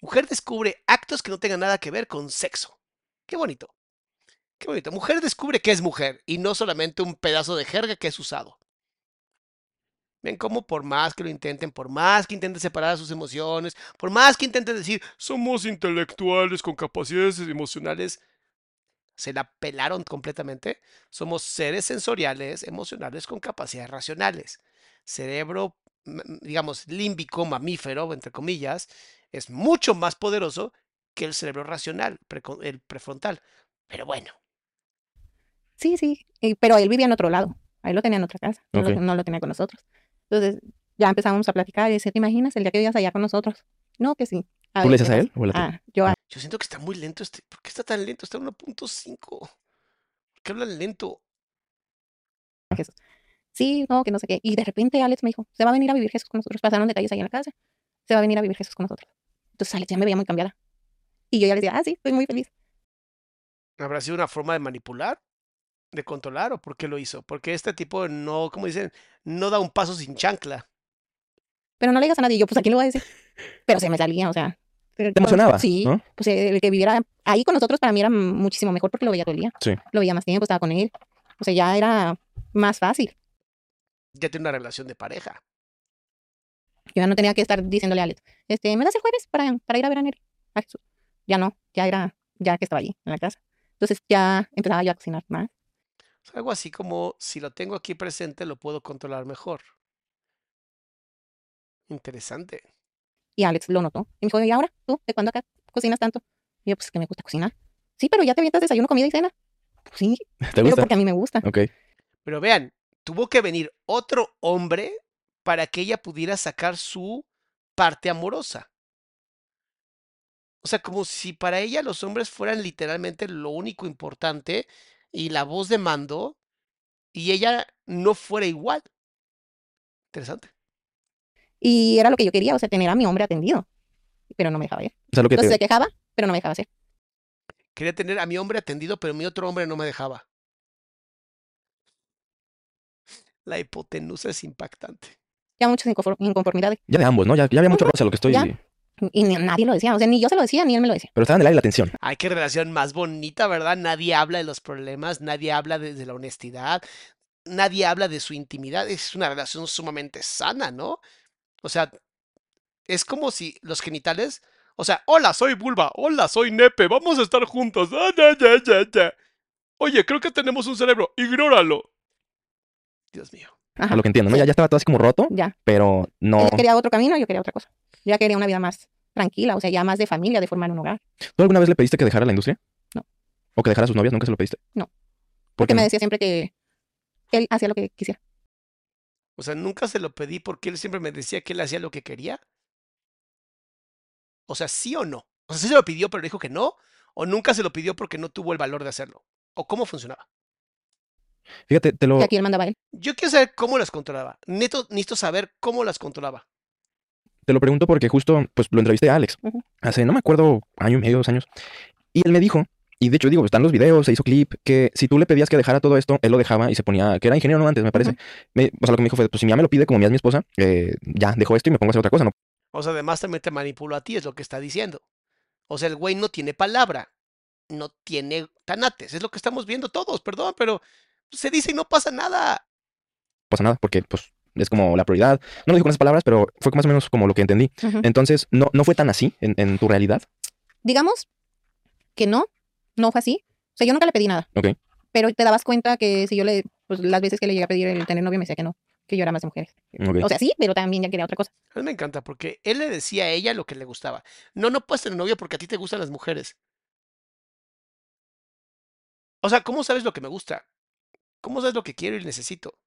Mujer descubre actos que no tengan nada que ver con sexo. Qué bonito. Qué bonito. Mujer descubre que es mujer y no solamente un pedazo de jerga que es usado. Ven cómo por más que lo intenten, por más que intenten separar sus emociones, por más que intenten decir, somos intelectuales con capacidades emocionales, se la pelaron completamente. Somos seres sensoriales, emocionales con capacidades racionales. Cerebro, digamos, límbico, mamífero, entre comillas, es mucho más poderoso que el cerebro racional, el prefrontal. Pero bueno, Sí, sí. y- pero él vivía en otro lado. Ahí lo tenía en otra casa. No, lo, no lo tenía con nosotros. Entonces, ya empezamos a platicar y dice, ¿te imaginas el día que vivas allá con nosotros? No, que sí. ¿Tú ver, le dices a ¿qué él o a? Ah, yo a Yo siento que está muy lento este. ¿Por qué está tan lento? Está en 1.5. ¿Por qué hablan lento? Jesús. Sí, no, que no sé qué. Y de repente Alex me dijo, se va a venir a vivir Jesús con nosotros. Pasaron detalles ahí en la casa. Se va a venir a vivir Jesús con nosotros. Entonces Alex ya me veía muy cambiada. Y yo ya le decía, ah, sí, estoy muy feliz. ¿Habrá sido una forma de manipular? ¿De controlar? ¿O por qué lo hizo? Porque este tipo no, como dicen, no da un paso sin chancla. Pero no le digas a nadie. Y yo, pues aquí lo voy a decir. Pero se me salía, o sea. pero- Te emocionaba, Sí. ¿no? Pues el que viviera ahí con nosotros para mí era muchísimo mejor porque lo veía todo el día. Sí. Lo veía más tiempo, estaba con él. O sea, ya era más fácil. Ya tiene una relación de pareja. Yo ya no tenía que estar diciéndole a Alex, este, ¿me das el jueves para, para ir a ver a Neri? A Jesús. Ya no, ya era, ya que estaba allí en la casa. Entonces ya empezaba yo a cocinar más. Algo así como, si lo tengo aquí presente, lo puedo controlar mejor. Interesante. Y Alex lo notó. Y me dijo, ¿y ahora tú? ¿De cuándo acá cocinas tanto? Y yo, pues que me gusta cocinar. Sí, pero ya te avientas desayuno, comida y cena. Pues sí, ¿Te pero gusta? porque a mí me gusta. Ok. Pero vean, tuvo que venir otro hombre para que ella pudiera sacar su parte amorosa. O sea, como si para ella los hombres fueran literalmente lo único importante y la voz de mando y ella no fuera igual. Interesante. Y era lo que yo quería, o sea, tener a mi hombre atendido. Pero no me dejaba ir. O sea, lo que Entonces te... se quejaba, pero no me dejaba hacer. Quería tener a mi hombre atendido, pero mi otro hombre no me dejaba. La hipotenusa es impactante. Ya muchas inconfor- inconformidades. Ya de ambos, ¿no? Ya, ya había mucho roce a lo que estoy... Ya. Y ni- nadie lo decía, o sea, ni yo se lo decía, ni él me lo decía. Pero estaba en el aire la tensión. Ay, qué relación más bonita, ¿verdad? Nadie habla de los problemas, nadie habla de, de la honestidad, nadie habla de su intimidad. Es una relación sumamente sana, ¿no? O sea, es como si los genitales, o sea, hola, soy vulva, hola, soy nepe, vamos a estar juntos. Ah, ya, ya, ya, ya. Oye, creo que tenemos un cerebro, ignóralo. Dios mío. Ajá. A lo que entiendo, ¿no? Ya, ya estaba todo así como roto, Ya. pero no... Ella quería otro camino, yo quería otra cosa. Ya quería una vida más tranquila, o sea, ya más de familia, de formar un hogar. ¿Tú alguna vez le pediste que dejara la industria? No. ¿O que dejara a sus novias? ¿Nunca se lo pediste? No. ¿Por Porque qué me decía siempre que él hacía lo que quisiera. O sea, nunca se lo pedí porque él siempre me decía que él hacía lo que quería. O sea, sí o no. O sea, sí se lo pidió, pero dijo que no. O nunca se lo pidió porque no tuvo el valor de hacerlo. O cómo funcionaba. Fíjate, te lo... Que aquí él mandaba a él. Yo quiero saber cómo las controlaba. Neto, necesito saber cómo las controlaba. Te lo pregunto porque justo, pues, lo entrevisté a Alex. Hace, no me acuerdo, año y medio, dos años. Y él me dijo, y de hecho digo, están los videos, se hizo clip, que si tú le pedías que dejara todo esto, él lo dejaba y se ponía, que era ingeniero no antes, me parece. Me- o sea, lo que me dijo fue, pues si mi mamá me lo pide como mi es mi esposa, eh, ya, dejo esto y me pongo a hacer otra cosa, ¿no? O sea, además también te manipuló a ti, es lo que está diciendo. O sea, el güey no tiene palabra. No tiene tanates. Es lo que estamos viendo todos, perdón, pero se dice y no pasa nada. pasa nada, porque pues es como la prioridad. No lo dijo con esas palabras, pero fue más o menos como lo que entendí. Entonces, no, no fue tan así en, en tu realidad. Digamos que no, no fue así. O sea, yo nunca le pedí nada. Ok. Pero te dabas cuenta que si yo le, pues las veces que le llegué a pedir el tener novio, me decía que no, que yo era más de mujeres. Ok. O sea, sí, pero también ya quería otra cosa. A mí me encanta porque él le decía a ella lo que le gustaba. No, no puedes tener novio porque a ti te gustan las mujeres. O sea, ¿cómo sabes lo que me gusta? ¿Cómo sabes lo que quiero y necesito?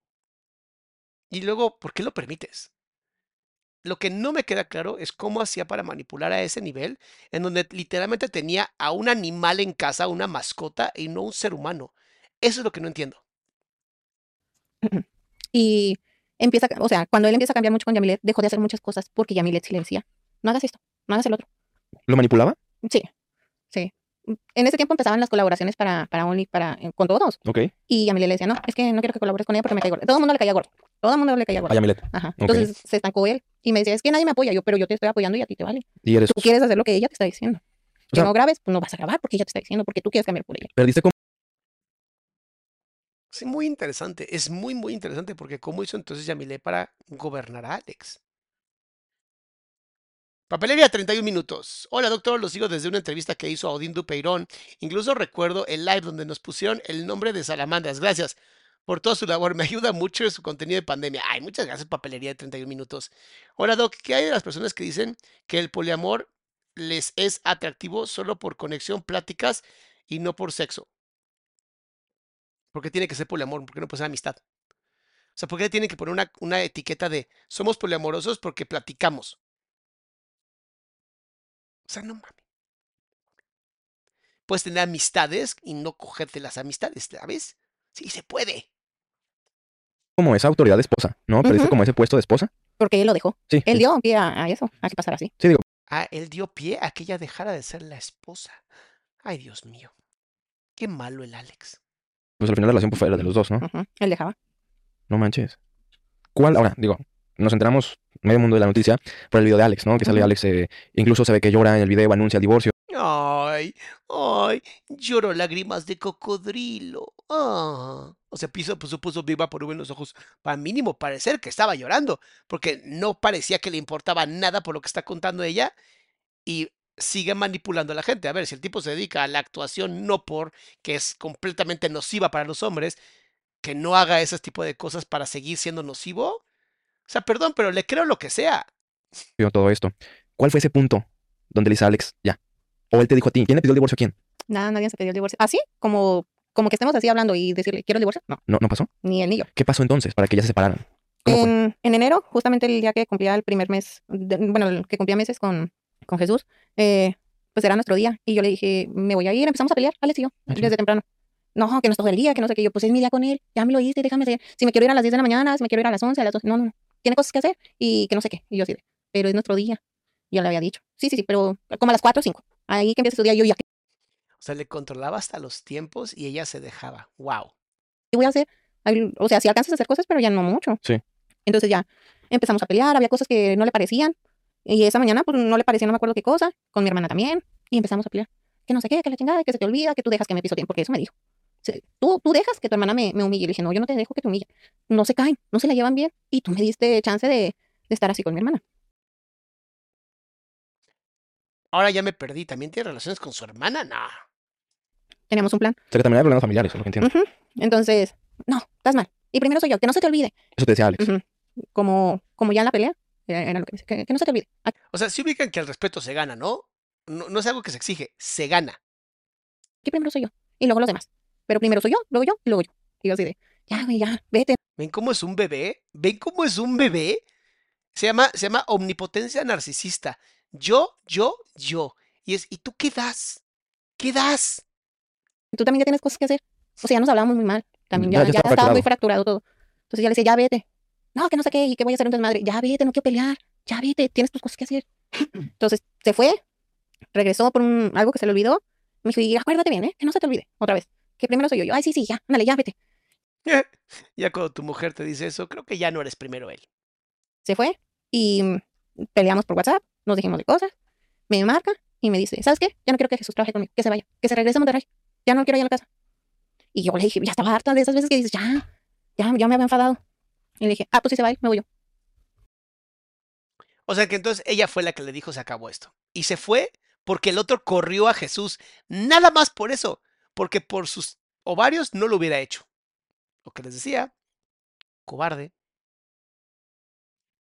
Y luego, ¿por qué lo permites? Lo que no me queda claro es cómo hacía para manipular a ese nivel, en donde literalmente tenía a un animal en casa, una mascota, y no un ser humano. Eso es lo que no entiendo. Y empieza, o sea, cuando él empieza a cambiar mucho con Yamilet, dejó de hacer muchas cosas porque Yamilet sí le decía, no hagas esto, no hagas el otro. ¿Lo manipulaba? Sí, sí. En ese tiempo empezaban las colaboraciones para, para Only, para, eh, con todos. Ok. Y Yamilet le decía, no, es que no quiero que colabores con ella porque me cae gordo. Todo el mundo le caía gordo. Todo el mundo le caía A gordo. Yamilet. Ajá. Entonces se estancó él. Y me decía, es que nadie me apoya. Yo, pero yo te estoy apoyando y a ti te vale. Y eres... Tú quieres hacer lo que ella te está diciendo. O Que no grabes, pues no vas a grabar porque ella te está diciendo, porque tú quieres cambiar por ella. Perdiste como... Sí, muy interesante. Es muy, muy interesante porque cómo hizo entonces Yamile para gobernar a Alex. Papelería 31 minutos. Hola doctor, lo sigo desde una entrevista que hizo a Odín Dupeirón. Incluso recuerdo el live donde nos pusieron el nombre de Salamandras. Gracias por toda su labor. Me ayuda mucho en su contenido de pandemia. Ay, muchas gracias, papelería de 31 minutos. Hola doc, ¿qué hay de las personas que dicen que el poliamor les es atractivo solo por conexión, pláticas y no por sexo? ¿Por qué tiene que ser poliamor? ¿Por qué no puede ser amistad? O sea, ¿por qué tiene que poner una, una etiqueta de somos poliamorosos porque platicamos? O sea, no mames. Puedes tener amistades y no cogerte las amistades, ¿sabes? Sí, se puede. Como esa autoridad de esposa, ¿no? Pero Ujú. como ese puesto de esposa. Porque él lo dejó. Sí. Él sí. dio pie a, a eso, a que pasara así. Sí, digo, Ah, él dio pie a que ella dejara de ser la esposa. Ay, Dios mío. Qué malo el Alex. pues al final la relación pues, fue de los dos, ¿no? Él dejaba. No manches. ¿Cuál? Ahora, digo, nos enteramos medio mundo de la noticia por el video de Alex, ¿no? Que sale. Alex, eh, incluso se ve que llora en el video, anuncia el divorcio. Ay, ay, lloro lágrimas de cocodrilo. Ah. O sea, piso, pues, puso viva por en los ojos. Para mínimo parecer que estaba llorando, porque no parecía que le importaba nada por lo que está contando ella y sigue manipulando a la gente. A ver, si el tipo se dedica a la actuación no por que es completamente nociva para los hombres, que no haga ese tipo de cosas para seguir siendo nocivo. O sea, perdón, pero le creo lo que sea. todo esto. ¿Cuál fue ese punto donde le dice a Alex, ya? O él te dijo a ti, ¿quién le pidió el divorcio a quién? Nada, nadie se pidió el divorcio. Así, como, como que estemos así hablando y decirle, ¿quiero el divorcio? No, ¿No, no pasó? ni él ni yo. ¿Qué pasó entonces para que ya se separaran? ¿Cómo fue? En, en enero, justamente el día que cumplía el primer mes, de- bueno, el que cumplía meses con, con Jesús, eh, pues era nuestro día. Y yo le dije, me voy a ir, empezamos a pelear, Alex y yo, Ah, sí. desde temprano. No, que no es todo el día, que no sé qué. Yo, pues es mi día con él, ya me lo hice, déjame hacer. Si me quiero ir a las 10 de la mañana, si me quiero ir a las 11, a las 12, no, no, no. Tiene cosas que hacer y que no sé qué. Y yo así de, pero es nuestro día. Yo le había dicho, sí, sí, sí, pero como a las 4 o 5. Ahí que empieza su día, yo ya, ¿qué O sea, le controlaba hasta los tiempos y ella se dejaba. Wow. voy a hacer? O sea, sí alcanzas a hacer cosas, pero ya no mucho. Sí. Entonces ya empezamos a pelear, había cosas que no le parecían. Y esa mañana, pues no le parecía, no me acuerdo qué cosa, con mi hermana también. Y empezamos a pelear. Que no sé qué, que la chingada, que se te olvida, que tú dejas que me pisoteen, porque eso me dijo. Tú, tú dejas que tu hermana me, me humille. Le dije, no, yo no te dejo que te humille. No se caen, no se la llevan bien. Y tú me diste chance de, de estar así con mi hermana. Ahora ya me perdí. ¿También tiene relaciones con su hermana? No. Teníamos un plan. O sea, que también hay problemas familiares, es lo que entiendo. Entonces, no, estás mal. Y primero soy yo, que no se te olvide. Eso te decía Alex. Como, como ya en la pelea, era, era lo que dice, que, que no se te olvide. O sea, si ubican que el respeto se gana, ¿no? No, no es algo que se exige, se gana. primero soy yo. Y luego los demás. Pero primero soy yo, luego yo, y luego yo. Y yo así de, ya, güey, ya, vete. ¿Ven cómo es un bebé? ¿Ven cómo es un bebé? Se llama, se llama omnipotencia narcisista. Yo, yo, yo. Y es, ¿y tú qué das? ¿Qué das? Tú también ya tienes cosas que hacer. O sea, ya nos hablábamos muy mal. También Ya- ya, ya ya, estaba muy fracturado. fracturado todo. Entonces ya le decía, ya vete. No, que no sé qué, y que voy a hacer un desmadre. Ya vete, no quiero pelear. Ya vete, tienes tus cosas que hacer. Entonces se fue, regresó por un, algo que se le olvidó. Me dijo, y acuérdate bien, ¿eh? Que no se te olvide. Otra vez. Que primero soy yo. Yo, ay, sí, sí, ya, ándale, ya vete. Ya cuando tu mujer te dice eso, creo que ya no eres primero él. Se fue y mm, peleamos por WhatsApp, nos dijimos de cosas. Me marca y me dice, ¿sabes qué? Ya no quiero que Jesús trabaje conmigo, que se vaya, que se regrese a Monterrey. Ya no quiero ir a la casa. Y yo le dije, ya estaba harta de esas veces que dices, ya, ya, ya me había enfadado. Y le dije, ah, pues si se va, me voy yo. O sea que entonces ella fue la que le dijo se acabó esto. Y se fue porque el otro corrió a Jesús. Nada más por eso. Porque por sus ovarios no lo hubiera hecho. Lo que les decía, cobarde.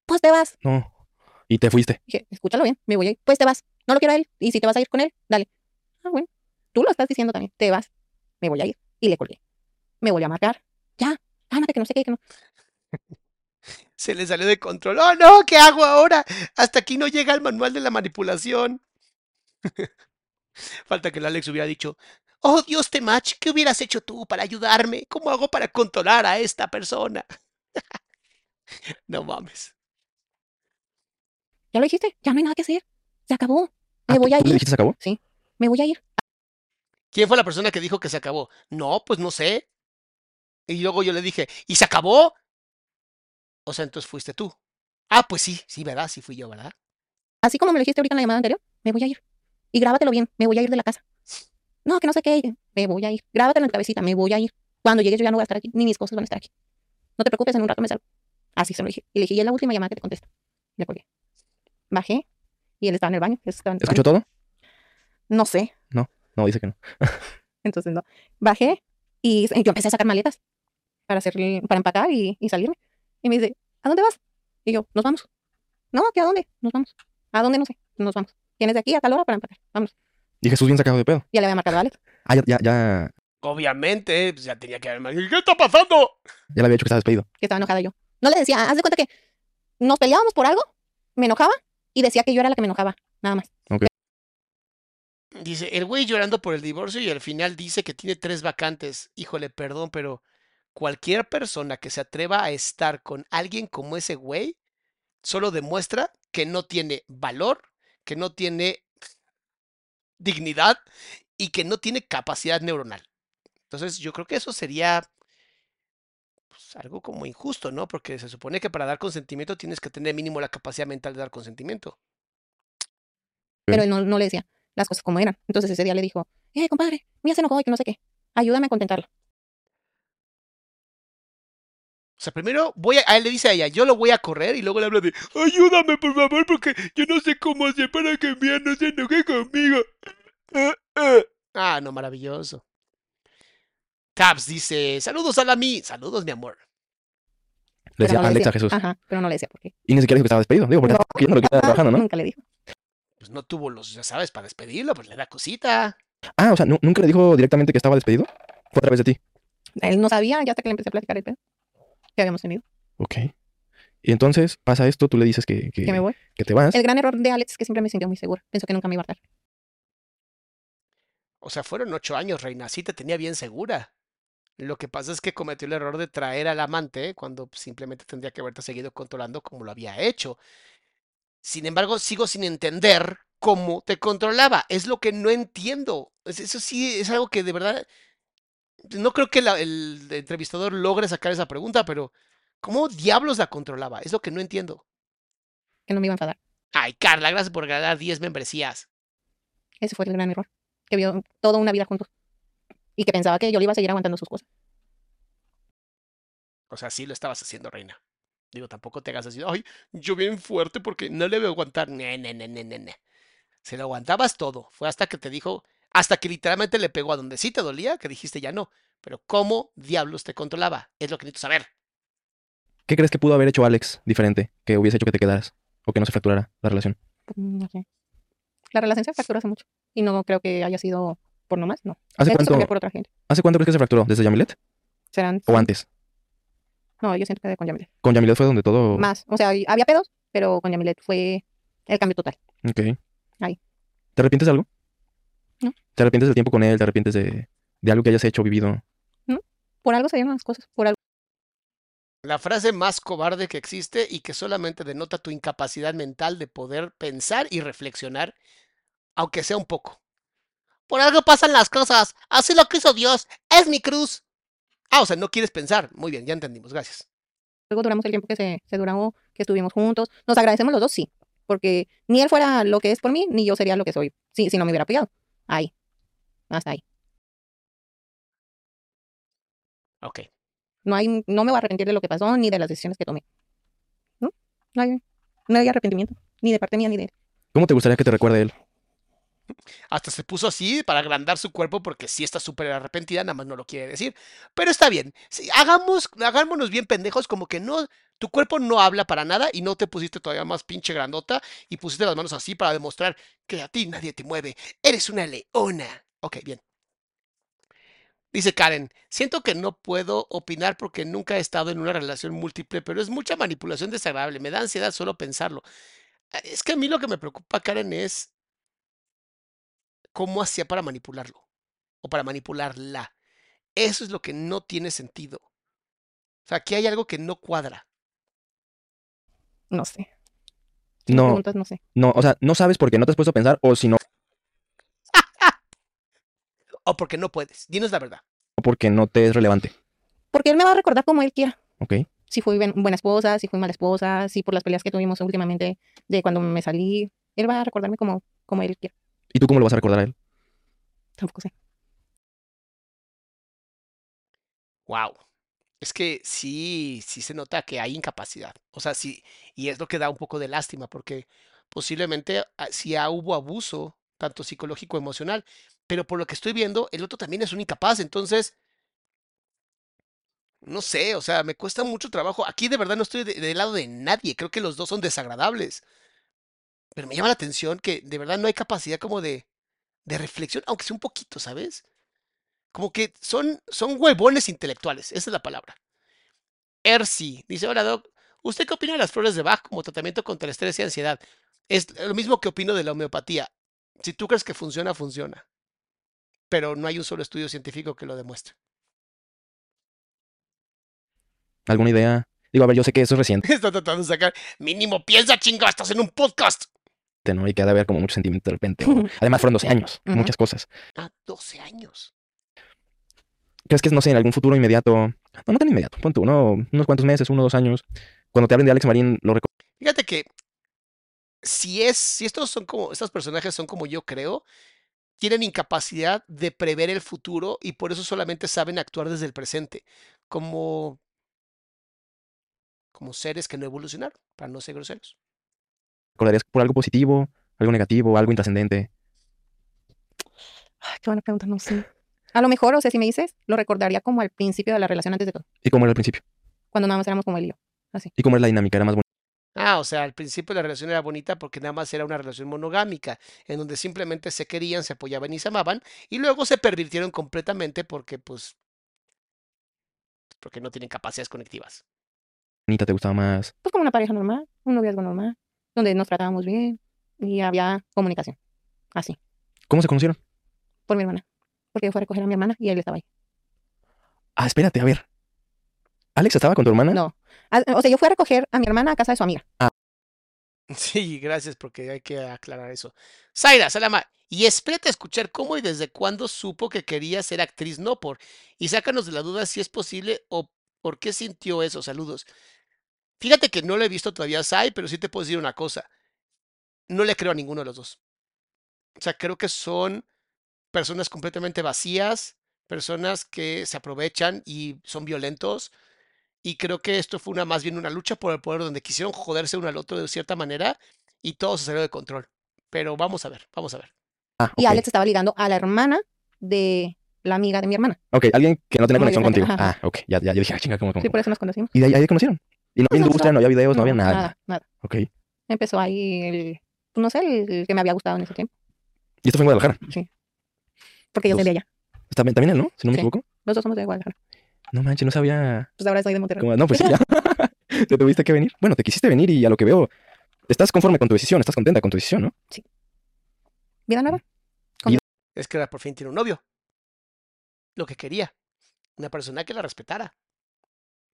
Pues te vas. No. Y te fuiste. Dije, escúchalo bien, me voy a ir. Pues te vas. No lo quiero a él. Y si te vas a ir con él, dale. Ah, bueno. Tú lo estás diciendo también. Te vas. Me voy a ir. Y le colgué. Me voy a marcar. Ya. Ándate, que no sé qué, que no. Se le salió de control. ¡Oh, no! ¿Qué hago ahora? Hasta aquí no llega el manual de la manipulación. Falta que el Alex hubiera dicho, oh Dios te match, ¿qué hubieras hecho tú para ayudarme? ¿Cómo hago para controlar a esta persona? no mames. Ya lo dijiste. Ya no hay nada que hacer. Se acabó. Me Ah, voy a ¿tú le ir. dijiste se acabó? Me voy a ir. ¿Quién fue la persona que dijo que se acabó? No, pues no sé. Y luego yo le dije, ¿y se acabó? O sea, entonces fuiste tú. Ah, pues sí, sí, ¿verdad? Sí fui yo, ¿verdad? Así como me lo dijiste ahorita en la llamada anterior, me voy a ir. Y grábatelo bien, me voy a ir de la casa. No, que no sé qué, me voy a ir. Grábatelo en tu cabecita, me voy a ir. Cuando llegues yo ya no voy a estar aquí, ni mis cosas van a estar aquí. No te preocupes, en un rato me salgo. Así se lo dije. Y le dije, y es la última llamada que te contesto. Le colgué. Bajé y él estaba en el baño. en el ¿Escuchó baño. todo? No sé, No, dice que no. entonces no. Bajé y yo empecé a sacar maletas para, hacer, para empacar y, y salirme. Y me dice, ¿a dónde vas? Y yo, nos vamos. No, ¿que a dónde? Nos vamos. ¿A dónde? No sé. Nos vamos. Tienes de aquí a tal hora para empacar. Vamos. Y Jesús bien sacado de pedo. Ya le había marcado a Alex. Ah, ya, ya, ya Obviamente, pues ya tenía que haber. ¿Qué está pasando? Ya le había dicho que estaba despedido. que estaba enojada yo. No le decía, haz de cuenta que nos peleábamos por algo, me enojaba y decía que yo era la que me enojaba, nada más. Dice, el güey llorando por el divorcio y al final dice que tiene tres vacantes. Híjole, perdón, pero cualquier persona que se atreva a estar con alguien como ese güey solo demuestra que no tiene valor, que no tiene dignidad y que no tiene capacidad neuronal. Entonces, yo creo que eso sería pues, algo como injusto, ¿no? Porque se supone que para dar consentimiento tienes que tener mínimo la capacidad mental de dar consentimiento. Pero él no, no le decía las cosas como eran. Entonces ese día le dijo, eh, compadre, mira, se enojó y que no sé qué. Ayúdame a contentarlo. O sea, primero voy a, a él le dice a ella, yo lo voy a correr y luego le habla de, ayúdame por favor porque yo no sé cómo hacer para que Mía no se enoje conmigo. Eh, eh". Ah, no, maravilloso. Tabs dice, saludos a la mi, saludos mi amor. Le decía no le decía. a Jesús. Ajá, pero no le decía por qué. Y ni siquiera dijo que estaba despedido. Digo, porque, No. yo no lo quedaba trabajando, ¿no? Nunca le dijo. Pues no tuvo los, ya sabes, para despedirlo, pues le da cosita. Ah, o sea, ¿nu- ¿nunca le dijo directamente que estaba despedido? Fue a través de ti. Él no sabía, ya hasta que le empecé a platicar el pedo que habíamos tenido, Ok. Y entonces pasa esto, tú le dices que, que, que me voy. que te vas. El gran error de Alex es que siempre me sintió muy segura. Pensó que nunca me iba a hartar. O sea, fueron ocho años, reina, sí te tenía bien segura. Lo que pasa es que cometió el error de traer al amante cuando simplemente tendría que haberte seguido controlando como lo había hecho. Sin embargo, sigo sin entender cómo te controlaba. Es lo que no entiendo. Es- Eso sí es algo que de verdad no creo que la- el entrevistador logre sacar esa pregunta, pero ¿cómo diablos la controlaba? Es lo que no entiendo. Que no me iba a enfadar. Ay, Carla, gracias por ganar 10 membresías. Ese fue el gran error. Que vio toda una vida juntos. Y que pensaba que yo le iba a seguir aguantando sus cosas. O sea, sí lo estabas haciendo, reina. Digo, tampoco te hagas así, ay, yo bien fuerte porque no le voy a aguantar. Ne, ne, ne, ne, ne, ne. Se lo aguantabas todo. Fue hasta que te dijo, hasta que literalmente le pegó a donde sí te dolía, que dijiste ya no. Pero ¿cómo diablos te controlaba? Es lo que necesito saber. ¿Qué crees que pudo haber hecho Alex diferente que hubiese hecho que te quedaras o que no se fracturara la relación? Mm, No sé. La relación se fracturó hace mucho. Y no creo que haya sido por nomás, no. ¿Hace cuánto, cambiar por otra gente. ¿Hace cuánto crees que se fracturó? ¿Desde Yamilet Serán. o antes? No, yo siento que con Yamilet. Con Yamilet fue donde todo... Más. O sea, había pedos, pero con Yamilet fue el cambio total. Ok. Ahí. ¿Te arrepientes de algo? No. ¿Te arrepientes del tiempo con él? ¿Te arrepientes de, de algo que hayas hecho, vivido? Por algo se dieron las cosas. Por algo. La frase más cobarde que existe y que solamente denota tu incapacidad mental de poder pensar y reflexionar, aunque sea un poco. Por algo pasan las cosas. Así lo quiso Dios. Es mi cruz. Ah, o sea, no quieres pensar. Muy bien, ya entendimos. Gracias. Luego duramos el tiempo que se, se duró, que estuvimos juntos. Nos agradecemos los dos, sí. Porque ni él fuera lo que es por mí, ni yo sería lo que soy. Sí, si no me hubiera apoyado. Ahí. Hasta ahí. Ok. No hay, no me voy a arrepentir de lo que pasó, ni de las decisiones que tomé. ¿No? No hay, no hay arrepentimiento. Ni de parte mía, ni de él. ¿Cómo te gustaría que te recuerde él? Hasta se puso así para agrandar su cuerpo porque sí está súper arrepentida, nada más no lo quiere decir. Pero está bien. Hagamos, hagámonos bien pendejos, como que no, tu cuerpo no habla para nada y no te pusiste todavía más pinche grandota y pusiste las manos así para demostrar que a ti nadie te mueve. Eres una leona. Ok, bien. Dice Karen, siento que no puedo opinar porque nunca he estado en una relación múltiple, pero es mucha manipulación desagradable. Me da ansiedad solo pensarlo. Ah, Es que a mí lo que me preocupa, Karen, es cómo hacía para manipularlo o para manipularla. Eso es lo que no tiene sentido. O sea, aquí hay algo que no cuadra. No sé. Si No, preguntas, no sé. no, o sea, no sabes por qué no te has puesto a pensar o si no, O porque no puedes. Dinos la verdad. porque no te es relevante. Porque él me va a recordar como él quiera. ¿Ok? Si fui buen- buena esposa, si fui mala esposa, si por las peleas que tuvimos últimamente de cuando me salí. Él va a recordarme como, como él quiera. ¿Y tú cómo lo vas a recordar a él? Tampoco sé. Wow. Es que sí, sí se nota que hay incapacidad. O sea, sí, y es lo que da un poco de lástima, porque posiblemente ah, sí hubo abuso, tanto psicológico emocional, pero por lo que estoy viendo, el otro también es un incapaz. Entonces, no sé, o sea, me cuesta mucho trabajo. Aquí de verdad no estoy de- del lado de nadie. Creo que los dos son desagradables. Pero me llama la atención que de verdad no hay capacidad como de, de reflexión, aunque sea un poquito, ¿sabes? Como que son, son huevones intelectuales, esa es la palabra. Ersi dice, hola Doc, ¿usted qué opina de las flores de Bach como tratamiento contra el estrés y ansiedad? Es lo mismo que opino de la homeopatía. Si tú crees que funciona, funciona. Pero no hay un solo estudio científico que lo demuestre. ¿Alguna idea? Digo, a ver, yo sé que eso es reciente, Está tratando de sacar. Mínimo piensa, chinga, estás en un podcast. ¿No? Y que ha de haber como mucho sentimiento de repente. o- Además, fueron 12 años, muchas cosas. Ah, 12 años. ¿Crees que, no sé, en algún futuro inmediato, no, no tan inmediato, pon tú, uno, unos cuantos meses, uno o dos años, cuando te hablen de Alex Marín, lo recuerdo? Fíjate que si es, si estos son como, estos personajes son como yo creo, tienen incapacidad de prever el futuro y por eso solamente saben actuar desde el presente, como, como seres que no evolucionaron, para no ser groseros. ¿Recordarías por algo positivo, algo negativo, algo intrascendente? Ay, qué buena pregunta, no sé. A lo mejor, o sea, si me dices, lo recordaría como al principio de la relación antes de todo. ¿Y cómo era al principio? Cuando nada más éramos como él y yo. ¿Y cómo era la dinámica? ¿Era más bonita? Ah, o sea, al principio la relación era bonita porque nada más era una relación monogámica, en donde simplemente se querían, se apoyaban y se amaban, y luego se pervirtieron completamente porque, pues, porque no tienen capacidades conectivas. ¿Te gustaba más? Pues como una pareja normal, un noviazgo normal, donde nos tratábamos bien y había comunicación. Así, ¿Cómo se conocieron? por mi hermana. Porque yo fui a recoger a mi hermana y él estaba ahí. Ah, espérate, a ver. ¿Alex estaba con tu hermana? No. Ah, O sea, yo fui a recoger a mi hermana a casa de su amiga. Sí, gracias porque hay que aclarar eso. Zaira, Salama, y espérate a escuchar cómo y desde cuándo supo que quería ser actriz, no por. Y sácanos de la duda si es posible o por qué sintió eso. Saludos. Fíjate que no lo he visto todavía Sai, pero sí te puedo decir una cosa. No le creo a ninguno de los dos. O sea, creo que son personas completamente vacías, personas que se aprovechan y son violentos. Y creo que esto fue una más bien una lucha por el poder donde quisieron joderse uno al otro de cierta manera y todo se salió de control. Pero vamos a ver, vamos a ver. Ah, Y ok. Alex estaba ligando a la hermana de la amiga de mi hermana. Ok, alguien que no tenía conexión contigo. ajá. Ah, ok, ya, ya, yo dije, ah, chinga, ¿cómo, cómo? Sí, por eso nos conocimos. Y de ahí, ahí conocieron. Y no había no, industria, no había videos, no, había nada. Nada, nada. Ok. ¿Y Empezó ahí el, no sé, el, el que me había gustado en ese tiempo. esto fue en Guadalajara? Porque yo soy de allá. Está bien- también él, ¿no? Si no me Sí. equivoco. Los dos somos de Guadalajara. No manches, no sabía. Pues ahora soy de Monterrey. cómo- No, pues sí, ya. te tuviste que venir. Bueno, te quisiste venir y a lo que veo, estás conforme con tu decisión, estás contenta con tu decisión, ¿no? ¿Vida nueva? Es que ahora por fin tiene un novio. Lo que quería. Una persona que la respetara.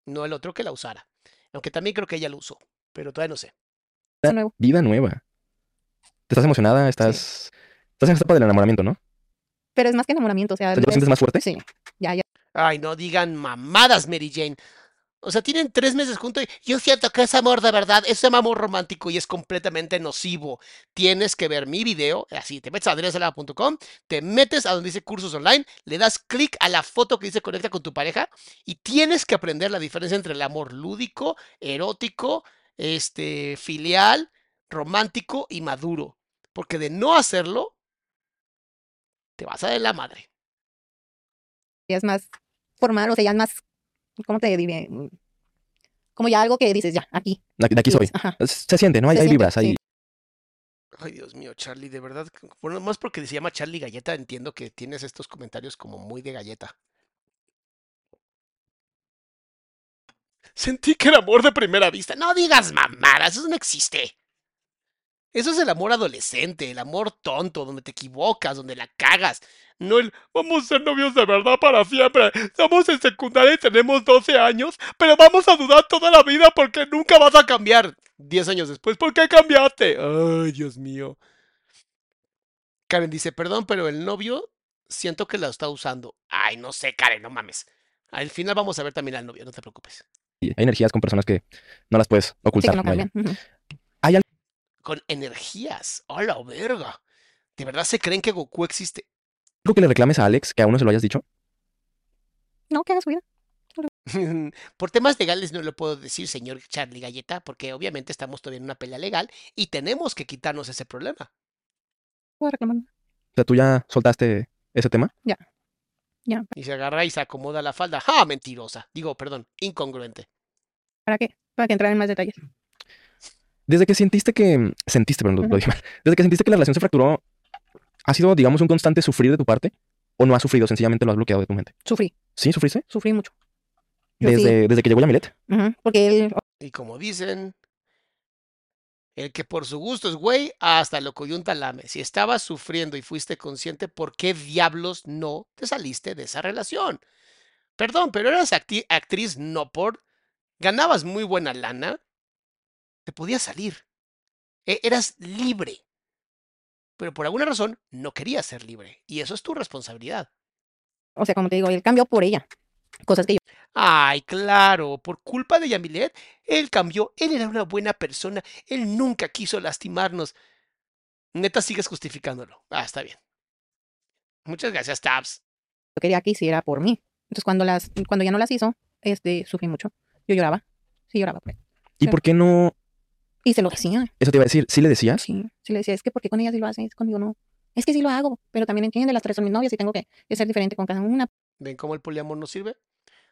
No el otro que la usara. Aunque también creo que ella lo usó. Pero todavía no sé. Vida nueva. ¿Te estás emocionada? Estás, estás en esta etapa del enamoramiento, ¿no? Pero es más que enamoramiento, o sea, ¿Ya lo es- sientes más fuerte? sí, ya, ya. Ay, no digan mamadas, Mary Jane. O sea, tienen tres meses juntos y yo siento que es amor de verdad, es amor romántico y es completamente nocivo. Tienes que ver mi video, así, te metes a adriansalama.com, te metes a donde dice cursos online, le das clic a la foto que dice conecta con tu pareja y tienes que aprender la diferencia entre el amor lúdico, erótico, este, filial, romántico y maduro. Porque de no hacerlo, te vas a dar la madre. es más formal, o sea, ya es más, ¿cómo te diré? Como ya algo que dices, ya, aquí. De aquí, soy. Ajá. Se siente, ¿no? Hay, hay siente, vibras, sí. Ay, Dios mío, Charlie, de verdad, bueno, más porque se llama Charlie Galleta, entiendo que tienes estos comentarios como muy de galleta. Sentí que el amor de primera vista. No digas mamadas, eso no existe. Eso es el amor adolescente, el amor tonto, donde te equivocas, donde la cagas. No el vamos a ser novios de verdad para siempre. Estamos en secundaria y tenemos 12 años, pero vamos a dudar toda la vida porque nunca vas a cambiar. 10 años después, ¿por qué cambiaste? Ay, Dios mío. Karen dice, perdón, pero el novio siento que la está usando. Ay, no sé, Karen, no mames. Al final vamos a ver también al novio, no te preocupes. hay energías con personas que no las puedes Sí, ocultar. no. Con energías. ¡A la verga! ¿De verdad se creen que Goku existe? ¿Algo que le reclames a Alex que aún no se lo hayas dicho? No, que haga su vida. Por temas legales no lo puedo decir, señor Charlie Galleta, porque obviamente estamos todavía en una pelea legal y tenemos que quitarnos ese problema. Puedo reclamar. O sea, ¿tú ya soltaste ese tema? Ya. Y se agarra y se acomoda la falda. ¡Ja! Mentirosa. Digo, perdón, incongruente. ¿Para qué? Para que entrar en más detalles. Desde que sentiste que... Sentiste, perdón, lo- dije mal. Desde que sentiste que la relación se fracturó, ¿ha sido, digamos, un constante sufrir de tu parte? ¿O no has sufrido? Sencillamente lo has bloqueado de tu mente. Sufrí, ¿Sí? ¿Sufriste? sufrí mucho. Desde, desde que llegó Yamilet. Ujú, Porque él, Y como dicen, el que por su gusto es güey, hasta lo coyunta lame. Si estabas sufriendo y fuiste consciente, ¿por qué diablos no te saliste de esa relación? Perdón, pero eras actriz no por... Ganabas muy buena lana, te podías salir. E- eras libre. Pero por alguna razón no querías ser libre. Y eso es tu responsabilidad. o sea, como te digo, él cambió por ella. Cosas que yo, Ay, claro, por culpa de Yamilet, él cambió, él era una buena persona, él nunca quiso lastimarnos. Neta, sigues justificándolo. Ah, está bien. Muchas gracias, Tabs. yo quería que hiciera por mí. Entonces, cuando las, cuando ya no las hizo, este, sufrí mucho. Yo lloraba. Sí, lloraba por él. ¿Y por qué no? Y se lo decía. Eso te iba a decir. ¿Sí le decías? Sí, sí le decía, es que ¿por qué con ella sí lo haces? Conmigo no. Es que sí lo hago, pero también entiende, las tres son mis novias y tengo que, que ser diferente con cada una. ¿Ven cómo el poliamor no sirve?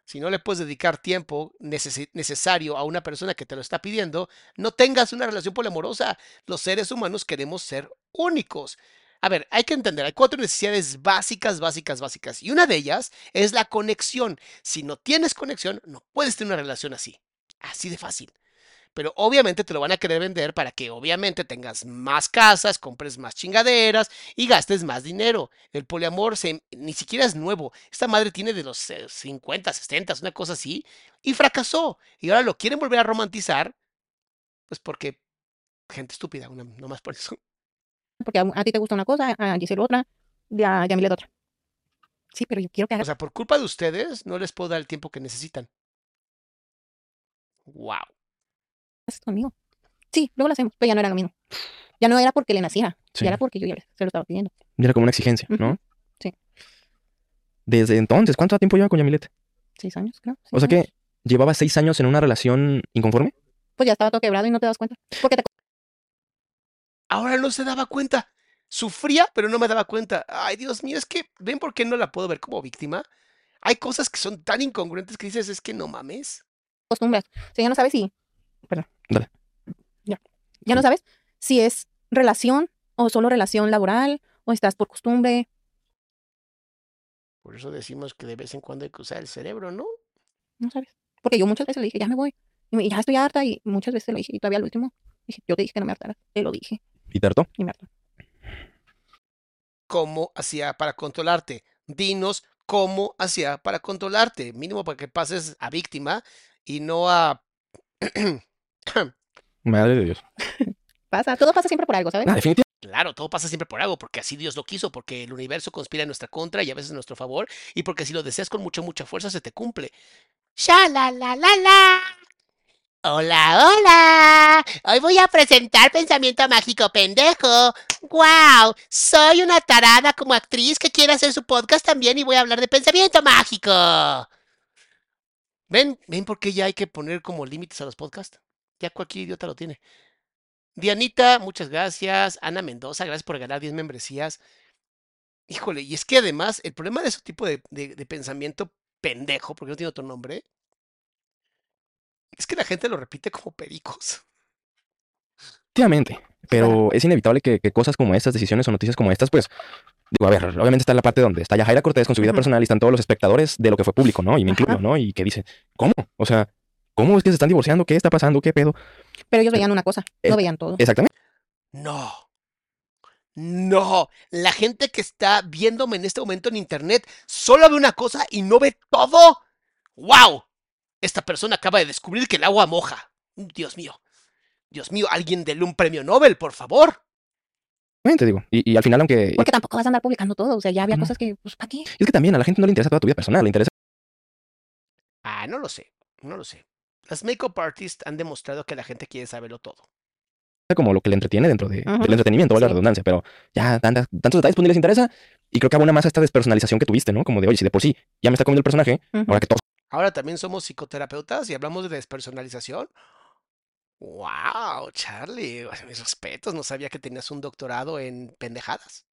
Si no le puedes dedicar tiempo necesi- necesario a una persona que te lo está pidiendo, no tengas una relación poliamorosa. Los seres humanos queremos ser únicos. A ver, hay que entender, hay cuatro necesidades básicas, básicas, básicas. Y una de ellas es la conexión. Si no tienes conexión, no puedes tener una relación así. Así de fácil. Pero obviamente te lo van a querer vender para que obviamente tengas más casas, compres más chingaderas y gastes más dinero. El poliamor se- ni siquiera es nuevo. Esta madre tiene de los eh, 50, 60, una cosa así, y fracasó. Y ahora lo quieren volver a romantizar, pues porque gente estúpida, una, nomás por eso. Porque a, a ti te gusta una cosa, a Giselle otra, y a Yamilet otra. Sí, pero yo quiero que O sea, por culpa de ustedes, no les puedo dar el tiempo que necesitan. Wow. Esto conmigo. Sí, luego lo hacemos, pero ya no era lo mismo. Ya no era porque le naciera, Sí. ya era porque yo ya se lo estaba pidiendo. Y Era como una exigencia, ¿no? Sí. Desde entonces, ¿cuánto tiempo lleva con Yamilet? Seis años, creo. O sea años. que llevaba seis años en una relación inconforme. Pues ya estaba todo quebrado y no te das cuenta. Porque te Ahora no se daba cuenta. Sufría, pero no me daba cuenta. Ay, Dios mío, es que, ¿ven por qué no la puedo ver como víctima? Hay cosas que son tan incongruentes que dices, es que no mames. acostumbras. O sea, ya no sabes si. Perdón. Dale. Ya. Ya no sabes si es relación o solo relación laboral o estás por costumbre. Por eso decimos que de vez en cuando hay que usar el cerebro, ¿no? No sabes. Porque yo muchas veces le dije, ya me voy. Y me- ya estoy harta. Y muchas veces le dije, y todavía al último, dije, yo te dije que no me hartara. Te lo dije. ¿Y te hartó? Y me hartó. ¿Cómo hacía para controlarte? Dinos cómo hacía para controlarte. Mínimo para que pases a víctima y no a... Madre de Dios. Pasa, todo pasa siempre por algo, ¿sabes? Ah, definitivamente. Claro, todo pasa siempre por algo, porque así Dios lo quiso, porque el universo conspira en nuestra contra y a veces en nuestro favor, y porque si lo deseas con mucha, mucha fuerza se te cumple. ¡Sha la la la la! Hola, hola. Hoy voy a presentar Pensamiento Mágico Pendejo. ¡Wow! Soy una tarada como actriz que quiere hacer su podcast también y voy a hablar de Pensamiento Mágico. ¿Ven? ¿Ven por qué ya hay que poner como límites a los podcasts? Ya cualquier idiota lo tiene. Dianita, muchas gracias. Ana Mendoza, gracias por ganar 10 membresías. Híjole, y es que además el problema de ese tipo de, de- de pensamiento pendejo, porque no tiene otro nombre, es que la gente lo repite como pericos. Pero es inevitable que, que cosas como estas, decisiones o noticias como estas, pues, digo, a ver, obviamente está la parte donde está Yajaira Cortés con su vida personal y están todos los espectadores de lo que fue público, ¿no? Y me incluyo. ¿no? Y que dice, ¿cómo? O sea, ¿cómo es que se están divorciando? ¿Qué está pasando? ¿Qué pedo? Pero ellos veían una cosa, Es- no veían todo. Exactamente. No. No. La gente que está viéndome en este momento en internet solo ve una cosa y no ve todo. ¡Wow! Esta persona acaba de descubrir que el agua moja. Dios mío. Dios mío, alguien déle un premio Nobel, por favor. Te digo. Y, y al final, aunque... Porque tampoco vas a andar publicando todo. O sea, ya había cosas que, pues, ¿para qué? Es que también a la gente no le interesa toda tu vida personal, le interesa Ah, no lo sé. No lo sé. Las makeup artists han demostrado que la gente quiere saberlo todo. como lo que le entretiene dentro de, del entretenimiento, vale la redundancia, pero ya tantas, tantos detalles pues ni les interesa. Y creo que abona más a esta despersonalización que tuviste, ¿no? Como de, oye, si de por sí ya me está comiendo el personaje, ahora que todos Ahora también somos psicoterapeutas y hablamos de despersonalización. ¡Wow, Charlie! Mis respetos, no sabía que tenías un doctorado en pendejadas.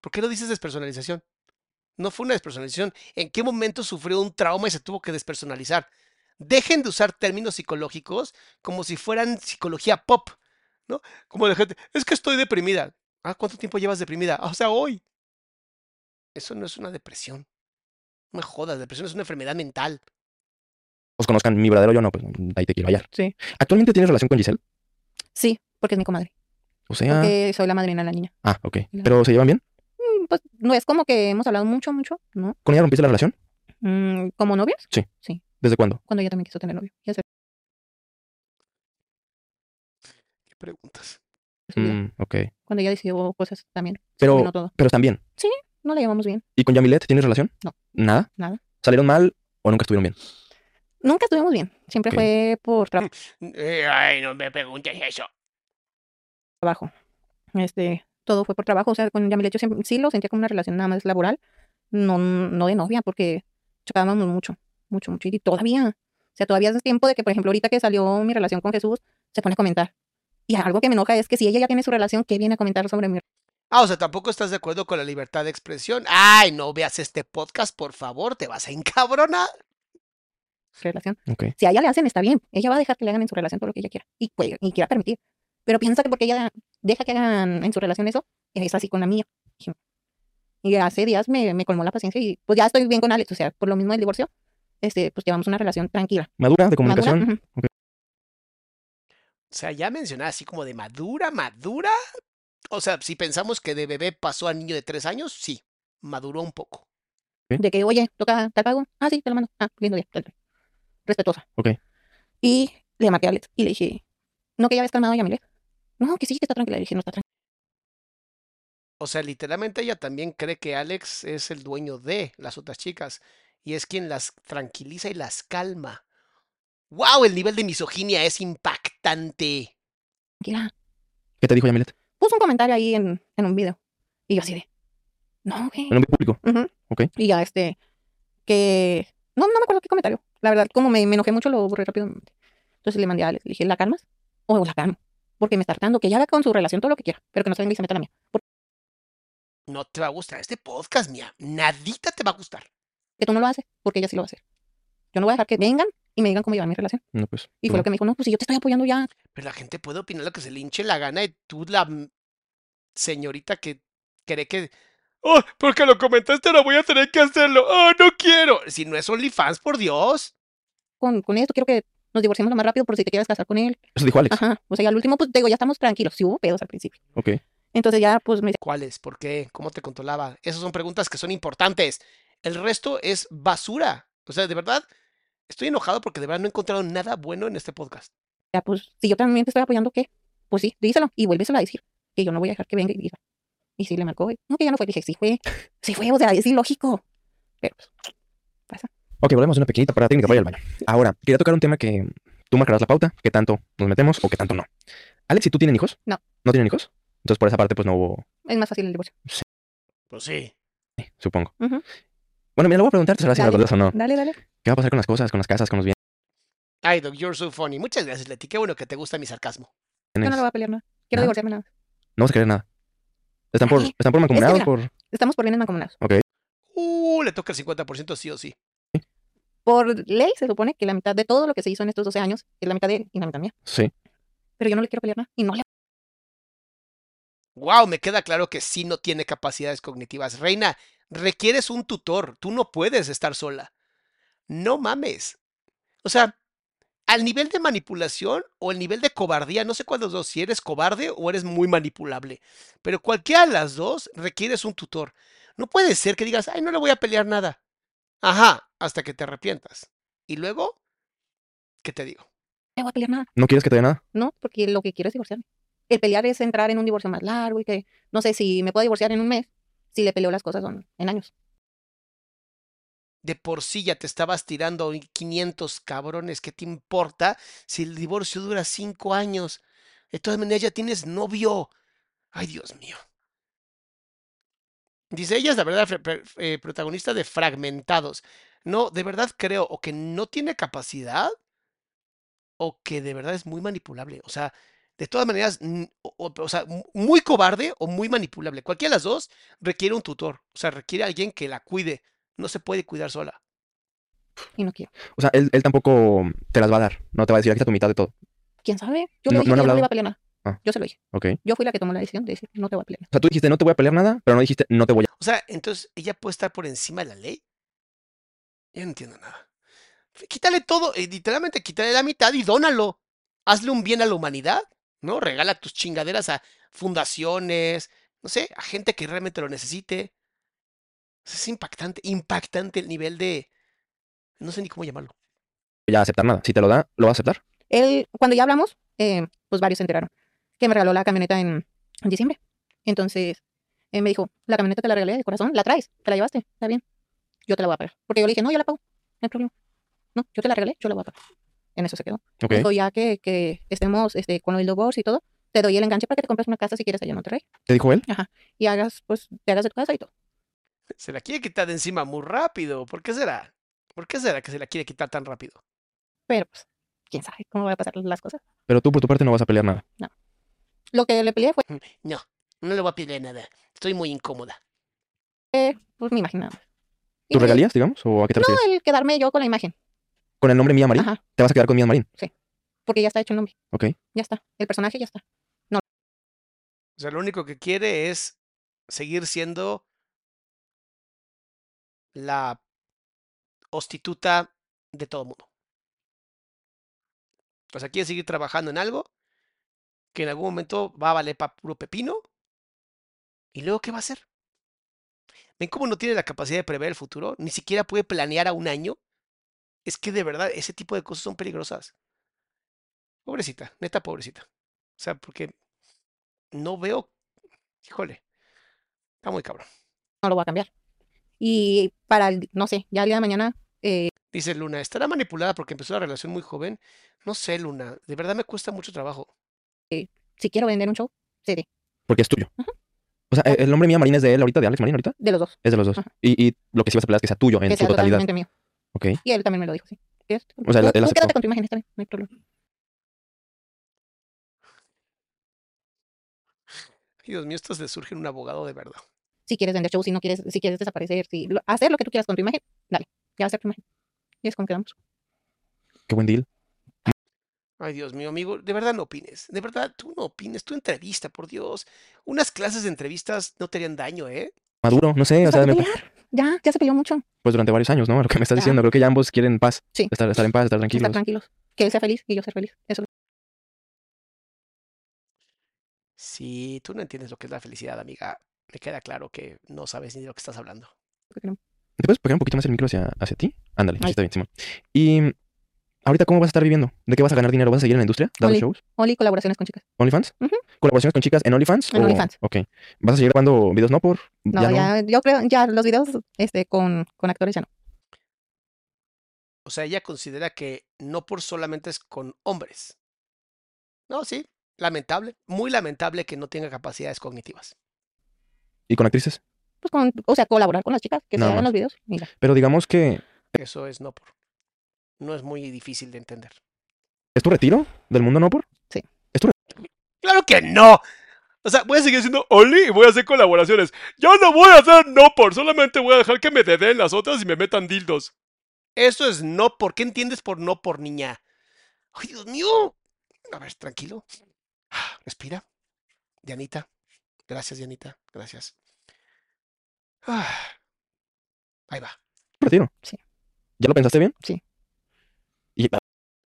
¿Por qué no dices despersonalización? No fue una despersonalización. ¿En qué momento sufrió un trauma y se tuvo que despersonalizar? Dejen de usar términos psicológicos como si fueran psicología pop, ¿no? Como la gente, es que estoy deprimida. Ah, ¿cuánto tiempo llevas deprimida? "Ah, o sea, hoy. Eso no es una depresión. No me jodas, depresión es una enfermedad mental. Os conozcan mi verdadero yo, no, pues ahí te quiero hallar. Sí. ¿Actualmente tienes relación con Giselle? Sí, porque es mi comadre. O sea. Porque soy la madrina de la niña. Ah, ok. ¿Pero se llevan bien? Mm, Pues no es como que hemos hablado mucho, mucho, ¿no? ¿Con ella rompiste la relación? Mm, ¿Como novias? ¿Desde cuándo? Cuando ella también quiso tener novio. ¿Qué preguntas? Mm, ok. Cuando ella decidió cosas también. Pero, todo. pero están bien. No la llevamos bien. ¿Y con Yamilet tienes relación? No. ¿Nada? Nada. ¿Salieron mal o nunca estuvieron bien? Nunca estuvimos bien. Siempre fue por tra- Eh, ay, no me preguntes eso. trabajo. Este, todo fue por trabajo. O sea, con Yamilet yo siempre, sí lo sentía como una relación nada más laboral, no, no de novia, porque chocábamos mucho, mucho, mucho. Y todavía, o sea, todavía es tiempo de que, por ejemplo, ahorita que salió mi relación con Jesús, se pone a comentar. Y algo que me enoja es que si ella ya tiene su relación, ¿qué viene a comentar sobre mi Ah, o sea, tampoco estás de acuerdo con la libertad de expresión. Ay, no veas este podcast, por favor, te vas a encabronar. relación? Ok. Si a ella le hacen, está bien. Ella va a dejar que le hagan en su relación todo lo que ella quiera y, puede- y quiera permitir. Pero piensa que porque ella deja que hagan en su relación eso, es así con la mía. Y hace días me, me colmó la paciencia y pues ya estoy bien con Alex. O sea, por lo mismo del divorcio, este, pues llevamos una relación tranquila. ¿Madura de madura, comunicación? O sea, ya mencionar así como de madura, madura. O sea, si pensamos que de bebé pasó a niño de tres años, sí, maduró un poco. De que, oye, toca tal pago. Ah, sí, te lo mando. Ah, lindo día. tal, tal. Respetuosa. Ok. Y le marqué a Alex y le dije, ¿no que ya habías calmado a Yamilet? No, que sí, que está tranquila. Le dije, no está tranquila. O sea, literalmente ella también cree que Alex es el dueño de las otras chicas y es quien las tranquiliza y las calma. ¡Wow! El nivel de misoginia es impactante. ¿Qué te dijo Yamilet? Puso un comentario ahí en, en un video. Y yo así de, no, güey. En un video público. Ujú. Ok. Y ya, este, que, no, no me acuerdo qué comentario. La verdad, como me, me enojé mucho, lo borré rápidamente. Entonces le mandé a Alex, le dije, ¿la calmas? O la calmo. Porque me está hartando, que ya haga con su relación todo lo que quiera, pero que no se venga y se meta la mía. Porque No te va a gustar este podcast, mía. Nadita te va a gustar. Tú no lo haces, porque ella sí lo va a hacer. Yo no voy a dejar que vengan y me digan cómo llevar mi relación. No, pues. Y fue no. lo que me dijo, no, pues si yo te estoy apoyando ya. Pero la gente puede opinar lo que se le hinche la gana y tú, la m- señorita que cree que. ¡Oh! Porque lo comentaste, ahora voy a tener que hacerlo. ¡Oh, no quiero! Si no es OnlyFans, por Dios. Con, con esto quiero que nos divorciemos lo más rápido por si te quieres casar con él. Eso dijo Alex. Ajá. O sea, ya al último, pues digo, ya estamos tranquilos. Sí hubo pedos al principio. Ok. Entonces ya, pues me dice, ¿Cuáles? ¿Por qué? ¿Cómo te controlaba? Esas son preguntas que son importantes. El resto es basura. O sea, de verdad, estoy enojado porque de verdad no he encontrado nada bueno en este podcast. ya, pues, si yo también te estoy apoyando, ¿qué? Pues sí, díselo y vuélveselo a decir. Que yo no voy a dejar que venga y diga. Y sí, le marcó, y, no, que ya no fue. Dije, sí fue. Sí fue, o sea, es ilógico. Pero, pues, pasa. Ok, volvemos a una pequeñita para técnica para ir al baño. Ahora, quería tocar un tema que tú marcarás la pauta, qué tanto nos metemos o qué tanto no. Alex, ¿y tú tienen hijos? No. ¿No tienen hijos? Entonces por esa parte pues no hubo, Es más fácil el divorcio. Pues sí. supongo. Ujú. Bueno, mira, lo voy a preguntar, ¿será si me Dale. lo contestas o no? Dale, dale. ¿Qué va a pasar con las cosas, con las casas, con los Ay, Doc, you're so funny. Muchas gracias, Leti. Qué bueno que te gusta mi sarcasmo. Yo bienes? no le voy a pelear nada. Quiero ¿Nada? divorciarme nada. No vas a querer nada. ¿Están por, Ay, están por mancomunados? mira. por... Estamos por bienes mancomunados. Uh, le toca el 50% sí o sí. Por ley se supone que la mitad de todo lo que se hizo en estos 12 años es la mitad de él y la mitad mía. Sí. Pero yo no le quiero pelear nada. Y no le Wow, me queda claro que sí no tiene capacidades cognitivas. Reina, requieres un tutor. Tú no puedes estar sola. No mames. O sea, al nivel de manipulación o el nivel de cobardía, no sé cuál de los dos, si eres cobarde o eres muy manipulable. Pero cualquiera de las dos requieres un tutor. No puede ser que digas, ay, no le voy a pelear nada. Ajá, hasta que te arrepientas. Y luego, ¿qué te digo? le voy a pelear nada. ¿No quieres que te dé nada? No, porque lo que quiero es divorciarme. El pelear es entrar en un divorcio más largo y que no sé si me puedo divorciar en un mes, si le peleo las cosas en años. De por sí ya te estabas tirando 500 cabrones. ¿Qué te importa si el divorcio dura 5 años? De todas maneras ya tienes novio. Ay, Dios mío. Dice, ella es la verdad eh, protagonista de Fragmentados. No, de verdad creo o que no tiene capacidad o que de verdad es muy manipulable. O sea, de todas maneras, o, o- o sea, mu- muy cobarde o muy manipulable. Cualquiera de las dos requiere un tutor. O sea, requiere alguien que la cuide. No se puede cuidar sola. Y no quiero. O sea, él, él tampoco te las va a dar. No te va a decir, aquí está tu mitad de todo. ¿Quién sabe? Yo No- le dije no que no le iba a pelear nada. Ah. Yo se lo dije. Ok. O Yo fui la que tomó la decisión de decir, no te voy a pelear. sea, tú dijiste no te voy a pelear nada, pero no dijiste no te voy a... O sea, entonces ella puede estar por encima de la ley. Yo no entiendo nada. Quítale todo, eh, literalmente quítale la mitad y dónalo. Hazle un bien a la humanidad, ¿no? Regala tus chingaderas a fundaciones, no sé, a gente que realmente lo necesite. Es impactante, impactante el nivel de... No sé ni cómo llamarlo. ya aceptar nada. Si te lo da, ¿lo vas a aceptar? Él, cuando ya hablamos, eh, pues varios se enteraron que me regaló la camioneta en, en diciembre. Entonces, él me dijo, la camioneta te la regalé de corazón, la traes, te la llevaste, está bien, yo te la voy a pagar. Porque yo le dije, no, yo la pago, no hay problema. No, yo te la regalé, yo la voy a pagar. En eso se quedó. Ok. Me Dijo, ya que, que estemos este, con el divorcio y todo, te doy el enganche para que te compres una casa si quieres allá en Monterrey. ¿Te dijo él? Y hagas, pues, te hagas de tu casa y todo. Se la quiere quitar de encima muy rápido. ¿Por qué será? ¿Por qué será que se la quiere quitar tan rápido? Pero, pues, quién sabe cómo van a pasar las cosas. Pero tú por tu parte no vas a pelear nada. Lo que le peleé fue, No, no le voy a pedir nada. Estoy muy incómoda. pues, mi imagen nada más. Y ¿Tus me- regalías, digamos? ¿O a qué te No, refieres? el quedarme yo con la imagen. ¿Con el nombre Mía Marín? Ajá, ¿Te vas a quedar con Mía Marín? porque ya está hecho el nombre. Ok. Ya está. El personaje ya está. O sea, lo único que quiere es seguir siendo la hostituta de todo mundo. O sea, quiere seguir trabajando en algo que en algún momento va a valer para puro pepino. ¿Y luego qué va a hacer? ¿Ven cómo no tiene la capacidad de prever el futuro? Ni siquiera puede planear a un año. Es que de verdad ese tipo de cosas son peligrosas. Pobrecita, neta pobrecita. O sea, porque no veo. Híjole. Está muy cabrón. No lo voy a cambiar. Y para, el, no sé, ya el día de mañana, eh, Dice Luna, ¿estará manipulada porque empezó la relación muy joven? No sé, Luna. De verdad me cuesta mucho trabajo. si quiero vender un show, seré Porque es tuyo. Ajá. O sea, ¿el nombre Mía Marín es de él ahorita, de Alex Marín ahorita? de los dos. Es de los dos. Y, y lo que sí vas a pelear es que sea tuyo en que su sea totalidad. totalmente mío. Ok. Y él también me lo dijo, sí. O sea, él- él aceptó. quédate con tu imagen, está bien, no hay problema. Ay, Dios mío, esto le surge un abogado de verdad. Si quieres vender show, si no quieres, si quieres desaparecer, si lo- hacer lo que tú quieras con tu imagen, dale, ya va a ser tu imagen. Y es como quedamos. Qué buen deal. Ay, Dios mío, amigo, de verdad no opines. De verdad, tú no opines. Tu entrevista, por Dios. Unas clases de entrevistas no te harían daño, ¿eh? Maduro, no sé, o Pues sea, hay que me-. Ya, ya se peleó mucho. pues durante varios años, ¿no? Lo que me estás Ya. diciendo, creo que ya ambos quieren paz. Sí. Estar, estar en paz, estar Estar tranquilos. tranquilos. Que él sea feliz y yo ser feliz. Eso. Si tú no entiendes lo que es la felicidad, amiga, me queda claro que no sabes ni de lo que estás hablando. ¿Te puedes pegar un poquito más el micro hacia, hacia ti? Ándale, está bien, Simón. Y ahorita, ¿cómo vas a estar viviendo? ¿De qué vas a ganar dinero? ¿Vas a seguir en la industria? ¿Dando Only- shows? Oli, colaboraciones con chicas. ¿OnlyFans? ¿Colaboraciones con chicas en OnlyFans? En o- OnlyFans. Ok. ¿Vas a seguir grabando videos no por? No, ya, yo creo, ya los videos este, con, con actores ya no. O sea, ella considera que no por solamente es con hombres. No, sí, lamentable, muy lamentable que no tenga capacidades cognitivas. ¿Y con actrices? Pues con, o sea, colaborar con las chicas que se hagan los videos. Mira, Pero digamos que Eso es no por. No es muy difícil de entender. ¿es tu retiro del mundo no por? ¡Claro que no! O sea, voy a seguir siendo Oli y voy a hacer colaboraciones. Yo no voy a hacer no por, solamente voy a dejar que me dedeen las otras y me metan dildos. Eso es no por. ¿Qué entiendes por no por, niña? ¡Ay, Dios mío! A ver, tranquilo. Respira. Dianita. Gracias, Dianita. Gracias. Ah, Ahí va. ¿Tu retiro? Sí. ¿Ya lo pensaste bien? Sí. Y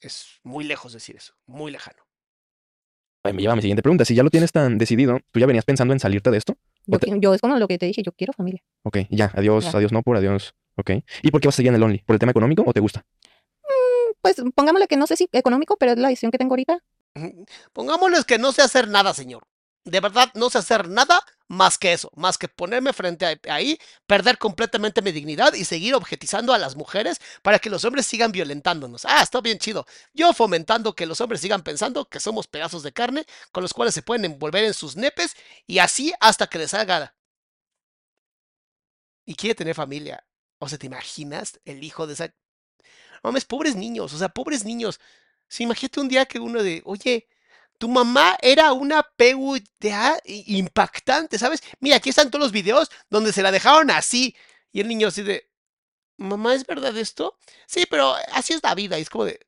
Es muy lejos decir eso. Muy lejano. me lleva a mi siguiente pregunta. Si ya lo tienes tan decidido, ¿tú ya venías pensando en salirte de esto? yo, ¿O te- yo es como lo que te dije, yo quiero familia. Ok, ya, adiós, Ya. adiós no por, adiós. Ok. ¿Y por qué vas a seguir en el Only? ¿Por el tema económico o te gusta? Pues pongámosle que no sé si económico, pero es la decisión que tengo ahorita. Pongámosles que no sé hacer nada, señor. De verdad, no sé hacer nada más que eso, más que ponerme frente a ahí, perder completamente mi dignidad y seguir objetizando a las mujeres para que los hombres sigan violentándonos. Ah, está bien chido. Yo fomentando que los hombres sigan pensando que somos pedazos de carne con los cuales se pueden envolver en sus nepes y así hasta que les salga. Y quiere tener familia. O sea, ¿te imaginas el hijo de esa... Mames, pobres niños, o sea, pobres niños. Sí, imagínate un día que uno de, oye, tu mamá era una PUTA impactante, ¿sabes? Mira, aquí están todos los videos donde se la dejaron así. Y el niño así de, mamá, ¿es verdad esto? Sí, pero así es la vida. Y es como de,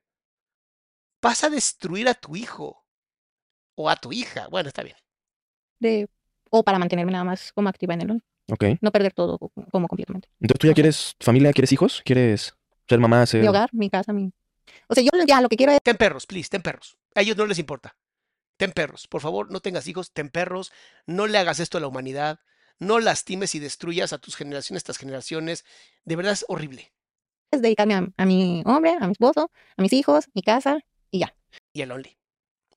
vas a destruir a tu hijo. o a tu hija. Bueno, está bien. De, o para mantenerme nada más como activa en el Only. Ok. No perder todo como completamente. Entonces tú ya quieres familia, quieres hijos, quieres ser mamá, ser... Mi hogar, mi casa, mi... O sea, yo ya lo que quiero es Ten perros, please, ten perros. A ellos no les importa. Ten perros. Por favor, no tengas hijos, ten perros. No le hagas esto a la humanidad. No lastimes y destruyas a tus generaciones, estas generaciones. De verdad es horrible. dedicarme a, a mi hombre, a mi esposo, a mis hijos, mi casa y ya. Y el Only.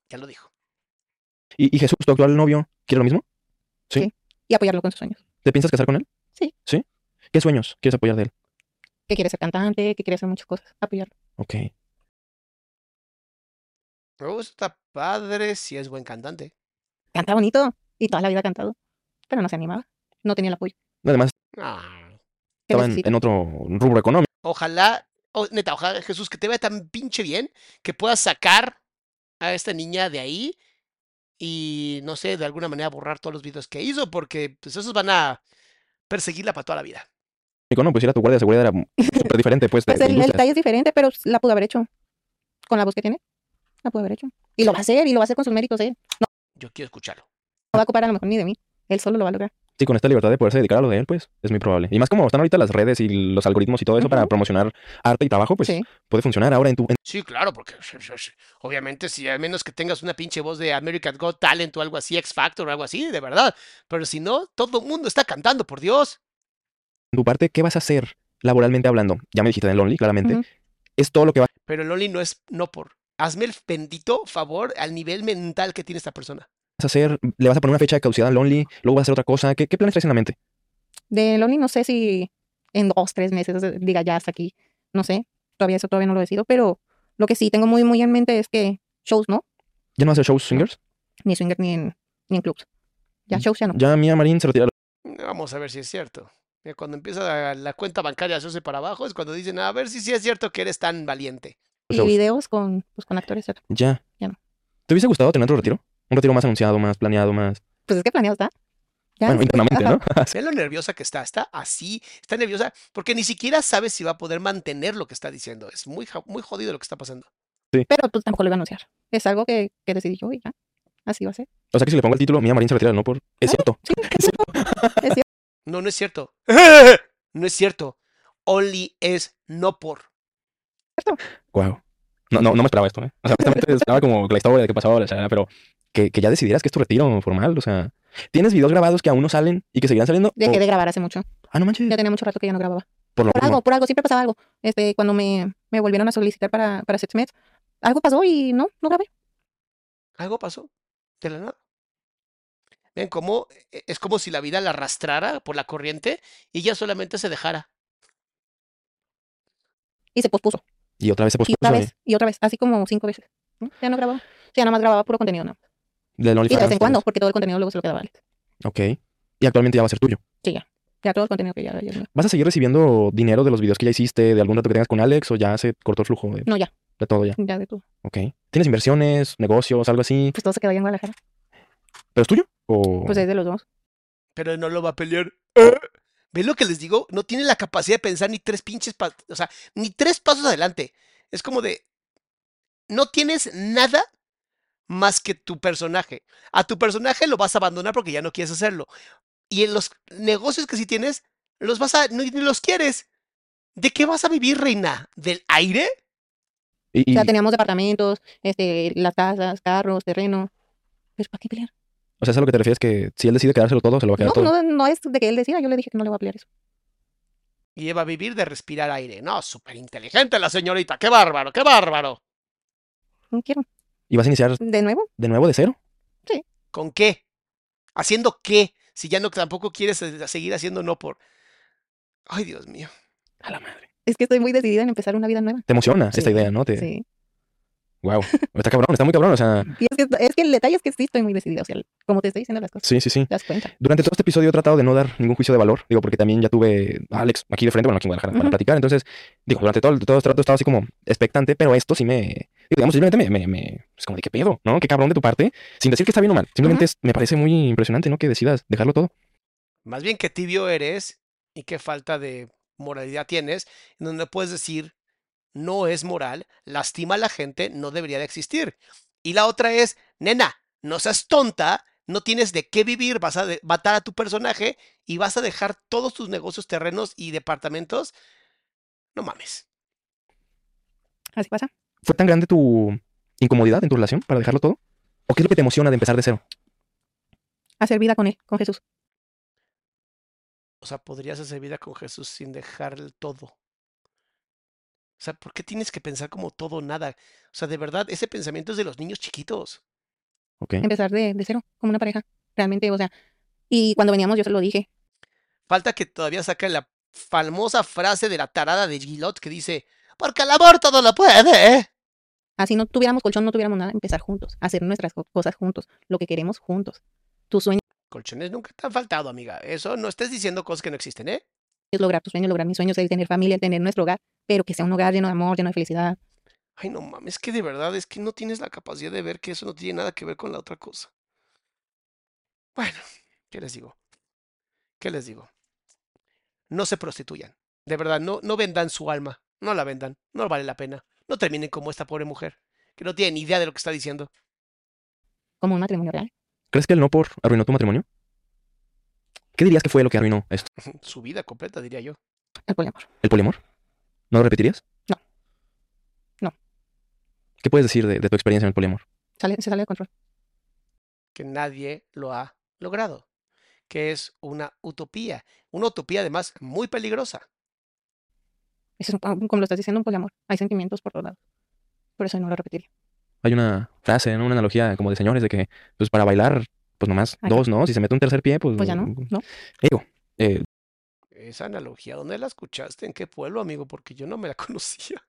Ya lo dijo. ¿Y, y Jesús, tu actual novio, quiere lo mismo? Y apoyarlo con sus sueños. ¿Te piensas casar con él? Sí. ¿Sí? ¿Qué sueños quieres apoyar de él? Que quiere ser cantante, que quiere hacer muchas cosas. Apoyarlo. Ok. Oh, está padre si es buen cantante. Canta bonito y toda la vida ha cantado. Pero no se animaba. No tenía el apoyo. Además, Ah, estaba en, otro rubro económico. Ojalá, oh, neta, ojalá Jesús que te vea tan pinche bien que puedas sacar a esta niña de ahí y no sé, de alguna manera borrar todos los videos que hizo porque pues esos van a perseguirla para toda la vida. ¿no? Pues ir a tu guardia de seguridad era súper diferente, pues, de, Pues de el, el detalle es diferente, pero la pudo haber hecho. Con la voz que tiene. La pudo haber hecho. Y lo va a hacer, y lo va a hacer con sus méritos, ¿eh? No, Yo quiero escucharlo. no va a ocupar a lo mejor ni de mí. Él solo lo va a lograr. Sí, con esta libertad de poderse dedicar a lo de él, pues, es muy probable. Y más como están ahorita las redes y los algoritmos y todo eso para promocionar arte y trabajo, pues, sí. puede funcionar ahora en tu... en- Sí, claro, porque obviamente si a menos que tengas una pinche voz de American Got Talent o algo así, X Factor o algo así, de verdad. Pero si no, todo el mundo está cantando, por Dios. tu parte, ¿qué vas a hacer laboralmente hablando? Ya me dijiste en el Only, claramente. Es todo lo que vas Pero el Only no es no por. Hazme el bendito favor al nivel mental que tiene esta persona. a hacer. ¿Le vas a poner una fecha de caducidad al Only? ¿Luego vas a hacer otra cosa? ¿Qué, qué planes traes en la mente? De Lonely no sé si en dos, tres meses diga ya hasta aquí. No sé. Todavía eso todavía no lo decido. Pero lo que sí tengo muy, muy en mente es que shows no. ¿Ya no vas a hacer shows swingers? Ni swinger ni en, ni en clubs. Ya Mm, shows ya no. Ya Mía Marín se retira. Vamos a ver si es cierto. Mira, Cuando empieza la, la cuenta bancaria a hacerse para abajo es cuando dicen, a ver si sí es cierto que eres tan valiente. Y shows. videos con, pues, con actores. Ya. Ya no. ¿Te hubiese gustado tener otro retiro? Un retiro más anunciado, más planeado, más... Pues es que planeado está. Ya, Bueno, sí, internamente. ¿no? Ve lo nerviosa que está, está así, está nerviosa porque ni siquiera sabe si va a poder mantener lo que está diciendo. Es muy, muy jodido lo que está pasando. Pero pues tampoco lo iba a anunciar. Es algo que, que decidí yo y ya. Así va a ser. O sea que si le pongo el título, Mía Marín se retira, ¿no? Por... Es Ah, cierto. Sí, es cierto. Es cierto. No, no es cierto. No es cierto. Only es no por. Wow. No, no, no me esperaba esto, ¿eh? O sea, honestamente esperaba como la historia de qué pasaba, pero que, que ya decidieras que es tu retiro formal, o sea... ¿Tienes videos grabados que aún no salen y que seguirán saliendo? Dejé O- de grabar hace mucho. Ah, no manches. Ya tenía mucho rato que ya no grababa. Por lo Por mismo. algo, por algo, siempre pasaba algo. Este, cuando me, me volvieron a solicitar para, para Sexmet, algo pasó y no, no grabé. Algo pasó. De la nada. Ven cómo e- es como si la vida la arrastrara por la corriente y ella solamente se dejara. Y se pospuso. Y otra vez se Y pospuso. otra y- vez, y otra vez, así como cinco veces. ¿no? Ya no grababa. O sea, nada más grababa puro contenido. nada más. Del Y de vez en cuando, vez. porque todo el contenido luego se lo quedaba Alex. Ok. Y actualmente ya va a ser tuyo. Ya todo el contenido que ya, ya no. ¿Vas a seguir recibiendo dinero de los videos que ya hiciste, de algún dato que tengas con Alex, o ya se cortó el flujo de, No, ya, de todo ya? ya de todo. Ok. ¿Tienes inversiones, negocios, algo así? Pues todo se quedó allá en Guadalajara. ¿Pero es tuyo? ¿O... Pues es de los dos. Pero no lo va a pelear. ¿Ven lo que les digo? No tiene la capacidad de pensar ni tres pinches, o sea, ni tres pasos adelante. Es como de, no tienes nada más que tu personaje. A tu personaje lo vas a abandonar porque ya no quieres hacerlo. Y en los negocios que sí tienes, los vas a, no, ni los quieres. ¿De qué vas a vivir, reina? ¿Del aire? y, O sea, teníamos departamentos, este, las casas, carros, terreno. Pues, ¿para qué pelear? O sea, es a lo que te refieres que si él decide quedárselo todo, se lo va a quedar No, todo. no, no es de que él decida. Yo le dije que no le voy a pelear eso. Y ella va a vivir de respirar aire. No, súper inteligente la señorita. ¡Qué bárbaro, qué bárbaro! No quiero. ¿Y vas a iniciar De nuevo, de nuevo de cero? ¿Con qué? ¿Haciendo qué? Si ya no tampoco quieres seguir haciendo no por. Ay, Dios mío. A la madre. es que estoy muy decidida en empezar una vida nueva. Te emociona esta Sí, idea, ¿no? Te... Sí. Wow. Está cabrón, está muy cabrón. O sea, Y es que, es que el detalle es que sí estoy muy decidida. O sea, como te estoy diciendo las cosas, sí, sí, sí. te das cuenta. Durante todo este episodio he tratado de no dar ningún juicio de valor, digo, porque también ya tuve a Alex aquí de frente, bueno, aquí en Guadalajara, para Ujú. platicar. Entonces, digo, durante todo, el- todo este rato he estado así como expectante, pero esto sí me, digo, digamos, simplemente me, me, me- es como de qué pedo, ¿no? Qué cabrón de tu parte, sin decir que está bien o mal. Simplemente es- me parece muy impresionante, ¿no? Que decidas dejarlo todo. Más bien qué tibio eres y qué falta de moralidad tienes, en donde puedes decir, no es moral, lastima a la gente, no debería de existir. Y la otra es, nena, no seas tonta, no tienes de qué vivir, vas a matar a tu personaje y vas a dejar todos tus negocios, terrenos y departamentos. No mames. Así pasa. ¿Fue tan grande tu incomodidad en tu relación para dejarlo todo? ¿O qué es lo que te emociona de empezar de cero? Hacer vida con él, con Jesús. O sea, podrías hacer vida con Jesús sin dejar el todo. O sea, ¿por qué tienes que pensar como todo o nada? O sea, de verdad, ese pensamiento es de los niños chiquitos. Ok. Empezar de, de cero, como una pareja. Realmente, o sea. Y cuando veníamos, yo se lo dije. Falta que todavía saquen la famosa frase de la tarada de Gilot que dice, porque el amor todo lo puede. ¿eh?". Así no tuviéramos colchón, no tuviéramos nada. Empezar juntos. Hacer nuestras co- cosas juntos. Lo que queremos juntos. Tu sueño Colchones nunca te han faltado, amiga. Eso no estés diciendo cosas que no existen, ¿eh? Es lograr tus sueños, lograr mis sueños, el tener familia, el tener nuestro hogar. Pero que sea un hogar lleno de amor, lleno de felicidad. Ay, no mames, es que de verdad es que no tienes la capacidad de ver que eso no tiene nada que ver con la otra cosa. Bueno, ¿qué les digo? ¿Qué les digo? No se prostituyan. De verdad, no, no vendan su alma. No la vendan. No vale la pena. No terminen como esta pobre mujer, que no tiene ni idea de lo que está diciendo. Como un matrimonio real. ¿Crees que el no por arruinó tu matrimonio? ¿Qué dirías que fue lo que arruinó esto? Su vida completa, diría yo. El poliamor. ¿El poliamor? ¿No lo repetirías? No. No. ¿Qué puedes decir de, de tu experiencia en el poliamor? Sale, se sale de control. Que nadie lo ha logrado. Que es una utopía. Una utopía, además, muy peligrosa. Eso es un- como lo estás diciendo, un poliamor. Hay sentimientos por todos lados. Por eso no lo repetiría. Hay una frase, ¿no? una analogía como de señores de que, pues para bailar, pues nomás dos, ¿no? Si se mete un tercer pie, pues... Pues ya no, ¿no? Digo, eh, Esa analogía, ¿dónde la escuchaste? ¿En qué pueblo, amigo? Porque yo no me la conocía.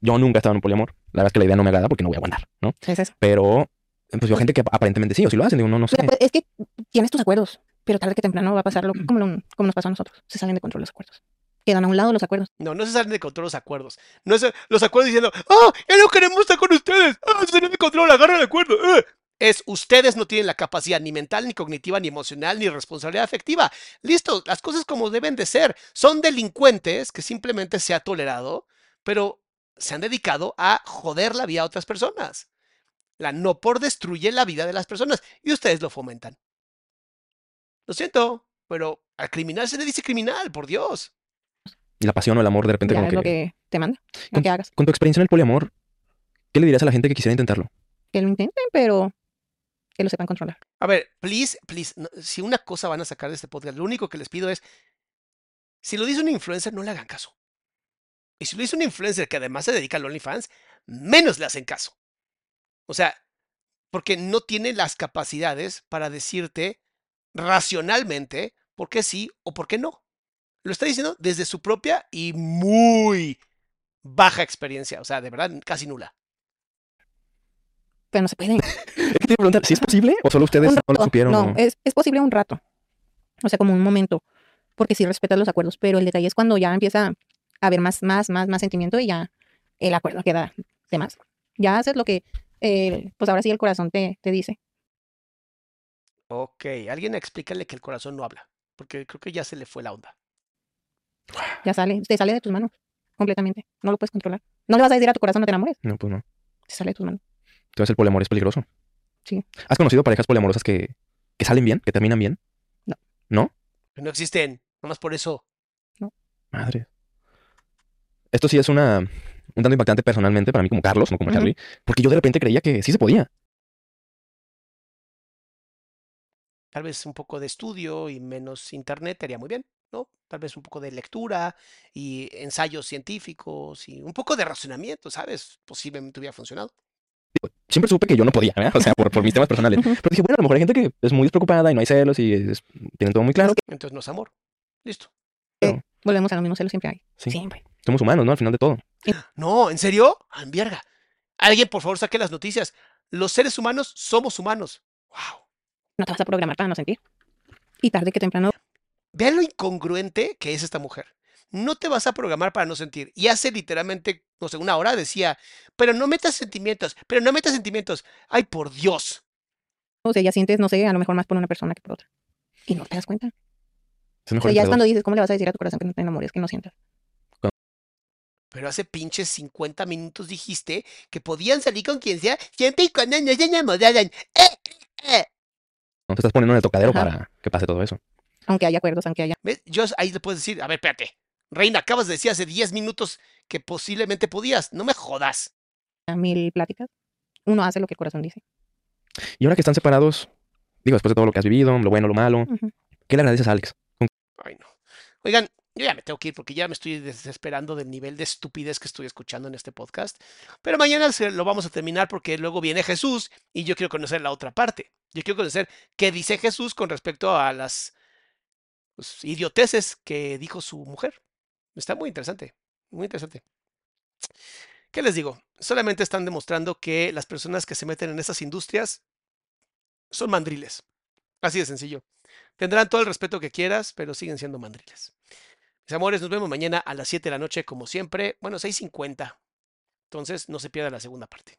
yo nunca he estado en un poliamor. La verdad es que la idea no me agrada porque no voy a aguantar, ¿no? Es eso. Pero, pues veo gente que aparentemente sí, o si lo hacen, digo, no, no sé. Pero, pues, es que tienes tus acuerdos, pero tarde que temprano va a pasar lo, como, lo- como nos pasó a nosotros. Se salen de control los acuerdos. Quedan a un lado los acuerdos. No, no se salen de control los acuerdos. No es los acuerdos diciendo, ¡ah! ¡Ya no queremos estar con ustedes! ¡Ah! Se salió de control! ¡Agarra el acuerdo! ¡ah! Es ustedes no tienen la capacidad ni mental, ni cognitiva, ni emocional, ni responsabilidad afectiva. Listo, las cosas como deben de ser. Son delincuentes que simplemente se ha tolerado, pero se han dedicado a joder la vida a otras personas. La no por destruye la vida de las personas y ustedes lo fomentan. Lo siento, pero al criminal se le dice criminal, por Dios. Y la pasión o el amor de repente Ya como es que... lo que te manda, lo Con- que hagas. Con tu experiencia en el poliamor, ¿qué le dirías a la gente que quisiera intentarlo? Que lo intenten, pero que lo sepan controlar. A ver, please, please, si una cosa van a sacar de este podcast, lo único que les pido es, si lo dice un influencer, no le hagan caso. Y si lo dice un influencer que además se dedica al OnlyFans, menos le hacen caso. O sea, porque no tiene las capacidades para decirte racionalmente por qué sí o por qué no. Lo está diciendo desde su propia y muy baja experiencia, o sea, de verdad, casi nula. Pero no se pueden. Es que te iba a preguntar, ¿si es posible o solo ustedes no lo supieron? No, o- es, es posible un rato. O sea, como un momento. Porque sí respetas los acuerdos. Pero el detalle es cuando ya empieza a haber más, más, más, más sentimiento y ya el acuerdo queda de más. Ya haces lo que, eh, pues ahora sí el corazón te, te dice. Ok, alguien explícale que el corazón no habla, porque creo que ya se le fue la onda. Ya sale, te sale de tus manos. Completamente. No lo puedes controlar. No le vas a decir a tu corazón no te enamores. No, pues no. Se sale de tus manos. Entonces el poliamor es peligroso. Sí. ¿Has conocido parejas poliamorosas que, que salen bien, que terminan bien? No. ¿No? No existen, nomás por eso. Madre. Esto sí es una un tanto impactante personalmente para mí como Carlos, no como Ujú. Charlie, porque yo de repente creía que sí se podía. Tal vez un poco de estudio y menos internet haría muy bien, ¿no? Tal vez un poco de lectura y ensayos científicos y un poco de razonamiento, ¿sabes? Posiblemente hubiera funcionado. Siempre supe que yo no podía, ¿verdad? O sea, por, por mis temas personales. Pero dije, bueno, a lo mejor hay gente que es muy despreocupada y no hay celos y es- tienen todo muy claro. Entonces no es amor. Listo. Volvemos a lo mismo, celos siempre hay. Sí. Siempre. Somos humanos, ¿no? Al final de todo. No, ¿en serio? Ah, Vierga. Alguien, por favor, saque las noticias. Los seres humanos somos humanos. Wow. No te vas a programar para no sentir. Y tarde que temprano, Vean lo incongruente que es esta mujer. No te vas a programar para no sentir. Y hace literalmente, no sé, una hora decía, pero no metas sentimientos, pero no metas sentimientos. Ay, por Dios. o sea, ya sientes, no sé, a lo mejor más por una persona que por otra. Y no te das cuenta. Es O sea, ya es cuando dices, ¿cómo le vas a decir a tu corazón que no te enamores, que no sientas? Pero hace pinches 50 minutos dijiste que podían salir con quien sea siempre y cuando no se enamoraran. ¡Eh, eh, No te estás poniendo en el tocadero Ajá. para que pase todo eso. Aunque haya acuerdos, aunque haya. ¿Ves? Yo ahí le puedes decir, a ver, espérate. Reina, acabas de decir hace 10 minutos que posiblemente podías. No me jodas. mil pláticas, uno hace lo que el corazón dice. Y ahora que están separados, digo, después de todo lo que has vivido, lo bueno, lo malo. ¿qué le agradeces a Alex? Ay, no. Oigan, yo ya me tengo que ir porque ya me estoy desesperando del nivel de estupidez que estoy escuchando en este podcast. Pero mañana se- lo vamos a terminar porque luego viene Jesús y yo quiero conocer la otra parte. Yo quiero conocer qué dice Jesús con respecto a las pues, idioteces que dijo su mujer. Está muy interesante, muy interesante. ¿Qué les digo? Solamente están demostrando que las personas que se meten en esas industrias son mandriles. Así de sencillo. Tendrán todo el respeto que quieras, pero siguen siendo mandriles. Mis amores, nos vemos mañana a las 7 de la noche, como siempre. Bueno, 6.50. Entonces, no se pierda la segunda parte.